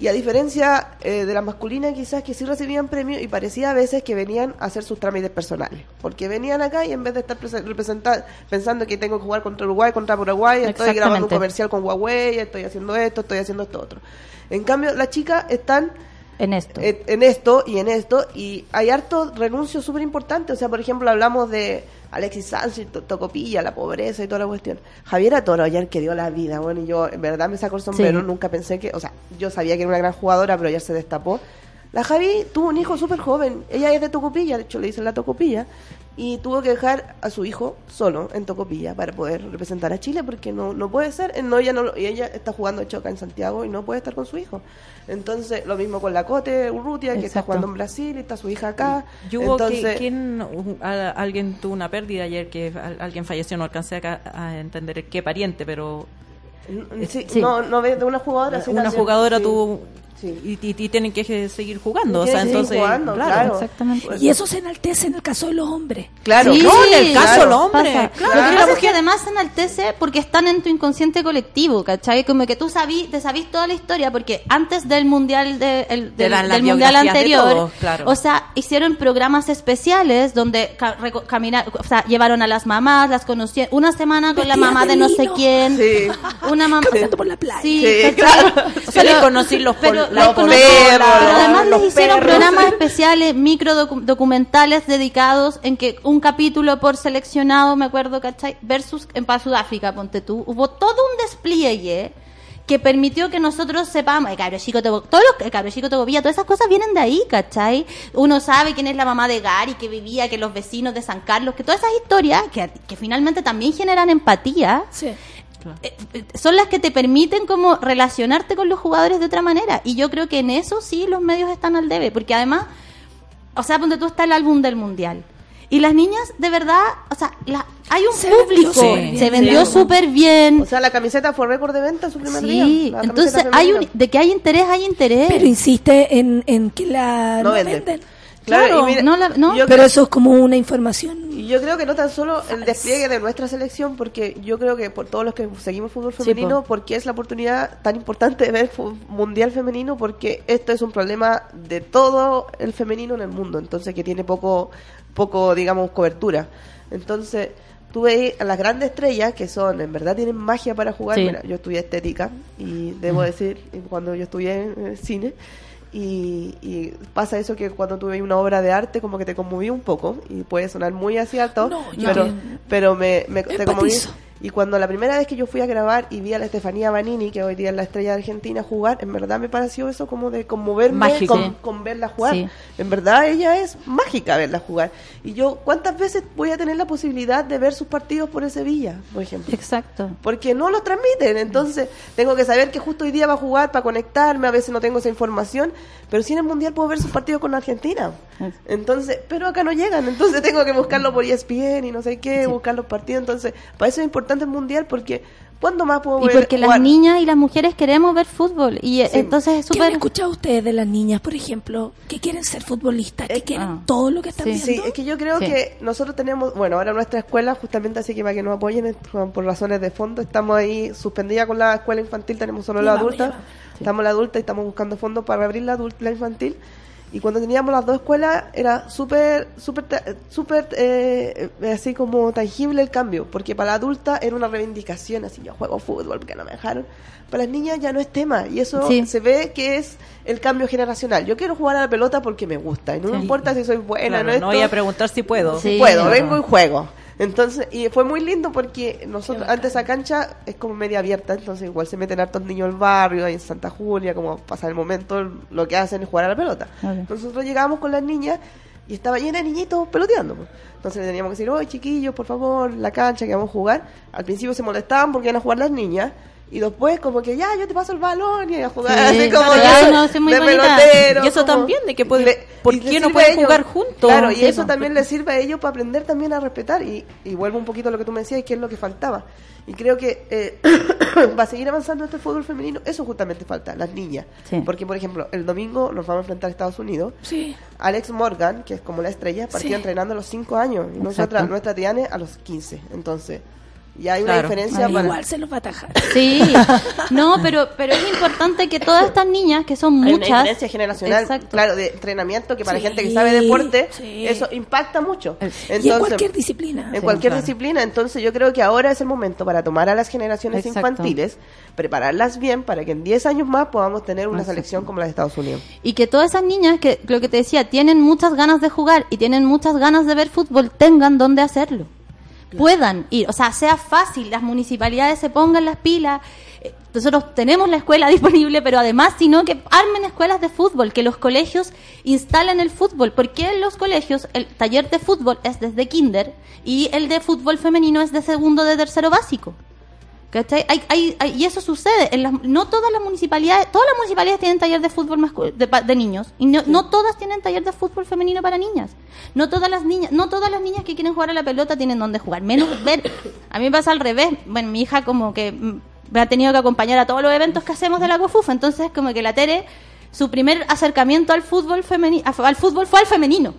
y a diferencia eh, de la masculina, quizás que sí recibían premios y parecía a veces que venían a hacer sus trámites personales. Porque venían acá y en vez de estar prese- representa- pensando que tengo que jugar contra Uruguay, contra Paraguay, estoy grabando un comercial con Huawei, estoy haciendo esto, estoy haciendo esto otro. En cambio, las chicas están en esto. en, en esto y en esto y hay harto renuncio súper importante. O sea, por ejemplo, hablamos de Alexis Sánchez, To- Tocopilla, la pobreza y toda la cuestión. Javiera Toro ayer que dio la vida, bueno, y yo en verdad me saco el sombrero, Sí. nunca pensé que, o sea, yo sabía que era una gran jugadora, pero ayer se destapó. La Javi tuvo un hijo súper joven, ella es de Tocopilla, de hecho le dicen la Tocopilla, y tuvo que dejar a su hijo solo en Tocopilla para poder representar a Chile, porque no, no puede ser, no, ella no, y ella está jugando choca en Santiago y no puede estar con su hijo. Entonces, lo mismo con la Cote Urrutia, que está jugando en Brasil y está su hija acá. Y hubo que- Entonces, ¿quién- a- alguien tuvo una pérdida ayer que a- alguien falleció, no alcancé a, a entender qué pariente, pero sí, No, no de una jugadora. sí, una también, jugadora sí. tuvo y, y- y tienen que seguir jugando, o sea, entonces, jugando, claro, claro. Y eso se enaltece en el caso de los hombres. Claro. Sí, no, en el caso claro, del hombre, pasa. claro. Lo que pasa es que además se enaltece porque están en tu inconsciente colectivo, ¿cachai? Como que tú sabí, te sabís toda la historia, porque antes del mundial de, el- del, del mundial de anterior, todos, claro. o sea, hicieron programas especiales donde caminar, o sea, llevaron a las mamás, las conocieron, una semana con la mamá de de no sé quién, una mamá Caminando por la playa. Sí, Sí, claro. O sea, les conocí los pero, los conocí- perros, pero además les hicieron perros. programas especiales, micro docu- documentales dedicados en que un capítulo por seleccionado, me acuerdo, ¿cachai? Versus en para Sudáfrica, ponte tú. Hubo todo un despliegue que permitió que nosotros sepamos, el cabro chico todos los el cabro chico todas esas cosas vienen de ahí, ¿cachai? Uno sabe quién es la mamá de Gary, que vivía, que los vecinos de San Carlos, que todas esas historias que, que finalmente también generan empatía, Sí. Eh, eh, son las que te permiten como relacionarte con los jugadores de otra manera. Y yo creo que en eso sí los medios están al debe, porque además, o sea, donde tú está el álbum del mundial. Y las niñas, de verdad, o sea, la- hay un Se público, vendió se vendió Sí. súper bien. O sea, la camiseta fue récord de venta su primer día. Sí, camiseta entonces hay un, de que hay interés, hay interés. Pero insiste en, en que la No no venden. Claro, Claro, y mira, no la- no. yo Pero eso es como una información. Y yo creo que no tan solo el despliegue de nuestra selección, porque yo creo que por todos los que seguimos fútbol Sí, femenino, po. porque es la oportunidad tan importante de ver mundial femenino, porque esto es un problema de todo el femenino en el mundo, entonces que tiene poco, poco digamos, cobertura. Entonces, tú ves a las grandes estrellas que son, en verdad tienen magia para jugar. Sí. Mira, yo estudié estética y debo decir, cuando yo estudié en eh, cine, y, y pasa eso que cuando tú ves una obra de arte como que te conmoví un poco y puede sonar muy No, yo pero pero me, me te conmoví. Y cuando la primera vez que yo fui a grabar y vi a la Estefanía Banini, que hoy día es la estrella de Argentina, jugar, en verdad me pareció eso como de conmoverme Mágico. con, verla jugar. Sí. En verdad ella es mágica verla jugar. Y yo, ¿cuántas veces voy a tener la posibilidad de ver sus partidos por el Sevilla, por ejemplo? Exacto. Porque no lo transmiten, entonces tengo que saber que justo hoy día va a jugar para conectarme, a veces no tengo esa información, pero si en el Mundial puedo ver sus partidos con Argentina. Entonces, pero acá no llegan, entonces tengo que buscarlo por ESPN y no sé qué, buscar los partidos, entonces, para eso es importante el Mundial porque ¿cuándo más puedo Y ver porque las niñas y las mujeres queremos ver fútbol. Y eh, entonces es ¿Qué han súper... escuchado ustedes de las niñas, por ejemplo, que quieren ser futbolistas, que quieren todo lo que están Ah. Sí, viendo? sí, es que yo creo Sí. que nosotros tenemos, bueno, ahora nuestra escuela, justamente así que para que nos apoyen por razones de fondo, estamos ahí suspendida con la escuela infantil, tenemos solo la vamos, adulta, estamos la adulta y estamos buscando fondos para abrir la adulta, la infantil. Y cuando teníamos las dos escuelas era súper, súper, súper, eh, eh, así como tangible el cambio, porque para la adulta era una reivindicación, así yo juego fútbol porque no me dejaron. Para las niñas ya no es tema, y eso Sí. se ve que es el cambio generacional. Yo quiero jugar a la pelota porque me gusta, y no me Sí. importa si soy buena, Claro, no, no esto- voy a preguntar si puedo. si puedo, vengo y juego. Entonces, y fue muy lindo porque nosotros, antes esa cancha es como media abierta, entonces igual se meten hartos niños al barrio, ahí en Santa Julia, como pasa el momento, lo que hacen es jugar a la pelota. Ok. Nosotros llegábamos con las niñas y estaba llena de niñitos peloteando. pues. Entonces le teníamos que decir, oye chiquillos, por favor, la cancha que vamos a jugar. Al principio se molestaban porque iban a jugar las niñas. Y después como que ya, yo te paso el balón y a jugar Sí, así como claro, eso- no, es muy de pelotero. Y eso como- también, de que puede- Le- ¿por qué no sirve pueden jugar juntos? Claro, y Sí, eso no. también les sirve a ellos para aprender también a respetar. Y, y vuelvo un poquito a lo que tú me decías, que es lo que faltaba. Y creo que eh, va a seguir avanzando este fútbol femenino. Eso justamente falta, las niñas. Sí. Porque, por ejemplo, el domingo nos vamos a enfrentar a Estados Unidos. Sí. Alex Morgan, que es como la estrella, partió Sí. entrenando a los 5 años. Y nosotras, nuestra Tiane, a los 15. Entonces, ya hay una diferencia para... Igual se los va a atajar. Sí, no, pero, pero es importante que todas estas niñas, que son Hay una muchas... diferencia generacional, Exacto. claro, de entrenamiento que para Sí, gente que sabe deporte, sí. eso impacta mucho. y en cualquier disciplina. En Sí, cualquier claro. disciplina, entonces yo creo que ahora es el momento para tomar a las generaciones Exacto. infantiles, prepararlas bien para que en 10 años más podamos tener una Exacto. selección como la de Estados Unidos. Y que todas esas niñas, que lo que te decía, tienen muchas ganas de jugar y tienen muchas ganas de ver fútbol, tengan donde hacerlo. Puedan ir, o sea, sea fácil, las municipalidades se pongan las pilas. eh, Nosotros tenemos la escuela disponible, pero además, sino que armen escuelas de fútbol, que los colegios instalen el fútbol, porque en los colegios el taller de fútbol es desde kinder y el de fútbol femenino es de segundo de tercero básico. ¿Cachai? Hay, hay, hay- y eso sucede. En las, no todas las municipalidades, todas las municipalidades tienen taller de fútbol de, de niños. Y no, no todas tienen taller de fútbol femenino para niñas. No todas las niñas, no todas las niñas que quieren jugar a la pelota tienen donde jugar. Menos ver. A mí me pasa al revés. Bueno, mi hija como que mm, me ha tenido que acompañar a todos los eventos que hacemos de la COFUF. Entonces, como que la Tere, su primer acercamiento al fútbol femenino, al fútbol fue al femenino.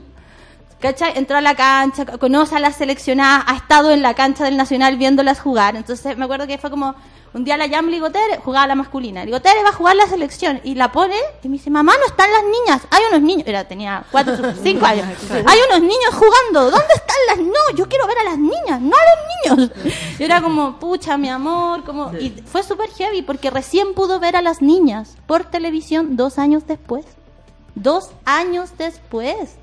¿Cachai? Entró a la cancha, conoce a las seleccionadas, ha estado en la cancha del Nacional viéndolas jugar. Entonces me acuerdo que fue como, un día la llamo y le digo, Tere, jugaba la masculina. Le digo, Tere, va a jugar la selección. Y la pone y me dice, mamá, no están las niñas. Hay unos niños, era, tenía cuatro, cinco años. Hay unos niños jugando. ¿Dónde están las? No, yo quiero ver a las niñas, no a los niños. Y era como, pucha, mi amor, como, y fue súper heavy porque recién pudo ver a las niñas por televisión dos años después. Dos años después.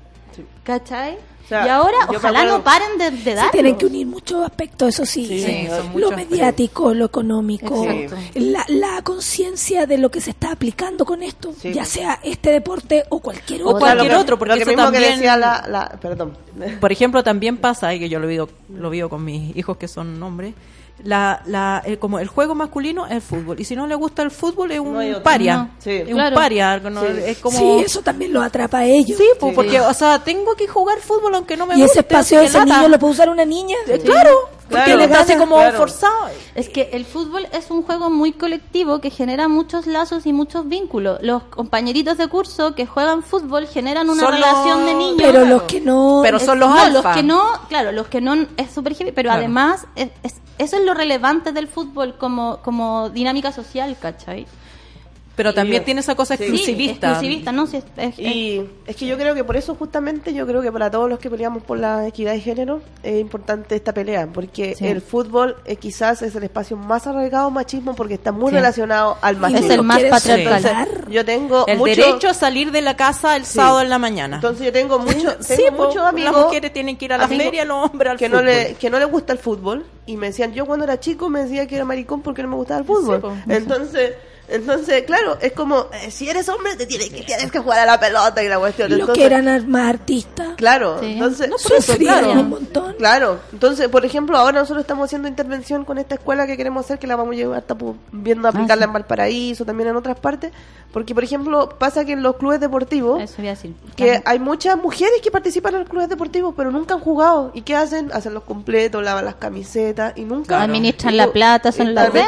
¿Cachai? sea, y ahora, ojalá acuerdo- no paren de, de Se dar. tienen que unir muchos aspectos, eso sí. Sí, Eh, son lo mediático, lo económico, Exacto. la, la conciencia de lo que se está aplicando con esto, ya sea este deporte o cualquier O otro. cualquier otro, porque lo que eso mismo también... que decía la, la- perdón. Por ejemplo, también pasa, y que yo lo vivo, lo vivo con mis hijos que son hombres, la, la, eh, como el juego masculino es fútbol. Y si no le gusta el fútbol, es un otro. paria. No. Sí. Es Claro. un paria. no, Sí. Es como... Sí, eso también lo atrapa a ellos. Sí, pues, porque, o sea, tengo que jugar fútbol aunque no me y guste. ese espacio de ese lata. niño lo puede usar una niña. Eh, Claro, porque Claro. le así como Claro. forzado. Es que el fútbol es un juego muy colectivo que genera muchos lazos y muchos vínculos. Los compañeritos de curso que juegan fútbol generan una Son relación los- de niños. Pero los que no- Pero son los no, alfa. los que no, claro, los que no es súper heavy, pero Claro. además es- es- eso es lo relevante del fútbol como, como dinámica social, ¿cachai? Pero también Y- tiene esa cosa Sí. exclusivista. exclusivista, no sé. es- es- Y es que yo creo que por eso justamente yo creo que para todos los que peleamos por la equidad de género es importante esta pelea, porque Sí. el fútbol eh, quizás es el espacio más arraigado al machismo porque está muy Sí. relacionado al Es machismo. el más ¿Quieres patriarcal. Yo tengo El mucho- derecho a salir de la casa el Sí. sábado en la mañana. Entonces yo tengo mucho, Sí, tengo muchos amigos. Las mujeres tienen que ir a la feria, los hombres al que fútbol. no le que no le gusta el fútbol y me decían yo cuando era chico me decía que era maricón porque no me gustaba el fútbol. entonces entonces claro es como eh, si eres hombre te tienes que tienes que jugar a la pelota y la cuestión. Los Entonces, que eran más artistas. Claro, entonces No, eso, claro, un montón. Claro, entonces, por ejemplo, ahora nosotros estamos haciendo intervención con esta escuela que queremos hacer, que la vamos a llevar, estamos viendo Ah, aplicarla sí. en Valparaíso, también en otras partes, porque, por ejemplo, pasa que en los clubes deportivos, Eso voy a decir. que Ajá. hay muchas mujeres que participan en los clubes deportivos, pero nunca han jugado. ¿Y qué hacen? Hacen los completos, lavan las camisetas y nunca... Administran y la plata, son y las también-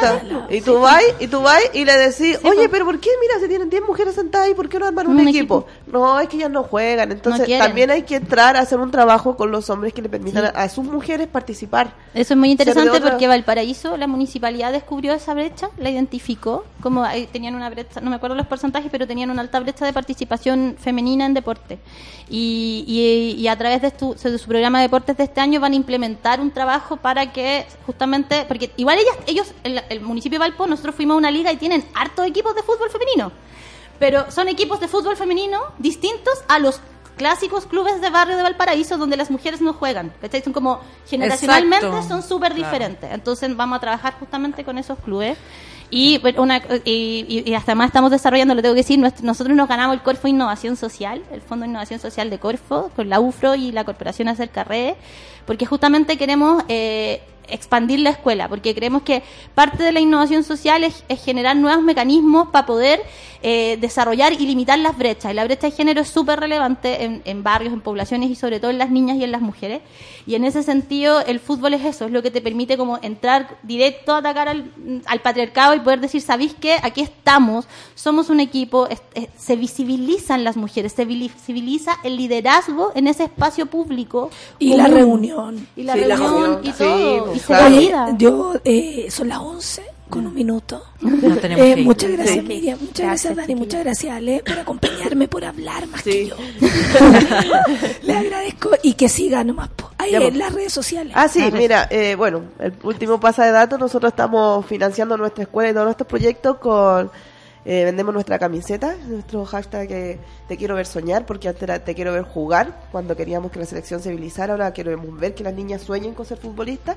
Y tú vas y tú vas y le decís, oye, pero ¿por qué? Mira, se tienen 10 mujeres sentadas ahí, ¿por qué no arman un, Un equipo? No, es que ellas no juegan. Entonces, también hay que entrar a hacer un trabajo con los hombres que le permitan a, a sus mujeres participar. Eso es muy interesante porque Valparaíso, la municipalidad descubrió esa brecha, la identificó, como ahí tenían una brecha, no me acuerdo los porcentajes, pero tenían una alta brecha de participación femenina en deporte. Y, y- y a través de, su- de su programa de deportes de este año van a implementar un trabajo para que justamente, porque igual ellas, ellos, el, el municipio de Valpo, nosotros fuimos a una liga y tienen hartos equipos de fútbol femenino, pero son equipos de fútbol femenino distintos a los clásicos clubes de barrio de Valparaíso donde las mujeres no juegan. ¿cachai? Son como generacionalmente Exacto. son súper Claro. diferentes. Entonces vamos a trabajar justamente con esos clubes. Y, una, y, y- hasta más estamos desarrollando, lo tengo que decir, nosotros nos ganamos el Corfo Innovación Social, el Fondo de Innovación Social de Corfo, con la UFRO y la Corporación Acerca Red, porque justamente queremos eh, expandir la escuela, porque creemos que parte de la innovación social es, es generar nuevos mecanismos para poder eh, desarrollar y limitar las brechas. Y la brecha de género es súper relevante en, en barrios, en poblaciones y sobre todo en las niñas y en las mujeres. Y en ese sentido, el fútbol es eso, es lo que te permite como entrar directo a atacar al, al patriarcado y poder decir, ¿sabéis qué? Aquí estamos, somos un equipo, es- es- se visibilizan las mujeres, se visibiliza el liderazgo en ese espacio público. Y la reunión. Y la Sí, reunión y todo. pues, claro. yo, eh, son las 11 con un minuto. Tenemos Eh, que ir. muchas gracias, Sí. Miriam. Muchas gracias, Dani. Muchas gracias, Ale, por acompañarme, por hablar más que yo. Le agradezco y que siga nomás ahí en pues. las redes sociales. Ah, sí, Las mira, eh, bueno, el último pasa de datos, nosotros estamos financiando nuestra escuela y todos nuestros proyectos con... eh, vendemos nuestra camiseta, nuestro hashtag eh, Te quiero ver soñar, porque antes era Te quiero ver jugar, cuando queríamos que la selección se civilizara, ahora queremos ver que las niñas sueñen con ser futbolistas.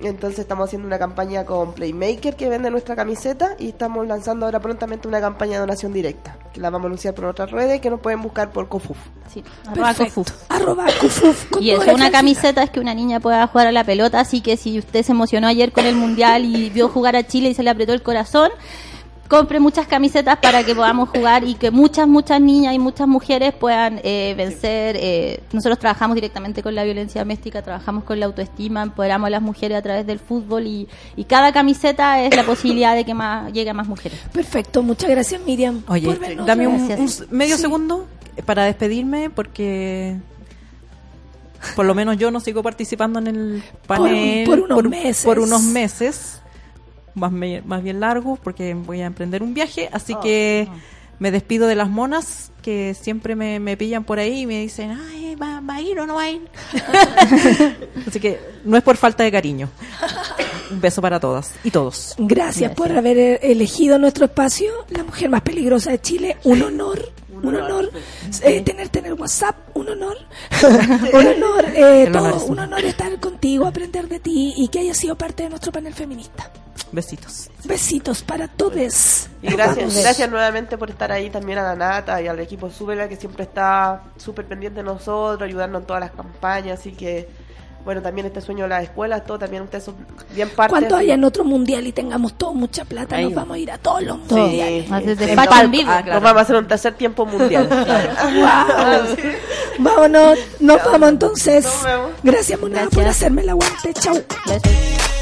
Entonces estamos haciendo una campaña con Playmaker que vende nuestra camiseta y estamos lanzando ahora prontamente una campaña de donación directa, que la vamos a anunciar por otras redes que nos pueden buscar por COFUF. Sí, arroba. Cofuf. Arroba Cofuf Y eso, una camiseta es que una niña pueda jugar a la pelota, así que si usted se emocionó ayer con el Mundial y vio jugar a Chile y se le apretó el corazón, compre muchas camisetas para que podamos jugar y que muchas, muchas niñas y muchas mujeres puedan eh, vencer. eh, nosotros trabajamos directamente con la violencia doméstica, trabajamos con la autoestima, empoderamos a las mujeres a través del fútbol y, y cada camiseta es la posibilidad de que más llegue a más mujeres. Perfecto, muchas gracias, Miriam. Oye, dame un, medio Sí. segundo para despedirme porque por lo menos yo no sigo participando en el panel por unos meses. por unos meses, más, me- más bien largos porque voy a emprender un viaje, así que me despido de las monas que siempre me, me pillan por ahí y me dicen, ay, ¿va, va a ir o no va a ir? así que no es por falta de cariño. Un beso para todas y todos. Gracias, por haber eh, elegido nuestro espacio, la mujer más peligrosa de Chile. Un honor, un honor eh, tenerte en el WhatsApp, un honor, un honor, eh, honor todo, es un honor estar contigo, aprender de ti y que hayas sido parte de nuestro panel feminista. Besitos. Besitos para todos. Y gracias, gracias nuevamente por estar ahí también a la Nata y al equipo Súbela que siempre está súper pendiente de nosotros, ayudarnos en todas las campañas, así que bueno, también este sueño de las escuelas, todo también ustedes son bien parte. Cuando haya en otro mundial y tengamos todos mucha plata, Ahí. nos vamos a ir a todos los Sí, mundiales. Haces en despacho palco. vivo. Ah, Nos vamos a hacer un tercer tiempo mundial. Wow. Vámonos, nos vamos entonces. Nos vemos. Gracias, Monada, por hacerme el aguante. Chau. Come